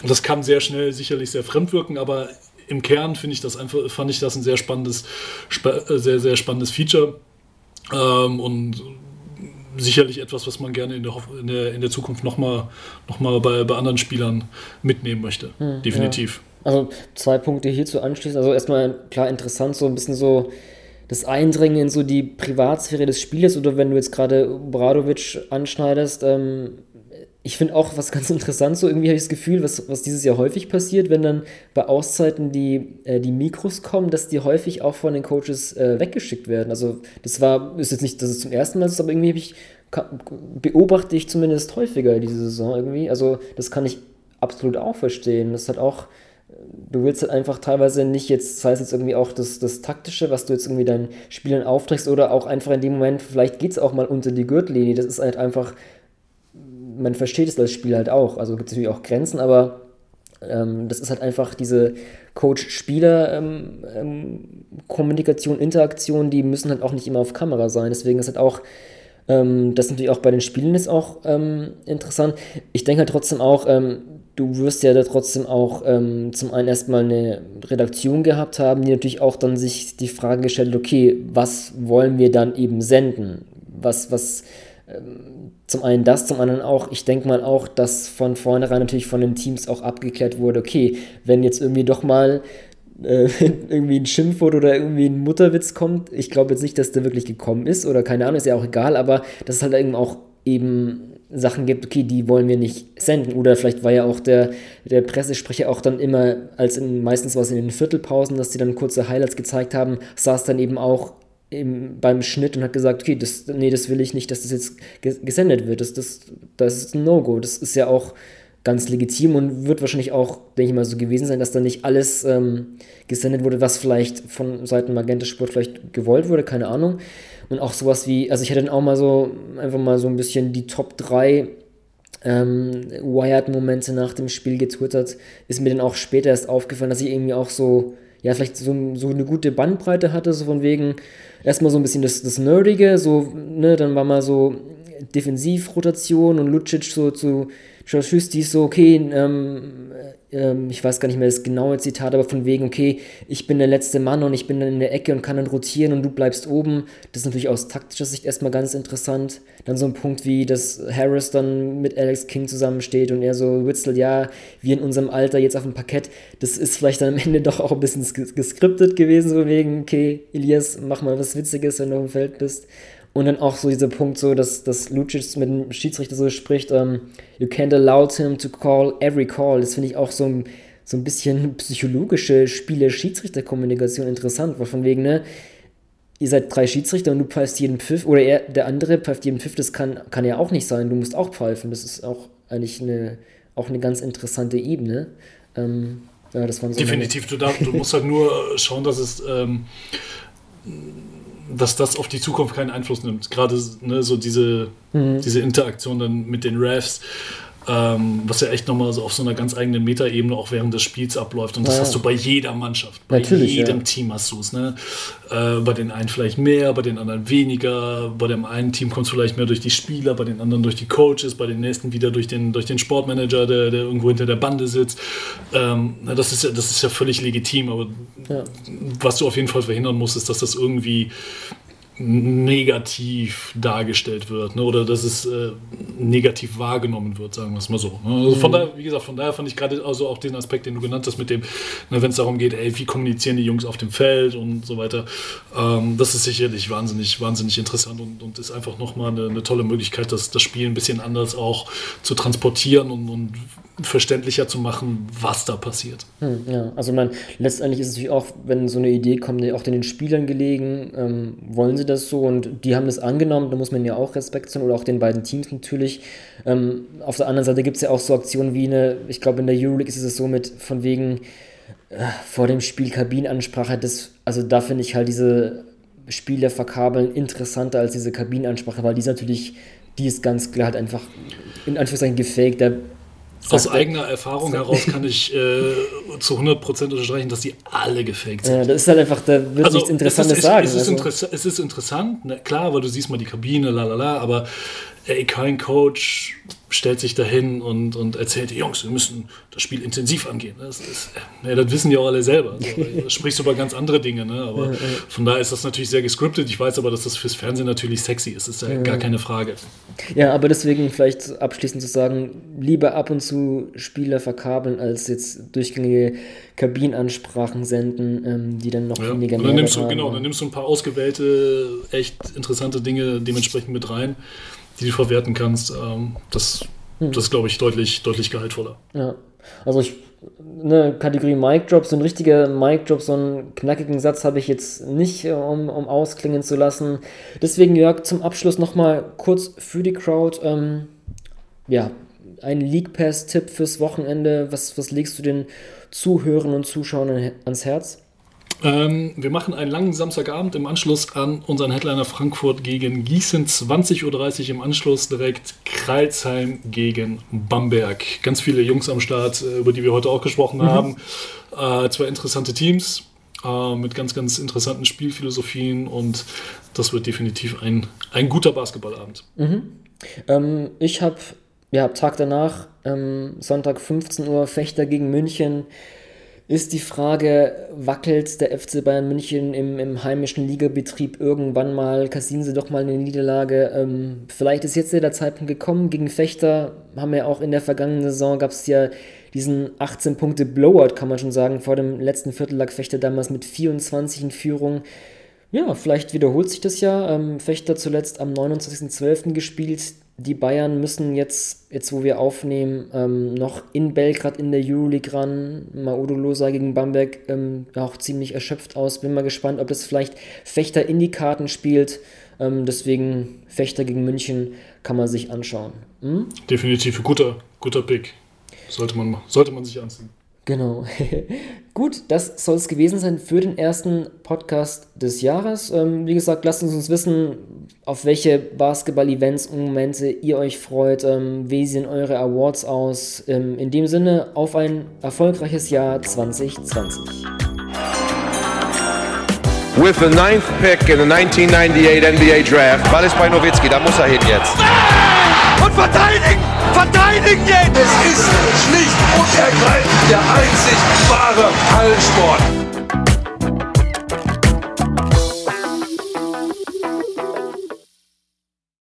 das kann sehr schnell sicherlich sehr fremd wirken, aber im Kern finde ich das einfach, fand ich das ein sehr spannendes, äh, sehr, sehr spannendes Feature. Ähm, und sicherlich etwas, was man gerne in der, in der, in der Zukunft nochmal noch mal bei, bei anderen Spielern mitnehmen möchte. Hm, Definitiv. Ja. Also zwei Punkte hierzu anschließen. Also erstmal klar interessant, so ein bisschen so das Eindringen in so die Privatsphäre des Spielers oder wenn du jetzt gerade Bradovic anschneidest, ähm, ich finde auch was ganz interessant, so irgendwie habe ich das Gefühl, was, was dieses Jahr häufig passiert, wenn dann bei Auszeiten die, äh, die Mikros kommen, dass die häufig auch von den Coaches äh, weggeschickt werden. Also das war, ist jetzt nicht, dass es zum ersten Mal ist, aber irgendwie ich, beobachte ich zumindest häufiger diese Saison irgendwie. Also das kann ich absolut auch verstehen. Das hat auch, du willst halt einfach teilweise nicht jetzt, sei es jetzt irgendwie auch das, das Taktische, was du jetzt irgendwie deinen Spielern aufträgst oder auch einfach in dem Moment, vielleicht geht es auch mal unter die Gürtellinie. Das ist halt einfach man versteht es als Spiel halt auch. Also gibt es natürlich auch Grenzen, aber ähm, das ist halt einfach diese Coach-Spieler-Kommunikation, ähm, ähm, Interaktion, die müssen halt auch nicht immer auf Kamera sein. Deswegen ist halt auch ähm, das ist natürlich auch bei den Spielen ist auch ähm, interessant. Ich denke halt trotzdem auch, ähm, du wirst ja da trotzdem auch ähm, zum einen erstmal eine Redaktion gehabt haben, die natürlich auch dann sich die Frage gestellt, okay, was wollen wir dann eben senden? Was, was, zum einen das, zum anderen auch, ich denke mal auch, dass von vornherein natürlich von den Teams auch abgeklärt wurde, okay, wenn jetzt irgendwie doch mal äh, irgendwie ein Schimpfwort oder irgendwie ein Mutterwitz kommt, ich glaube jetzt nicht, dass der wirklich gekommen ist oder keine Ahnung, ist ja auch egal, aber dass es halt eben auch eben Sachen gibt, okay, die wollen wir nicht senden. Oder vielleicht war ja auch der, der Pressesprecher auch dann immer, als in, meistens war es in den Viertelpausen, dass die dann kurze Highlights gezeigt haben, saß dann eben auch im, beim Schnitt und hat gesagt, okay, das, nee, das will ich nicht, dass das jetzt gesendet wird. Das, das, das ist ein No-Go. Das ist ja auch ganz legitim und wird wahrscheinlich auch, denke ich mal, so gewesen sein, dass da nicht alles ähm, gesendet wurde, was vielleicht von Seiten Magenta Sport vielleicht gewollt wurde, keine Ahnung. Und auch sowas wie, also ich hätte dann auch mal so, einfach mal so ein bisschen die Top 3 ähm, Wired-Momente nach dem Spiel getwittert. Ist mir dann auch später erst aufgefallen, dass ich irgendwie auch so, ja, vielleicht so, so eine gute Bandbreite hatte, so von wegen, erstmal so ein bisschen das, das Nerdige, so, ne, dann war mal so Defensivrotation und Lucic so zu Schüssti so, okay, ähm, ähm, ich weiß gar nicht mehr das genaue Zitat, aber von wegen, okay, ich bin der letzte Mann und ich bin dann in der Ecke und kann dann rotieren und du bleibst oben. Das ist natürlich aus taktischer Sicht erstmal ganz interessant. Dann so ein Punkt wie, dass Harris dann mit Alex King zusammensteht und er so, Witzel, ja, wir in unserem Alter jetzt auf dem Parkett. Das ist vielleicht dann am Ende doch auch ein bisschen geskriptet gewesen, so wegen, okay, Elias, mach mal was Witziges, wenn du auf dem Feld bist. Und dann auch so dieser Punkt, so, dass, dass Lucic mit dem Schiedsrichter so spricht, um, ähm, you can't allow him to call every call. Das finde ich auch so ein, so ein bisschen psychologische Spiele-Schiedsrichter-Kommunikation interessant, weil von wegen, ne, ihr seid drei Schiedsrichter und du pfeifst jeden Pfiff, oder er, der andere pfeift jeden Pfiff, das kann, kann ja auch nicht sein, du musst auch pfeifen. Das ist auch eigentlich eine, auch eine ganz interessante Ebene. Ähm, ja, das waren so Definitiv, du, darf, du musst halt nur schauen, dass es ähm, dass das auf die Zukunft keinen Einfluss nimmt. Gerade ne, so diese, mhm. diese Interaktion dann mit den Refs. Ähm, was ja echt nochmal so auf so einer ganz eigenen Metaebene auch während des Spiels abläuft. Und das Ja. hast du bei jeder Mannschaft. Bei Natürlich, jedem ja. Team hast du es. Ne? Äh, bei den einen vielleicht mehr, bei den anderen weniger. Bei dem einen Team kommt es vielleicht mehr durch die Spieler, bei den anderen durch die Coaches, bei den nächsten wieder durch den, durch den Sportmanager, der, der irgendwo hinter der Bande sitzt. Ähm, na, das, ist ja, das ist ja völlig legitim, aber was du auf jeden Fall verhindern musst, ist, dass das irgendwie negativ dargestellt wird ne? oder dass es äh, negativ wahrgenommen wird, sagen wir es mal so. Ne? Also von daher, wie gesagt, von daher fand ich gerade also auch den Aspekt, den du genannt hast, mit dem, ne, wenn es darum geht, ey, wie kommunizieren die Jungs auf dem Feld und so weiter, ähm, das ist sicherlich wahnsinnig, wahnsinnig interessant und, und ist einfach nochmal eine, eine tolle Möglichkeit, das, das Spiel ein bisschen anders auch zu transportieren und, und verständlicher zu machen, was da passiert. Hm, ja, also man, letztendlich ist es natürlich auch, wenn so eine Idee kommt, auch den Spielern gelegen, ähm, wollen sie das so und die haben das angenommen, da muss man ja auch Respekt zollen oder auch den beiden Teams natürlich. Ähm, auf der anderen Seite gibt es ja auch so Aktionen wie eine, ich glaube in der Euroleague ist es so mit von wegen äh, vor dem Spiel Kabinenansprache, das, also da finde ich halt diese Spieler verkabeln interessanter als diese Kabinenansprache, weil die ist natürlich, die ist ganz klar halt einfach in Anführungszeichen gefaked, da Aus er- eigener Erfahrung heraus kann ich äh, zu 100% unterstreichen, dass die alle gefaked sind. Ja, das ist halt einfach, da wird nichts Interessantes es ist, sagen. Es ist, also. es ist interessant, ne, klar, weil du siehst mal die Kabine, la la la, aber ey, kein Coach stellt sich dahin und, und erzählt, Jungs, wir müssen das Spiel intensiv angehen. Das, ist, ja, das wissen die auch alle selber. Also, da sprichst du über ganz andere Dinge, ne? aber von daher ist das natürlich sehr gescriptet. Ich weiß aber, dass das fürs Fernsehen natürlich sexy ist, ist ja gar keine Frage. Ja, aber deswegen vielleicht abschließend zu sagen, lieber ab und zu Spieler verkabeln, als jetzt durchgängige Kabinenansprachen senden, ähm, die dann noch Ja. weniger Und dann nimmst du, haben. genau, dann nimmst du ein paar ausgewählte, echt interessante Dinge dementsprechend mit rein, die du verwerten kannst. Ähm, das, Hm. das ist, glaube ich, deutlich, deutlich gehaltvoller. Ja, also ich, eine Kategorie Mic Drop, so ein richtiger Mic Drop, so einen knackigen Satz habe ich jetzt nicht, äh, um, um ausklingen zu lassen. Deswegen, Jörg, zum Abschluss nochmal kurz für die Crowd, ähm, ja, ein League Pass-Tipp fürs Wochenende. Was, was legst du den Zuhörern und Zuschauern an- ans Herz? Ähm, wir machen einen langen Samstagabend im Anschluss an unseren Headliner Frankfurt gegen Gießen. 20.30 Uhr im Anschluss direkt Kreilsheim gegen Bamberg. Ganz viele Jungs am Start, äh, über die wir heute auch gesprochen haben. Äh, zwei interessante Teams äh, mit ganz, ganz interessanten Spielphilosophien und das wird definitiv ein, ein guter Basketballabend. Ähm, ich habe, ja, Tag danach, ähm, Sonntag 15 Uhr, Fechter gegen München. Ist die Frage, wackelt der FC Bayern München im, im heimischen Ligabetrieb irgendwann mal, kassieren sie doch mal eine Niederlage? Ähm, vielleicht ist jetzt der Zeitpunkt gekommen. Gegen Fechter haben wir auch in der vergangenen Saison, gab es ja diesen 18-Punkte-Blowout, kann man schon sagen. Vor dem letzten Viertel lag Fechter damals mit 24 in Führung. Ja, vielleicht wiederholt sich das ja. Ähm, Fechter zuletzt am 29.12. gespielt. Die Bayern müssen jetzt, jetzt wo wir aufnehmen, ähm, noch in Belgrad in der Euroleague ran. Maudolosa gegen Bamberg ähm, auch ziemlich erschöpft aus. Bin mal gespannt, ob das vielleicht Fechter in die Karten spielt. Deswegen Fechter gegen München kann man sich anschauen. Hm? Definitiv guter, guter Pick. Sollte man, sollte man sich anziehen. Genau. Gut, das soll es gewesen sein für den ersten Podcast des Jahres. Ähm, wie gesagt, lasst uns uns wissen, auf welche Basketball-Events und Momente ihr euch freut. Ähm, wie sehen eure Awards aus? Ähm, in dem Sinne, auf ein erfolgreiches Jahr 2020. With the ninth pick in the 1998 NBA Draft, Ball ist bei Nowitzki, da muss er hin jetzt. Und verteidigt! Verteidigt jetzt! Es ist schlicht und ergreifend der einzig wahre Hallensport.